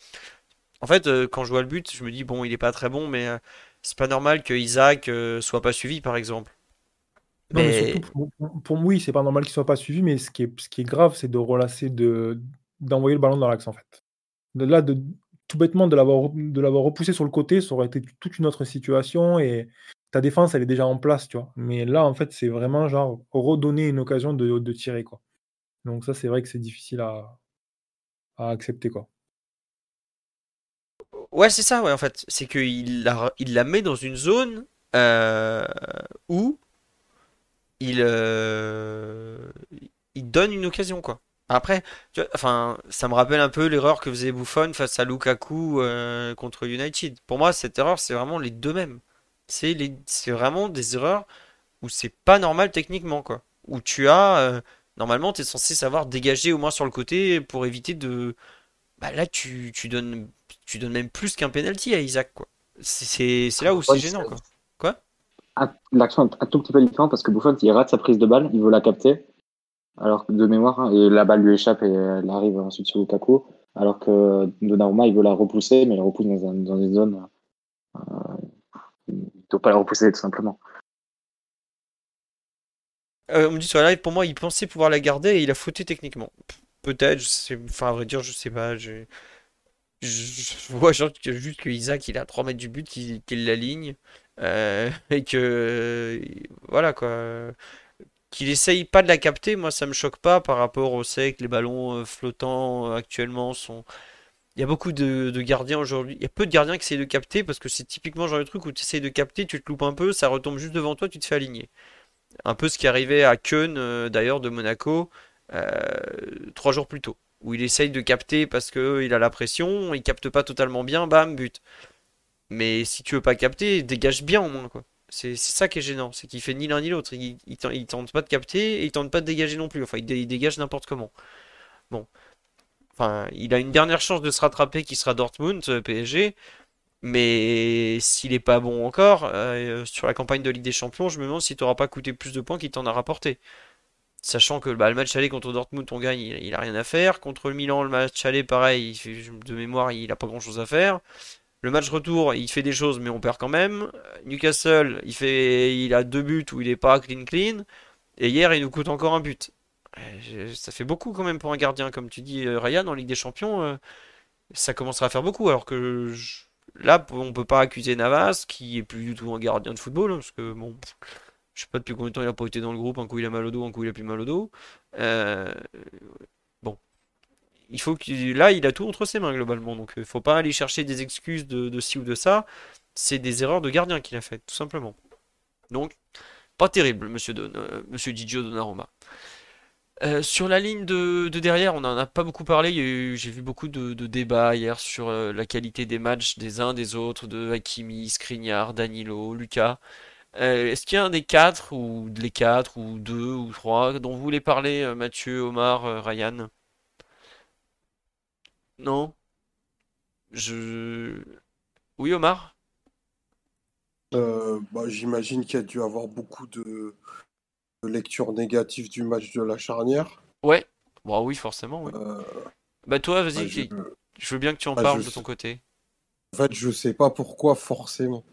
En fait, euh, quand je vois le but, je me dis, bon, il est pas très bon, mais c'est pas normal que Isaac soit pas suivi, par exemple. mais... surtout, pour, moi, oui, c'est pas normal qu'il soit pas suivi, mais ce qui est, ce qui est grave, c'est de relasser, de, d'envoyer le ballon dans l'axe, en fait. De là, de, tout bêtement, de l'avoir, de l'avoir repoussé sur le côté, ça aurait été toute une autre situation et ta défense, elle est déjà en place, tu vois. Mais là, en fait, c'est vraiment genre redonner une occasion de, tirer, quoi. Donc ça, c'est vrai que c'est difficile à, accepter, quoi. Ouais, c'est ça, ouais, en fait. C'est qu'il la, il la met dans une zone euh, où il, euh, il donne une occasion, quoi. Après, enfin, ça me rappelle un peu l'erreur que faisait Buffon face à Lukaku euh, contre United. Pour moi, cette erreur, c'est vraiment les deux mêmes. C'est les... c'est vraiment des erreurs où c'est pas normal techniquement, quoi. Où tu as, euh, normalement, tu es censé savoir dégager au moins sur le côté pour éviter de. Bah là, tu, tu donnes, tu donnes même plus qu'un penalty à Isaac, quoi. C'est là où c'est gênant, quoi. Quoi? L'action est un tout petit peu différente parce que Buffon, il rate sa prise de balle, il veut la capter alors de mémoire, hein, et la balle lui échappe et elle arrive ensuite sur Lukaku, alors que Donnarumma, il veut la repousser, mais il repousse dans, dans une zone. Euh, doit pas la repousser tout simplement. Euh, on me dit sur la live, pour moi, il pensait pouvoir la garder et il a fauté techniquement. Peut-être, enfin, à vrai dire, je sais pas. Je, vois juste que Isaac, il à 3 mètres du but, qu'il l'aligne. Euh, et que. Voilà quoi qu'il essaye pas de la capter, moi ça me choque pas par rapport au fait que les ballons euh, flottants euh, actuellement sont. Il y a beaucoup de, gardiens aujourd'hui. Il y a peu de gardiens qui essayent de capter parce que c'est typiquement genre de truc où tu essayes de capter, tu te loupes un peu, ça retombe juste devant toi, tu te fais aligner. Un peu ce qui arrivait à Keun euh, d'ailleurs de Monaco trois jours plus tôt. Où il essaye de capter parce qu'il a la pression, il capte pas totalement bien, bam, but. Mais si tu veux pas capter, dégage bien au moins quoi. C'est ça qui est gênant, c'est qu'il fait ni l'un ni l'autre. Il, il, tente pas de capter et il tente pas de dégager non plus. Enfin, il, dégage n'importe comment. Bon. Enfin, il a une dernière chance de se rattraper qui sera Dortmund, euh, PSG. Mais s'il est pas bon encore, euh, sur la campagne de Ligue des Champions, je me demande s'il t'aura pas coûté plus de points qu'il t'en a rapporté. Sachant que bah, le match aller contre Dortmund, on gagne, il, a rien à faire. Contre le Milan, le match aller, pareil, de mémoire, il a pas grand chose à faire. Le match retour, il fait des choses, mais on perd quand même. Newcastle, il fait, il a deux buts où il est pas clean clean. Et hier, il nous coûte encore un but. Euh, ça fait beaucoup quand même pour un gardien, comme tu dis, euh, Ryan, en Ligue des Champions. Euh, ça commencera à faire beaucoup. Alors que là, on peut pas accuser Navas, qui est plus du tout un gardien de football, hein, parce que bon, je sais pas depuis combien de temps il a pas été dans le groupe. Un coup il a mal au dos, un coup il a plus mal au dos. bon, il faut que là, il a tout entre ses mains globalement. Donc, il faut pas aller chercher des excuses de, ci ou de ça. C'est des erreurs de gardien qu'il a faites, tout simplement. Donc, pas terrible, monsieur, Don, euh, monsieur Didio Donnarumma. Euh, sur la ligne de, derrière, on n'en a pas beaucoup parlé. J'ai vu beaucoup de, débats hier sur euh, la qualité des matchs des uns des autres, de Hakimi, Skriniar, Danilo, Lucas. Est-ce qu'il y a un des quatre, ou les quatre, ou deux, ou trois, dont vous voulez parler, Mathieu, Omar, Ryan? Non? Je. Oui, Omar? Euh, bah, j'imagine qu'il y a dû avoir beaucoup de, lectures négatives du match de la charnière. Ouais, bah oui, forcément. Euh, bah toi, vas-y, bah, je... veux bien que tu en bah, parles de ton côté. En fait, je sais pas pourquoi forcément.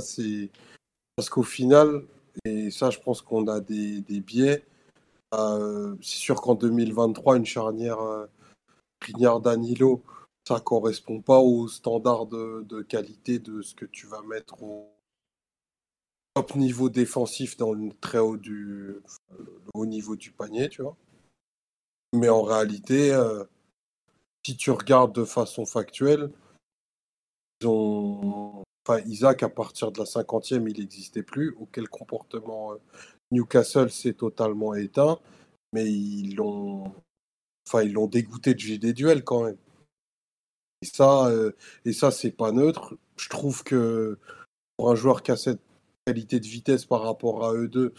c'est parce qu'au final, et ça, je pense qu'on a des, biais. Euh, c'est sûr qu'en 2023, une charnière euh, Danilo, ça correspond pas aux standards de, de, qualité de ce que tu vas mettre au, top niveau défensif dans le très haut du haut niveau du panier, tu vois. Mais en réalité, euh, si tu regardes de façon factuelle, ils ont... enfin, Isaac, à partir de la cinquantième, il n'existait plus. Auquel comportement euh, Newcastle s'est totalement éteint, mais ils l'ont enfin, ils l'ont dégoûté de des duels quand même. Et ça, euh, et ça c'est pas neutre. Je trouve que pour un joueur qui a cette qualité de vitesse par rapport à eux deux,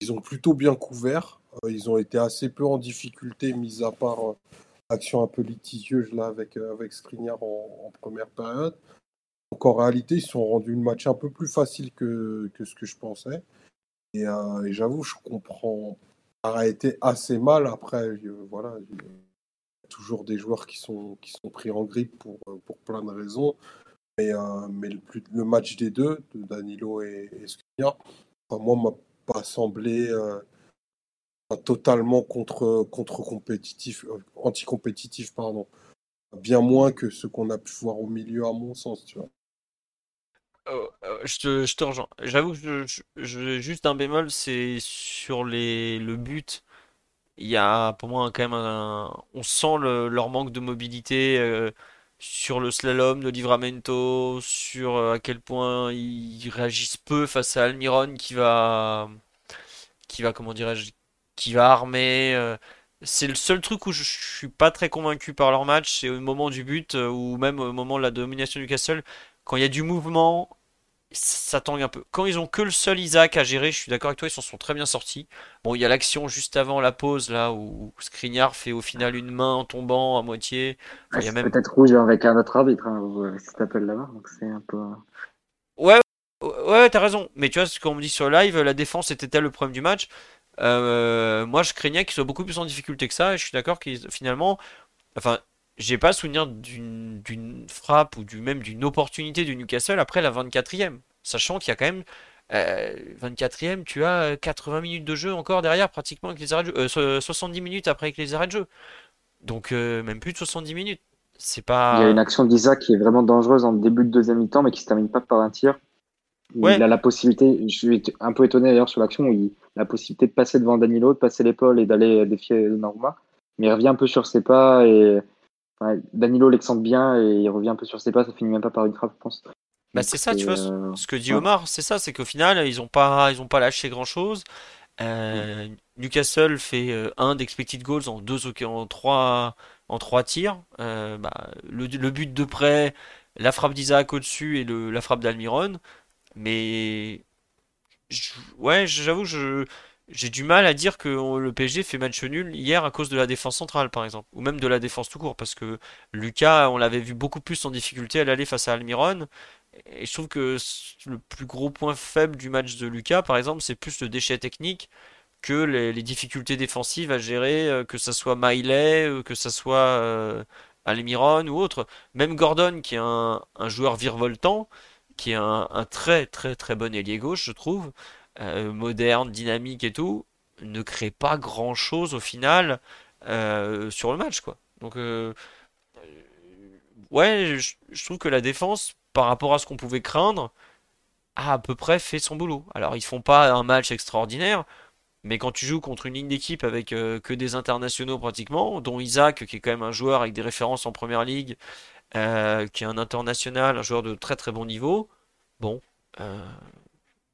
ils ont plutôt bien couvert. Euh, ils ont été assez peu en difficulté, mis à part euh, action un peu litigieuse là avec, euh, avec Skriniar en, première période. Donc en réalité, ils sont rendus le match un peu plus facile que, que ce que je pensais. Et, j'avoue, je comprends. Ça a été assez mal. Après, voilà, il y a toujours des joueurs qui sont, qui sont pris en grippe pour, pour plein de raisons. Mais, euh, mais le, le, match des deux, de Danilo et, et Skriniar, moi, m'a pas semblé euh, totalement contre, contre compétitif, euh, anti-compétitif, pardon. Bien moins que ce qu'on a pu voir au milieu, à mon sens, tu vois. Oh, je, te, je te rejoins. J'avoue que je, juste un bémol, c'est sur les, le but. Il y a pour moi quand même un, on sent le, leur manque de mobilité sur le slalom de Livramento, sur euh, à quel point ils réagissent peu face à Almiron qui va, qui va comment dirais-je, qui va armer. Euh. c'est le seul truc où je, suis pas très convaincu par leur match, c'est au moment du but euh, ou même au moment de la domination du Castle, quand il y a du mouvement, ça tangue un peu. Quand ils ont que le seul Isaac à gérer, je suis d'accord avec toi, ils s'en sont très bien sortis. Bon, il y a l'action juste avant la pause, là, où Skriniar fait au final une main en tombant à moitié. il y a même... Peut-être rouge avec un autre arbitre, hein, euh, si t'appelles là-bas, donc c'est un peu... Ouais, ouais, t'as raison. Mais tu vois, ce qu'on me dit sur live, la défense était-elle le problème du match euh, Moi, je craignais qu'ils soient beaucoup plus en difficulté que ça, et je suis d'accord qu'ils, finalement... Enfin, j'ai pas souvenir d'une frappe ou du, même d'une opportunité du Newcastle après la 24e. Sachant qu'il y a quand même 24e, euh, tu as 80 minutes de jeu encore derrière, pratiquement avec les arrêts de jeu. 70 euh, minutes après avec les arrêts de jeu. Donc euh, même plus de 70 minutes. C'est pas. Il y a une action d'Isaac qui est vraiment dangereuse en début de deuxième mi-temps, mais qui se termine pas par un tir. Il a la possibilité, je suis un peu étonné d'ailleurs sur l'action, il a la possibilité de passer devant Danilo, de passer l'épaule et d'aller défier Norma. Mais il revient un peu sur ses pas et Danilo l'excente bien et il revient un peu sur ses pas, ça finit même pas par une frappe, je pense. Bah c'est ça, tu vois, euh, ce que dit Omar, c'est ça, c'est qu'au final, ils ont pas, ils ont pas lâché grand chose. Euh, Newcastle fait euh, un d'expected goals en deux, en trois, en trois tirs. Bah, le, but de près, la frappe d'Isaac au-dessus et le, la frappe d'Almiron. Mais ouais, j'avoue, je, j'ai du mal à dire que le PSG fait match nul hier à cause de la défense centrale, par exemple, ou même de la défense tout court, parce que Lucas, on l'avait vu beaucoup plus en difficulté à l'aller face à Almiron. Et je trouve que le plus gros point faible du match de Lucas, par exemple, c'est plus le déchet technique que les, difficultés défensives à gérer, euh, que ce soit Miley, euh, que ce soit euh, Almiron ou autre. Même Gordon, qui est un, joueur virevoltant, qui est un, très très très bon ailier gauche, je trouve, moderne, dynamique et tout, ne crée pas grand chose au final sur le match, quoi. Donc, ouais, je, trouve que la défense, par rapport à ce qu'on pouvait craindre, a à peu près fait son boulot. Alors, ils font pas un match extraordinaire, mais quand tu joues contre une ligne d'équipe avec euh, que des internationaux pratiquement, dont Isaac, qui est quand même un joueur avec des références en première ligue, euh, qui est un international, un joueur de très très bon niveau, bon, euh,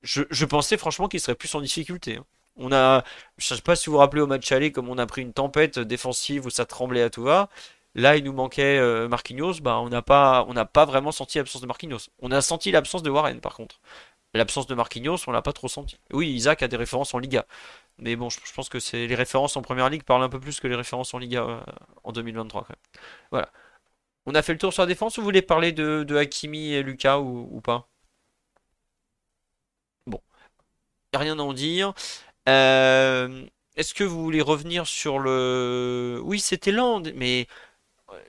je, pensais franchement qu'il serait plus en difficulté. Hein. On a, je sais pas si vous vous rappelez au match aller, comme on a pris une tempête défensive où ça tremblait à tout va. Là, il nous manquait Marquinhos, bah, on n'a pas, on n'a pas vraiment senti l'absence de Marquinhos. On a senti l'absence de Warren, par contre. L'absence de Marquinhos, on l'a pas trop senti. Oui, Isaac a des références en Liga. Mais bon, je, pense que c'est les références en première ligue parlent un peu plus que les références en Liga euh, en 2023 Voilà. On a fait le tour sur la défense ou vous voulez parler de, Hakimi et Lucas ou, pas Bon. Rien à en dire. Euh, est-ce que vous voulez revenir sur le. Oui, c'était lent, mais euh,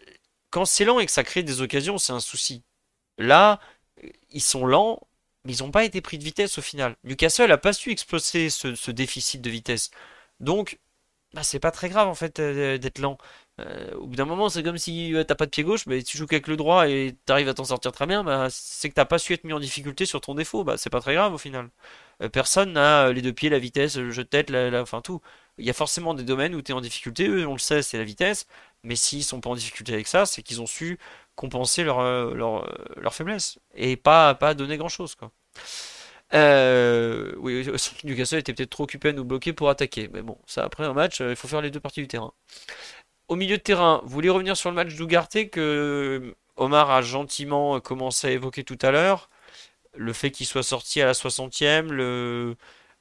quand c'est lent et que ça crée des occasions, c'est un souci. Là, ils sont lents, mais ils n'ont pas été pris de vitesse au final. Newcastle n'a pas su exploser ce, déficit de vitesse. Donc, bah, c'est pas très grave en fait euh, d'être lent. Euh, au bout d'un moment, c'est comme si tu t'as pas de pied gauche, mais tu joues qu'avec le droit et tu arrives à t'en sortir très bien, bah, c'est que t'as pas su être mis en difficulté sur ton défaut. Bah, c'est pas très grave au final. Euh, personne n'a les deux pieds, la vitesse, le jeu de tête, la, enfin tout. Il y a forcément des domaines où tu es en difficulté. Eux, on le sait, c'est la vitesse. Mais s'ils sont pas en difficulté avec ça, c'est qu'ils ont su compenser leur, euh, euh, faiblesse et pas, pas donner grand chose. Quoi. Euh, oui, Newcastle était peut-être trop occupé à nous bloquer pour attaquer. Mais bon, ça après un match, il faut faire les deux parties du terrain. Au milieu de terrain, vous voulez revenir sur le match d'Ougarté que Omar a gentiment commencé à évoquer tout à l'heure? Le fait qu'il soit sorti à la 60e, le,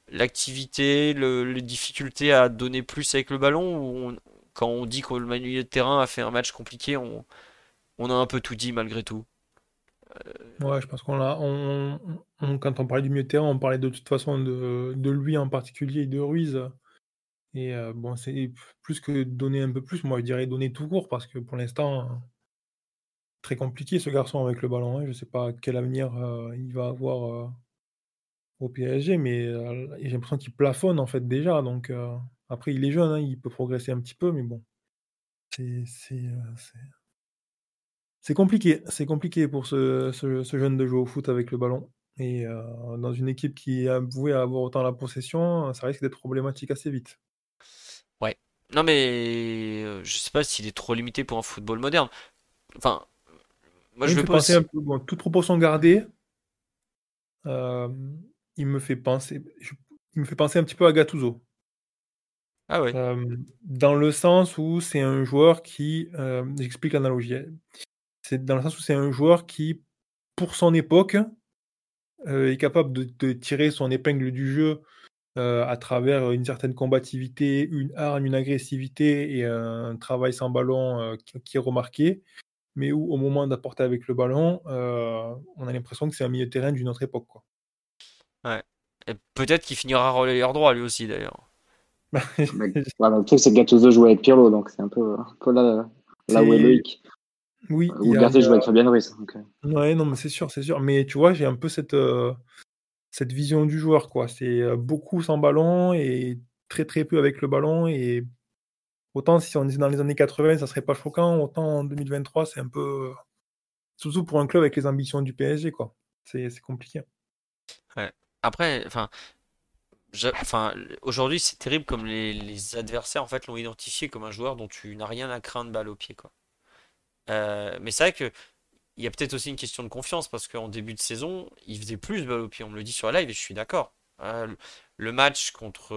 l'activité, le, les difficultés à donner plus avec le ballon, quand on dit que le milieu de terrain a fait un match compliqué, on, a un peu tout dit malgré tout. Euh, ouais, je pense qu'on a. On, quand on parlait du milieu de terrain, on parlait de toute façon de, lui en particulier et de Ruiz. Et euh, bon, c'est plus que donner un peu plus, moi je dirais donner tout court parce que pour l'instant, très compliqué ce garçon avec le ballon. Je ne sais pas quel avenir euh, il va avoir au PSG, mais j'ai l'impression qu'il plafonne en fait déjà. Donc après, il est jeune, hein, il peut progresser un petit peu, mais bon, c'est compliqué, c'est compliqué pour ce, jeune de jouer au foot avec le ballon. Et euh, dans une équipe qui a voué à avoir autant la possession, ça risque d'être problématique assez vite. Ouais. Non mais euh, je sais pas s'il est trop limité pour un football moderne. Enfin, moi je veux penser un peu, bon, toute proportion gardée, euh, il me fait penser, il me fait penser un petit peu à Gattuso. Ah ouais. dans le sens où c'est un joueur qui, j'explique l'analogie. C'est dans le sens où c'est un joueur qui, pour son époque, euh, est capable de, tirer son épingle du jeu euh, à travers une certaine combativité, une arme, une agressivité et un travail sans ballon euh, qui, est remarqué, mais où au moment d'apporter avec le ballon, on a l'impression que c'est un milieu de terrain d'une autre époque. Quoi. Ouais. Et peut-être qu'il finira relayeur droit lui aussi d'ailleurs. le truc c'est que Gattuso joue avec Pirlo, donc c'est un peu, un peu là, là où est Loïc. Oui. Ou Garté joue avec Fabien Ruiz. Euh. Ouais, non, mais c'est sûr, c'est sûr. Mais tu vois, j'ai un peu cette, euh, cette vision du joueur, quoi. C'est euh, beaucoup sans ballon et très très peu avec le ballon. Et autant si on est dans les années 80, ça serait pas choquant, autant en 2023, c'est un peu. Surtout pour un club avec les ambitions du PSG, quoi. C'est compliqué. Après, enfin. Aujourd'hui, c'est terrible comme les, adversaires en fait l'ont identifié comme un joueur dont tu n'as rien à craindre balle au pied, quoi. Euh, mais c'est vrai que il y a peut-être aussi une question de confiance parce qu'en début de saison, il faisait plus de balle au pied. On me le dit sur la live et je suis d'accord. Euh, le match contre,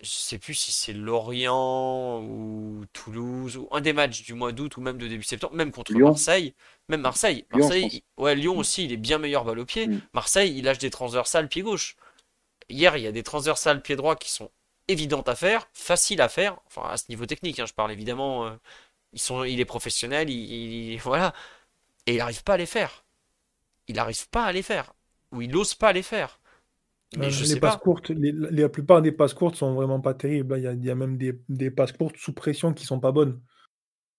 je sais plus si c'est Lorient ou Toulouse ou un des matchs du mois d'août ou même de début septembre, même contre Marseille, même Marseille. Marseille, ouais, Lyon aussi, il est bien meilleur balle au pied. Mm. Marseille, il lâche des transversales pied gauche. Hier, il y a des transversales pied droit qui sont évidentes à faire, faciles à faire, enfin à ce niveau technique, hein, je parle évidemment sont, il est professionnel, il, voilà. Et il n'arrive pas à les faire. Il n'arrive pas à les faire. Ou il n'ose pas les faire. Mais Euh, je les sais passes pas. courtes, les- la plupart des passes courtes sont vraiment pas terribles. Il y a, il y a même des, des passes courtes sous pression qui sont pas bonnes.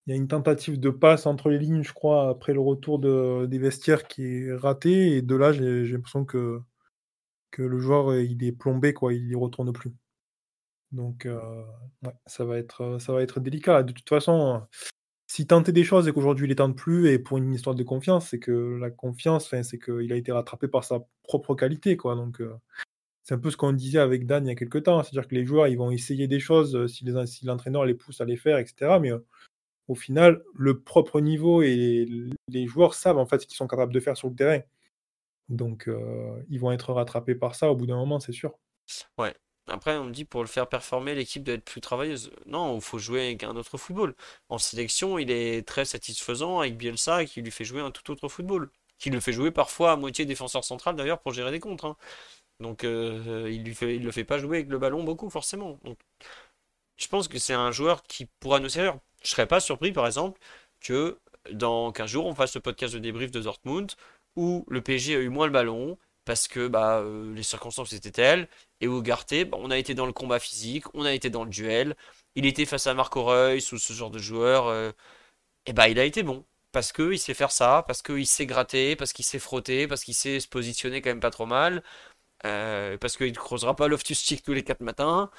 Il y a une tentative de passe entre les lignes, je crois, après le retour de, des vestiaires qui est ratée. Et de là, j'ai l'impression que, que le joueur, euh, il est plombé, quoi. Il y retourne plus. Donc, euh, ouais, ça va être, ça va être délicat. De toute façon, s'il tentait des choses et qu'aujourd'hui il les tente plus, et pour une histoire de confiance, c'est que la confiance, c'est qu'il a été rattrapé par sa propre qualité, quoi. Donc, euh, c'est un peu ce qu'on disait avec Dan il y a quelques temps. C'est-à-dire que les joueurs, ils vont essayer des choses euh, si l'entraîneur les pousse à les faire, etc. Mais euh, au final, le propre niveau et les, joueurs savent en fait ce qu'ils sont capables de faire sur le terrain. Donc, ils vont être rattrapés par ça au bout d'un moment, c'est sûr. Après, on me dit pour le faire performer, l'équipe doit être plus travailleuse. Non, il faut jouer avec un autre football. En sélection, il est très satisfaisant avec Bielsa qui lui fait jouer un tout autre football. Qui le fait jouer parfois à moitié défenseur central d'ailleurs pour gérer des contres. hein. Donc euh, il lui fait, il le fait pas jouer avec le ballon beaucoup forcément. Je pense que c'est un joueur qui pourra nous servir. Je serais pas surpris par exemple que dans 15 jours on fasse le podcast de débrief de Dortmund où le PSG a eu moins le ballon parce que bah, euh, les circonstances étaient telles et Ugarte, bah, on a été dans le combat physique, on a été dans le duel, il était face à Marco Reus ou ce genre de joueur, euh, et bah il a été bon. Parce qu'il sait faire ça, parce qu'il sait gratter, parce qu'il sait frotter, parce qu'il sait se positionner quand même pas trop mal, euh, parce qu'il ne creusera pas Loftus-Cheek tous les 4 matins.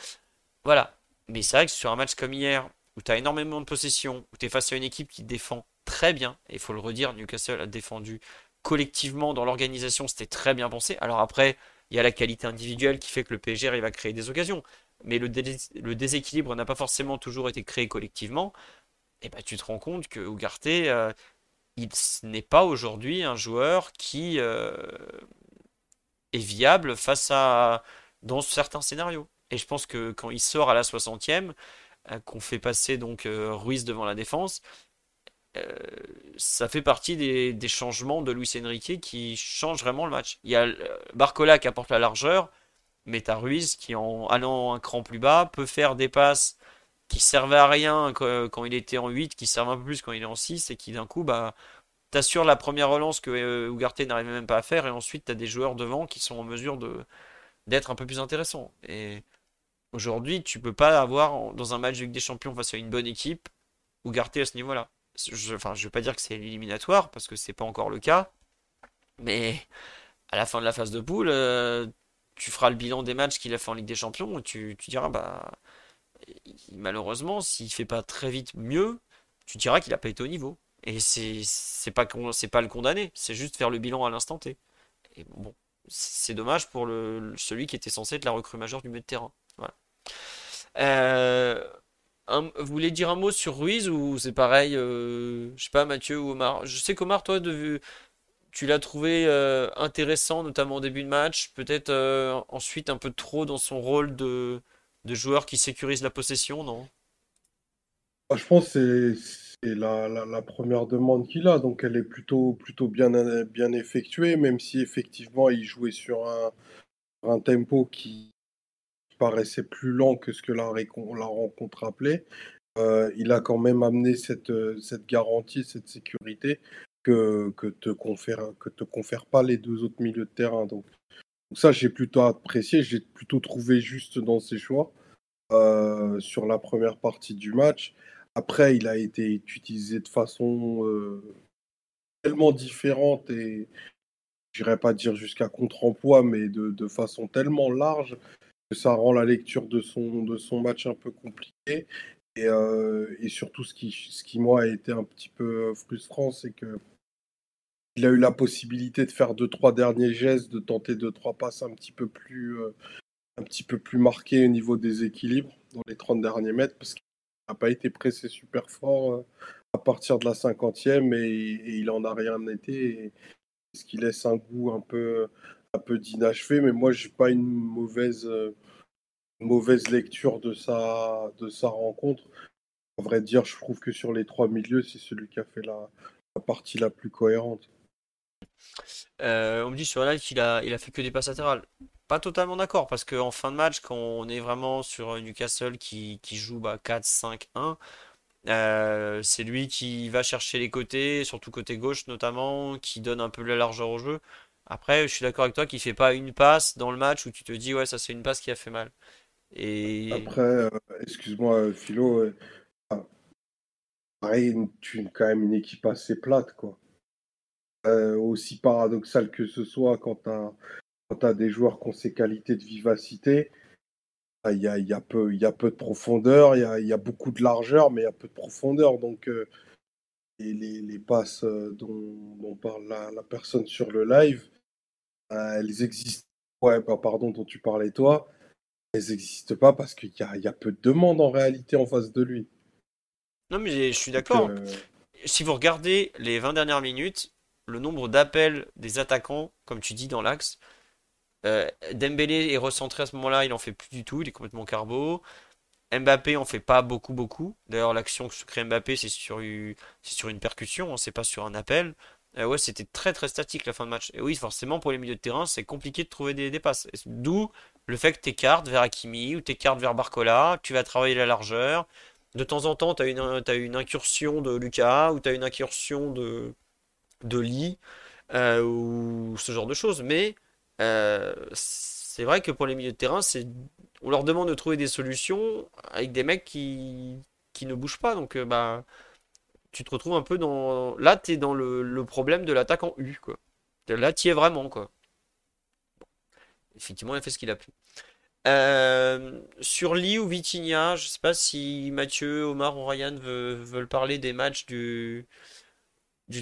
Voilà. Mais c'est vrai que sur un match comme hier, où tu as énormément de possession, où tu es face à une équipe qui défend très bien, et il faut le redire, Newcastle a défendu collectivement dans l'organisation, c'était très bien pensé. Alors après, il y a la qualité individuelle qui fait que le PSG arrive à créer des occasions. Mais le, dés- le déséquilibre n'a pas forcément toujours été créé collectivement. Et bah, tu te rends compte que Ugarte, euh, il n'est pas aujourd'hui un joueur qui euh, est viable face à dans certains scénarios. Et je pense que quand il sort à la 60e, euh, qu'on fait passer donc euh, Ruiz devant la défense, ça fait partie des, changements de Luis Enrique qui changent vraiment le match. Il y a euh, Barcola qui apporte la largeur, mais t'as Ruiz qui en allant un cran plus bas peut faire des passes qui servaient à rien quand, il était en 8, qui servent un peu plus quand il est en 6 et qui d'un coup bah t'assures la première relance que euh, Ugarte n'arrivait même pas à faire et ensuite t'as des joueurs devant qui sont en mesure de d'être un peu plus intéressants. Et aujourd'hui, tu peux pas avoir dans un match Ligue des Champions face à une bonne équipe Ugarte à ce niveau-là. Je, enfin, je veux pas dire que c'est l'éliminatoire parce que c'est pas encore le cas, mais à la fin de la phase de poule, euh, tu feras le bilan des matchs qu'il a fait en Ligue des Champions et tu, diras bah malheureusement s'il fait pas très vite mieux, tu diras qu'il a pas été au niveau. Et c'est pas c'est pas le condamner, c'est juste faire le bilan à l'instant T. Et bon, c'est dommage pour celui qui était censé être la recrue majeure du milieu de terrain. Euh, vous voulez dire un mot sur Ruiz ou c'est pareil, euh, je sais pas, Mathieu ou Omar? Je sais qu'Omar, toi, tu l'as trouvé euh, intéressant, notamment au début de match, peut-être euh, ensuite un peu trop dans son rôle de, joueur qui sécurise la possession, non? Bah, Je pense que c'est la, la- première demande qu'il a, donc elle est plutôt, plutôt bien, bien effectuée, même si effectivement il jouait sur un tempo qui paraissait plus lent que ce que la, rencontre appelait. Euh, il a quand même amené cette, euh, cette garantie, cette sécurité que, que te confère, que te confèrent pas les deux autres milieux de terrain. Donc, ça, j'ai plutôt apprécié, j'ai plutôt trouvé juste dans ses choix euh, sur la première partie du match. Après, il a été utilisé de façon tellement différente et je n'irais pas dire jusqu'à contre-emploi, mais de, façon tellement large ça rend la lecture de son, de son match un peu compliquée. Et, euh, et surtout, ce qui, ce qui, moi, a été un petit peu frustrant, c'est que il a eu la possibilité de faire deux, trois derniers gestes, de tenter deux, trois passes un petit peu plus, euh, un petit peu plus marquées au niveau des équilibres dans les 30 derniers mètres, parce qu'il n'a pas été pressé super fort euh, à partir de la cinquantième et, et il en a rien été. Et, ce qui laisse un goût un peu, un peu d'inachevé, mais moi, j'ai pas une mauvaise, euh, mauvaise lecture de sa, de sa rencontre. À vrai dire, je trouve que sur les trois milieux, c'est celui qui a fait la, la partie la plus cohérente. Euh, on me dit sur live qu'il a, il a fait que des passes latérales. Pas totalement d'accord, parce qu'en fin de match, quand on est vraiment sur Newcastle qui, qui joue bah, 4-5-1, euh, c'est lui qui va chercher les côtés, surtout côté gauche notamment, qui donne un peu la largeur au jeu. Après, je suis d'accord avec toi qu'il fait pas une passe dans le match où tu te dis, ouais, ça c'est une passe qui a fait mal. Et Après, euh, excuse-moi, Philo, euh, ah, pareil, tu es quand même une équipe assez plate, quoi. Euh, aussi paradoxal que ce soit quand tu as, des joueurs qui ont ces qualités de vivacité, bah, il y a, y, a peu, y a peu de profondeur, il y a, y a, beaucoup de largeur, mais il y a peu de profondeur. Donc, les, les, passes dont, parle la, la, personne sur le live, elles existent. Ouais, bah, pardon, dont tu parlais toi, elles n'existent pas parce qu'il y a, y a, peu de demandes en réalité en face de lui. Non, mais je suis d'accord. Euh, si vous regardez les 20 dernières minutes, le nombre d'appels des attaquants, comme tu dis dans l'axe, euh, Dembélé est recentré à ce moment-là, il en fait plus du tout, il est complètement carbo. Mbappé en fait pas beaucoup beaucoup. D'ailleurs l'action que se crée Mbappé c'est sur, sur une percussion, hein, c'est pas sur un appel. Euh, ouais, c'était très très statique la fin de match. Et oui, forcément, pour les milieux de terrain, c'est compliqué de trouver des, passes. D'où le fait que tu écartes vers Hakimi ou tu écartes vers Barcola, tu vas travailler la largeur. De temps en temps, tu as une, as une incursion de Lucas ou tu as une incursion de, de Lee euh, ou ce genre de choses. Mais euh, c'est vrai que pour les milieux de terrain, c'est on leur demande de trouver des solutions avec des mecs qui, qui ne bougent pas. Donc, bah tu te retrouves un peu dans. Là, tu es dans le, problème de l'attaque en U, quoi. Là, tu es vraiment, quoi. Effectivement, il a fait ce qu'il a pu. Euh, sur Lee ou Vitinha, je sais pas si Mathieu, Omar ou Ryan veulent, parler des matchs du,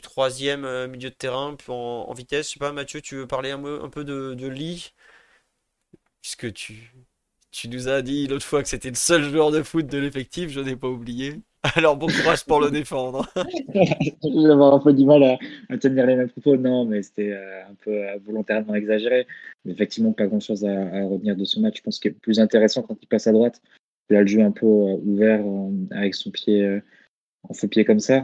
troisième euh, milieu de terrain en, vitesse. Je sais pas, Mathieu, tu veux parler un, peu de, de Lee? Puisque tu, tu nous as dit l'autre fois que c'était le seul joueur de foot de l'effectif, je n'ai pas oublié. Alors bon courage pour le défendre. je vais avoir un peu du mal à, tenir les mêmes propos. Non, mais c'était euh, un peu euh, volontairement exagéré. Effectivement, pas grand-chose à, à, retenir de son match. Je pense qu'il est plus intéressant quand il passe à droite. Il a le jeu un peu euh, ouvert avec son pied en faux pied comme ça.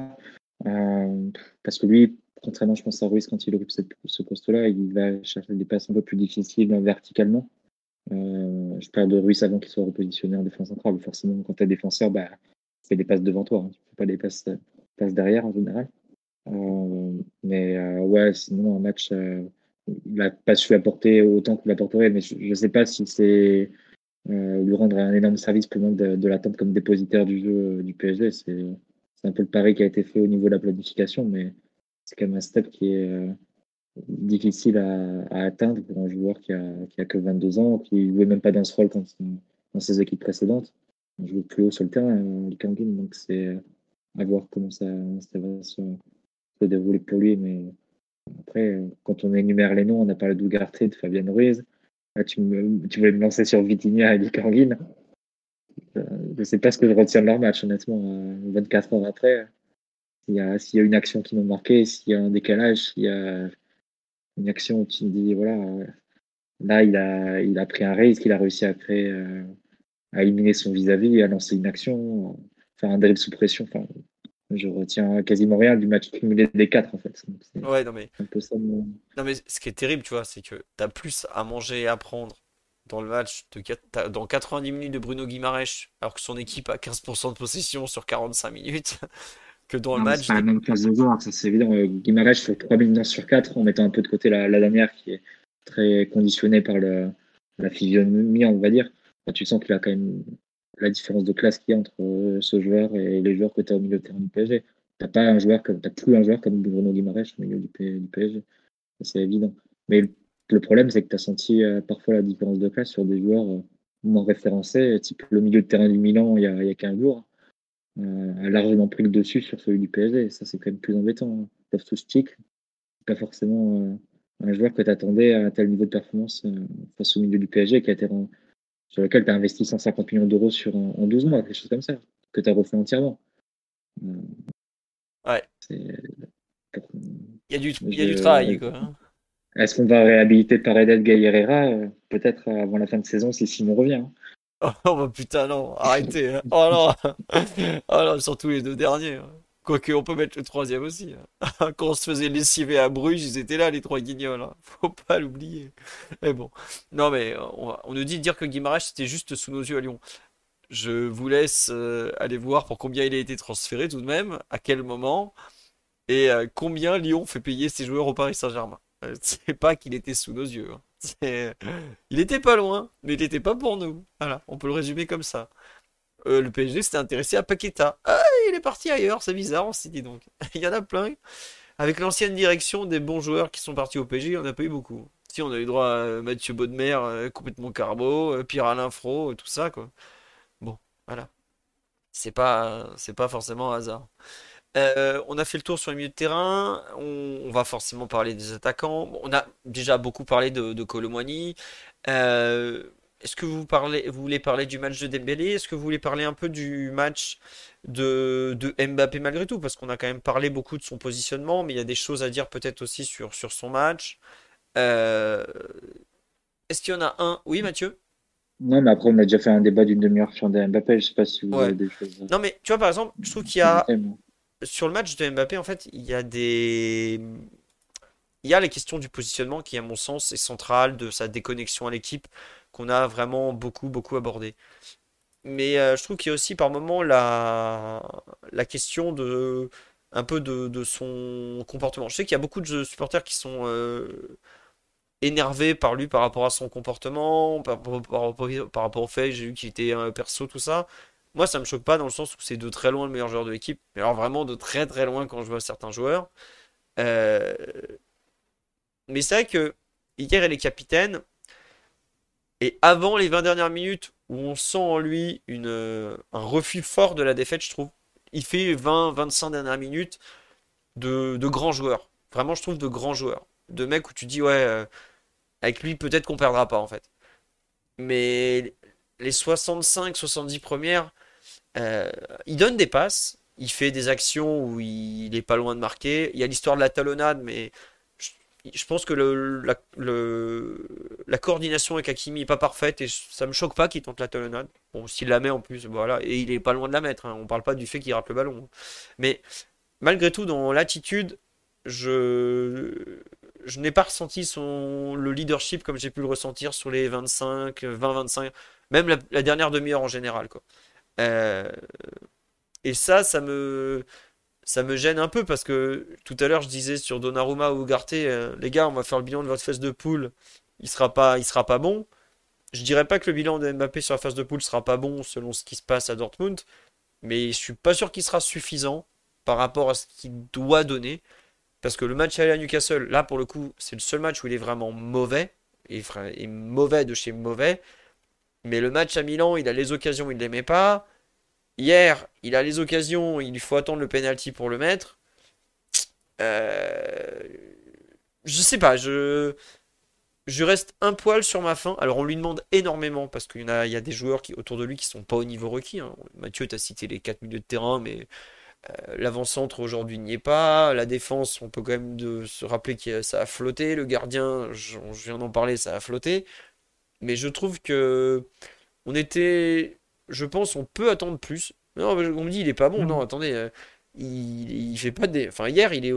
parce que lui, contrairement, je pense, à Ruiz, quand il occupe ce poste-là, il va chercher des passes un peu plus difficiles verticalement. je parle de Ruiz avant qu'il soit repositionné en défense centrale. Forcément, quand tu es défenseur, bah, fais des passes devant toi. Hein. Tu fais pas des passes, passes derrière en général. Euh, mais euh, ouais, sinon, un match, euh, il n'a pas su apporter autant qu'il apporterait. Mais je ne sais pas si c'est lui rendre un énorme service pour le de, de l'attente comme dépositaire du jeu du PSG. C'est un peu le pari qui a été fait au niveau de la planification, mais c'est quand même un step qui est difficile à, atteindre pour un joueur qui a, qui a que 22 ans, qui ne jouait même pas dans ce rôle dans ses équipes précédentes on joue plus haut sur le terrain, euh, le Kangin, donc c'est euh, à voir comment ça, va se, dérouler pour lui. Mais après, quand on énumère les noms, on a parlé d'Ougarté, de Fabien Ruiz. Tu, me, tu voulais me lancer sur Vitinha et Kangin. Euh, je ne sais pas ce que je retiens de leur match, honnêtement. 24 heures après, s'il y, a, s'il y a une action qui m'a marqué, s'il y a un décalage, s'il y a une action où tu me dis, voilà, là, il a, il a pris un risque, il a réussi à créer à éliminer son vis-à-vis, à lancer une action, faire un dribble sous pression. Enfin, je retiens quasiment rien du match cumulé des quatre en fait. Ouais, non mais... non mais ce qui est terrible, tu vois, c'est que tu as plus à manger et à prendre dans le match de dans 90 minutes de Bruno Guimaraes, alors que son équipe a 15% de possession sur 45 minutes, que dans le match. C'est pas la même place de joueur, ça c'est évident. Euh, Guimaraes fait 3 minutes sur 4 en mettant un peu de côté la, dernière qui est très conditionnée par le, la physionomie, on va dire tu sens qu'il a quand même la différence de classe qu'il y a entre euh, ce joueur et les joueurs que tu as au milieu de terrain du PSG. Tu pas plus un joueur comme Bruno Guimaraes au milieu du, PSG. C'est évident. Mais le problème, c'est que tu as senti euh, parfois la différence de classe sur des joueurs euh, moins référencés, type le milieu de terrain du Milan il y a, il y a 15 jours, largement pris le dessus sur celui du PSG. ça, c'est quand même plus embêtant. Hein. stick, pas forcément un joueur que tu attendais à tel niveau de performance face au milieu du PSG qui a été sur lequel tu as investi 150 millions d'euros sur en 12 mois, quelque chose comme ça, que tu as refait entièrement. Euh, ouais. Il y a du, il y a du travail, quoi. Hein. Est-ce qu'on va réhabiliter Paredes Gaillera euh, Peut-être avant la fin de saison si Simon revient. Hein. Oh, bah putain, non, arrêtez. Hein. Oh non, oh non, surtout les deux derniers. Quoique, on peut mettre le troisième aussi. Hein. Quand on se faisait lessiver à Bruges, ils étaient là, les trois guignols. Hein. Faut pas l'oublier. Mais bon. Non, mais on, nous dit de dire que Guimaraes, c'était juste sous nos yeux à Lyon. Je vous laisse euh, aller voir pour combien il a été transféré tout de même, à quel moment, et euh, combien Lyon fait payer ses joueurs au Paris Saint-Germain. C'est pas qu'il était sous nos yeux. Hein. Il était pas loin, mais il était pas pour nous. Voilà, on peut le résumer comme ça. Le PSG s'était intéressé à Paqueta. Ah, il est parti ailleurs, c'est bizarre, on s'est dit donc. il y en a plein. Avec l'ancienne direction des bons joueurs qui sont partis au PSG, on n'a pas eu beaucoup. Si on a eu droit à Mathieu Baudemer, complètement carbo, Pierre Alain Fro, tout ça, quoi. Bon, voilà. C'est pas, c'est pas forcément hasard. Euh, on a fait le tour sur les milieux de terrain. On, va forcément parler des attaquants. on a déjà beaucoup parlé de, de euh, Est-ce que vous, parlez, vous voulez parler du match de Dembélé? Est-ce que vous voulez parler un peu du match de, de Mbappé malgré tout? Parce qu'on a quand même parlé beaucoup de son positionnement, mais il y a des choses à dire peut-être aussi sur, sur son match. Euh, est-ce qu'il y en a un? Oui, Mathieu? Non, mais après, on a déjà fait un débat d'une demi-heure sur Mbappé. Je sais pas si vous avez des choses. Non, mais tu vois, par exemple, je trouve qu'il y a. Sur le match de Mbappé, en fait, il y a des. Il y a les questions du positionnement qui, à mon sens, est centrale, de sa déconnexion à l'équipe, qu'on a vraiment beaucoup, beaucoup abordé. Mais euh, je trouve qu'il y a aussi par moments la, la question de un peu de, de son comportement. Je sais qu'il y a beaucoup de supporters qui sont euh, énervé par lui par rapport à son comportement, par, rapport au fait, j'ai vu qu'il était un perso, tout ça. Moi, ça me choque pas dans le sens où c'est de très loin le meilleur joueur de l'équipe. Mais alors vraiment de très très loin quand je vois certains joueurs. Euh, mais c'est vrai que hier, elle est capitaine. Et avant les 20 dernières minutes où on sent en lui un refus fort de la défaite, je trouve, il fait 20-25 dernières minutes de, de grands joueurs. Vraiment, je trouve de grands joueurs de mecs où tu dis, ouais, euh, avec lui, peut-être qu'on perdra pas, en fait. Mais les 65-70 premières, euh, il donne des passes, il fait des actions où il, est pas loin de marquer. Il y a l'histoire de la talonnade, mais je, pense que la, coordination avec Hakimi est pas parfaite et ça me choque pas qu'il tente la talonnade. Bon, s'il la met en plus, voilà, et il est pas loin de la mettre. Hein. On parle pas du fait qu'il rate le ballon. Mais malgré tout, dans l'attitude, je n'ai pas ressenti son, le leadership comme j'ai pu le ressentir sur les 25, 20-25, même la, dernière demi-heure en général. Euh, et ça, ça me, ça me gêne un peu parce que tout à l'heure, je disais sur Donnarumma ou Ugarte, euh, les gars, on va faire le bilan de votre phase de poule, il sera pas, il sera pas bon. Je dirais pas que le bilan de Mbappé sur la phase de poule sera pas bon selon ce qui se passe à Dortmund, mais je suis pas sûr qu'il sera suffisant par rapport à ce qu'il doit donner. Parce que le match à Newcastle, là pour le coup, c'est le seul match où il est vraiment mauvais. Et, est mauvais de chez mauvais. Mais le match à Milan, il a les occasions, il ne les met pas. Hier, il a les occasions, il faut attendre le penalty pour le mettre. Euh... Je sais pas, je... je reste un poil sur ma faim. Alors on lui demande énormément parce qu'il y, a, a des joueurs qui, autour de lui qui sont pas au niveau requis. Hein. Mathieu, tu as cité les 4 milieux de terrain, mais euh, l'avant-centre aujourd'hui n'y est pas. La défense, on peut quand même se rappeler que ça a flotté. Le gardien, je, viens d'en parler, ça a flotté. Mais je trouve que on était, je pense, on peut attendre plus. Non, on me dit il est pas bon. Non, attendez, euh, il, il fait pas des. Enfin, hier, il est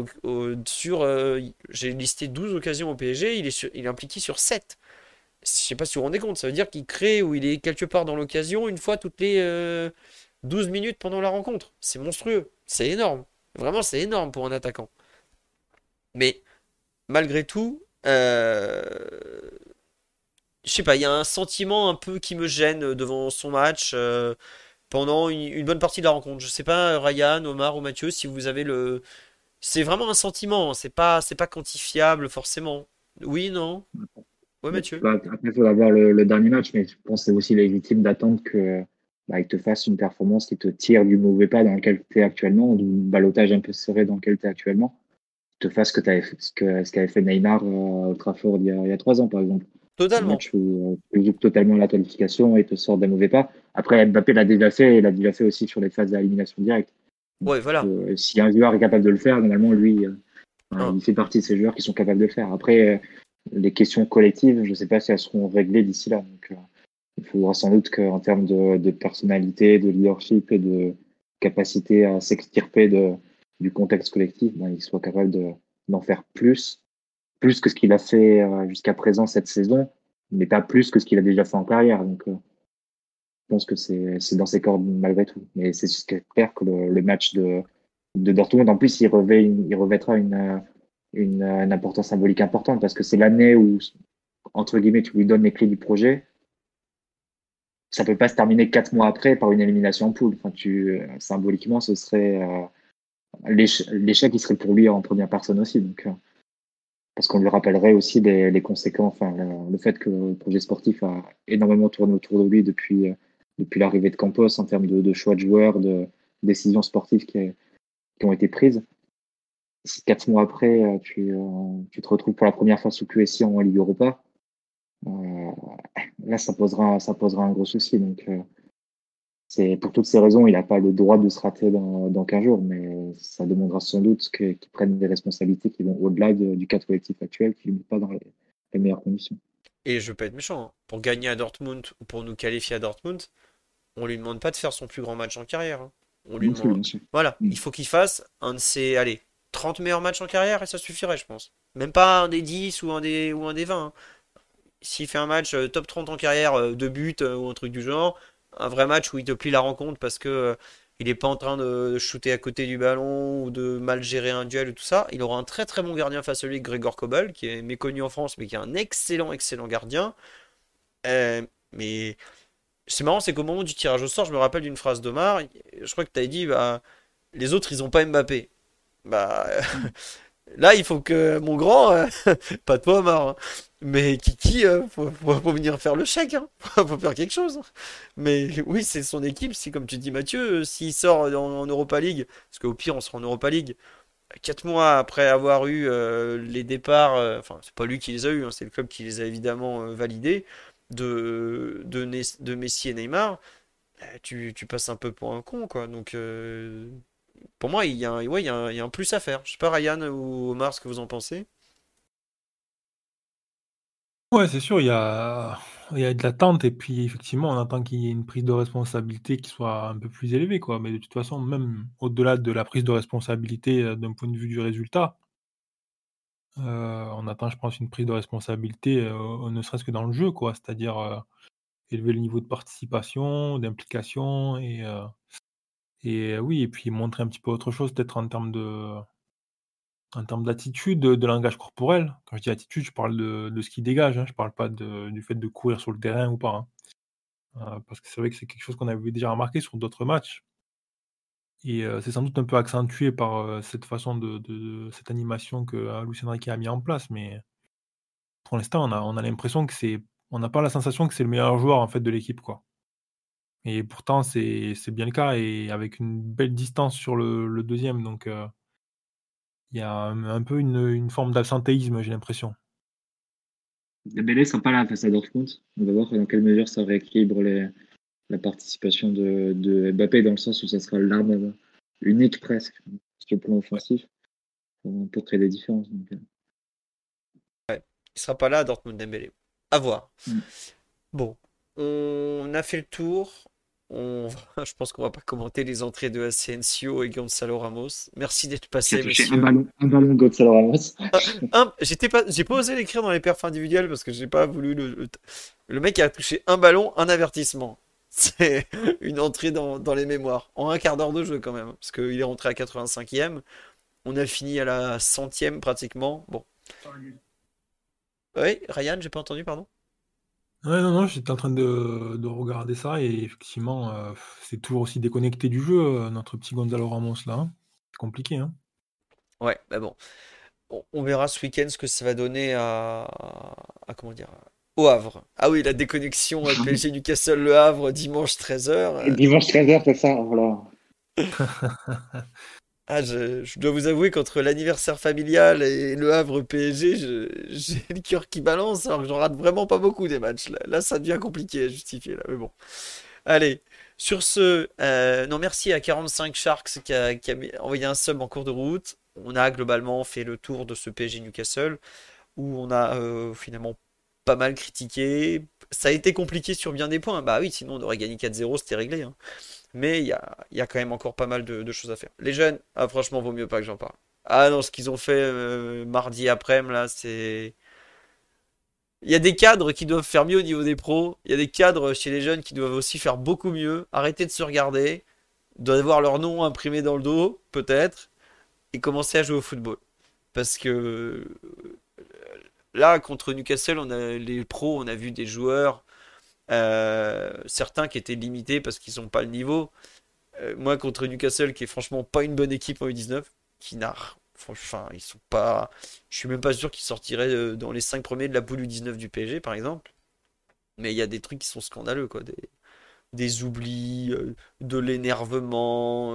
sur. Euh, j'ai listé 12 occasions au PSG, il est, il est impliqué sur 7. Je sais pas si vous vous rendez compte, ça veut dire qu'il crée ou il est quelque part dans l'occasion une fois toutes les 12 minutes pendant la rencontre. C'est monstrueux. C'est énorme. Vraiment, c'est énorme pour un attaquant. Mais malgré tout, euh... je sais pas, il y a un sentiment un peu qui me gêne devant son match euh, pendant une, bonne partie de la rencontre. Je sais pas, Ryan, Omar ou Mathieu, si vous avez le. C'est vraiment un sentiment, c'est pas, c'est pas quantifiable forcément. Oui, non? Oui, Mathieu bah, Après, il faudra voir le, dernier match, mais je pense que c'est aussi légitime d'attendre que bah, il te fasse une performance qui te tire du mauvais pas dans lequel tu es actuellement, du balotage un peu serré dans lequel tu es actuellement, te fasse ce que ce qu'avait fait Neymar euh, au Trafford il y, a, trois ans par exemple. Totalement. Tu euh, joues totalement la qualification et te sort d'un mauvais pas. Après Mbappé l'a déjà fait et l'a déjà fait aussi sur les phases d'élimination directe. Ouais, voilà. Euh, si un joueur est capable de le faire, normalement lui, ah. il fait partie de ces joueurs qui sont capables de le faire. Après, les questions collectives, je ne sais pas si elles seront réglées d'ici là. Donc, il faudra sans doute qu'en termes de, personnalité, de leadership et de capacité à s'extirper du contexte collectif, ben, il soit capable d'en faire plus, plus que ce qu'il a fait euh, jusqu'à présent cette saison, mais pas plus que ce qu'il a déjà fait en carrière. Donc, euh, je pense que c'est dans ses cordes malgré tout. Mais c'est clair que le, match de, de Dortmund, en plus, il, revêt il revêtra une, une, une importance symbolique importante parce que c'est l'année où, entre guillemets, tu lui donnes les clés du projet. Ça peut pas se terminer quatre mois après par une élimination en poule. Enfin, tu, symboliquement, ce serait euh, l'échec, il serait pour lui en première personne aussi. Donc, euh, parce qu'on lui rappellerait aussi les, conséquences, enfin, le, fait que le projet sportif a énormément tourné autour de lui depuis, euh, depuis l'arrivée de Campos en termes de, choix de joueurs, de décisions sportives qui, ont été prises quatre mois après, euh, tu, euh, tu, te retrouves pour la première fois sous QSI en Ligue Europa, là, ça posera, ça posera un gros souci. Donc, c'est pour toutes ces raisons, il n'a pas le droit de se rater dans, dans 15 jours, mais ça demandera sans doute qu'il prenne des responsabilités qui vont au-delà du cadre collectif actuel, qui ne met pas dans les, meilleures conditions. Et je peux être méchant, hein. pour gagner à Dortmund ou pour nous qualifier à Dortmund, on lui demande pas de faire son plus grand match en carrière. Hein. On lui demande... Voilà, mm. il faut qu'il fasse un de ses, allez, 30 meilleurs matchs en carrière et ça suffirait, je pense. Même pas un des 10 ou un des, ou un des 20. Hein. S'il fait un match euh, top 30 en carrière, euh, de but euh, ou un truc du genre, un vrai match où il te plie la rencontre parce que il est pas en train de shooter à côté du ballon ou de mal gérer un duel ou tout ça, il aura un très très bon gardien face à lui, Grégor Kobel, qui est méconnu en France mais qui est un excellent excellent gardien. mais c'est marrant, c'est qu'au moment du tirage au sort, je me rappelle d'une phrase d'Omar, je crois que tu as dit, bah, les autres ils ont pas Mbappé. Bah, là, il faut que mon grand, euh, pas de pomme, hein, mais Kiki, euh, faut, venir faire le chèque, hein, faut faire quelque chose. Mais oui, c'est son équipe. Si, comme tu dis, Mathieu, euh, s'il sort en, Europa League, parce qu'au pire, on sera en Europa League, quatre mois après avoir eu les départs, enfin, c'est pas lui qui les a eu, hein, c'est le club qui les a évidemment validés, de, Messi et Neymar, tu, tu, passes un peu pour un con, quoi. Donc pour moi, il y, a un, ouais, il, y a un, il y a un plus à faire. Je sais pas, Ryan ou Omar, ce que vous en pensez. Ouais, c'est sûr, il y a, il y a de l'attente et puis effectivement, on attend qu'il y ait une prise de responsabilité qui soit un peu plus élevée, quoi. Mais de toute façon, même au-delà de la prise de responsabilité euh, d'un point de vue du résultat, euh, on attend, je pense, une prise de responsabilité, euh, ne serait-ce que dans le jeu, quoi. C'est-à-dire élever le niveau de participation, d'implication et et oui et puis montrer un petit peu autre chose peut-être en termes de en termes d'attitude, de langage corporel. Quand je dis attitude, je parle de ce qui dégage, hein. Je parle pas du fait de courir sur le terrain ou pas, hein. Euh, parce que c'est vrai que c'est quelque chose qu'on avait déjà remarqué sur d'autres matchs et c'est sans doute un peu accentué par, cette façon de cette animation que, euh, Luis Enrique a mis en place, mais pour l'instant, on a on a l'impression que c'est on n'a pas la sensation que c'est le meilleur joueur, en fait, de l'équipe, quoi. Et pourtant, c'est bien le cas et avec une belle distance sur le, le deuxième. Donc, euh, il y a un, peu une, une forme d'absentéisme, j'ai l'impression. Les sont pas là face à Dortmund. On va voir dans quelle mesure ça rééquilibre les, la participation de, de, Mbappé dans le sens où ça sera l'arme unique presque sur le plan offensif pour, créer des différences. Donc, euh. ouais, il sera pas là Dortmund Dembélé. À voir. Mm. Bon, on a fait le tour. je pense qu'on va pas commenter les entrées de Asensio et Gonzalo Ramos. Merci d'être passé. Un ballon, un ballon Gonzalo Ramos. Ah, j'étais pas, j'ai pas osé l'écrire dans les perfs individuels parce que j'ai pas voulu le, le, mec a touché un ballon, un avertissement. C'est une entrée dans, dans, les mémoires. En un quart d'heure de jeu quand même. Parce qu'il est rentré à 85e. On a fini à la centième pratiquement. Bon. Oui, Ryan, j'ai pas entendu, pardon. Ouais, non, non, j'étais en train de de regarder ça et effectivement, euh, c'est toujours aussi déconnecté du jeu, euh, notre petit Gonzalo Ramos là, hein. C'est compliqué, hein. Ouais, bah bon. On verra ce week-end ce que ça va donner à à comment dire? Au Havre. Ah oui, la déconnexion, avec PSG Newcastle Le Havre dimanche 13h, Dimanche 13h, c'est ça, voilà. Ah, je, dois vous avouer qu'entre l'anniversaire familial et le Havre PSG, j'ai le cœur qui balance, alors que j'en rate vraiment pas beaucoup des matchs. Là, ça devient compliqué à justifier, là, mais bon. Allez, sur ce, euh, non, merci à 45 Sharks qui a, envoyé un sub en cours de route. On a globalement fait le tour de ce PSG Newcastle, où on a euh, finalement pas mal critiqué. Ça a été compliqué sur bien des points. Bah oui, sinon on aurait gagné 4-0, c'était réglé. Hein. Mais il y a, quand même encore pas mal de, choses à faire. Les jeunes, ah, franchement, vaut mieux pas que j'en parle. Ah non, ce qu'ils ont fait euh, mardi après-midi, là, c'est. Il y a des cadres qui doivent faire mieux au niveau des pros. Il y a des cadres chez les jeunes qui doivent aussi faire beaucoup mieux. Arrêter de se regarder. Doivent avoir leur nom imprimé dans le dos, peut-être. Et commencer à jouer au football. Parce que là, contre Newcastle, on a les pros, on a vu des joueurs, euh, certains qui étaient limités parce qu'ils n'ont pas le niveau. Euh, moi, contre Newcastle, qui est franchement pas une bonne équipe en U19, qui n'a. Enfin, ils sont pas. Je suis même pas sûr qu'ils sortiraient euh, dans les 5 premiers de la poule U19 du PSG, par exemple. Mais il y a des trucs qui sont scandaleux, quoi. Des, des oublis, de l'énervement,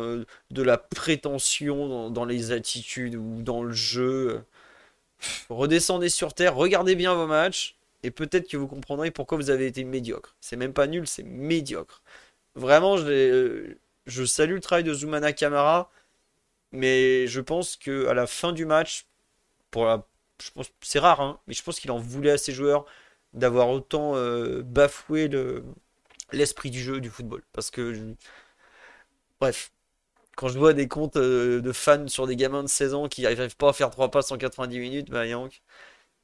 de la prétention dans, dans, les attitudes ou dans le jeu. Redescendez sur terre, regardez bien vos matchs, et peut-être que vous comprendrez pourquoi vous avez été médiocre. C'est même pas nul, c'est médiocre. Vraiment, je, je salue le travail de Zoumana Kamara, mais je pense que à la fin du match, c'est rare, hein, mais je pense qu'il en voulait à ses joueurs d'avoir autant euh, bafoué le, l'esprit du jeu du football. Parce que, bref, quand je vois des comptes euh, de fans sur des gamins de 16 ans qui n'arrivent pas à faire 3 passes en 90 minutes, bah Yank,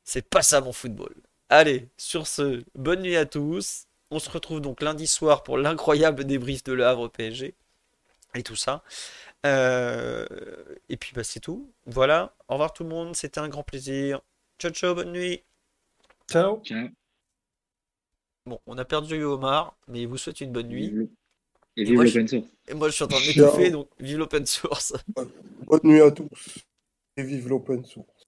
c'est pas ça mon football. Allez, sur ce, bonne nuit à tous. On se retrouve donc lundi soir pour l'incroyable débrief de Le Havre PSG et tout ça. Euh, et puis bah, c'est tout. Voilà. Au revoir tout le monde. C'était un grand plaisir. Ciao ciao, bonne nuit. Ciao. Bon, on a perdu Omar, mais il vous souhaite une bonne nuit. Et vive l'open source. Et moi je suis en train de m'étouffer, donc vive l'open source. Bonne nuit à tous. Et vive l'open source.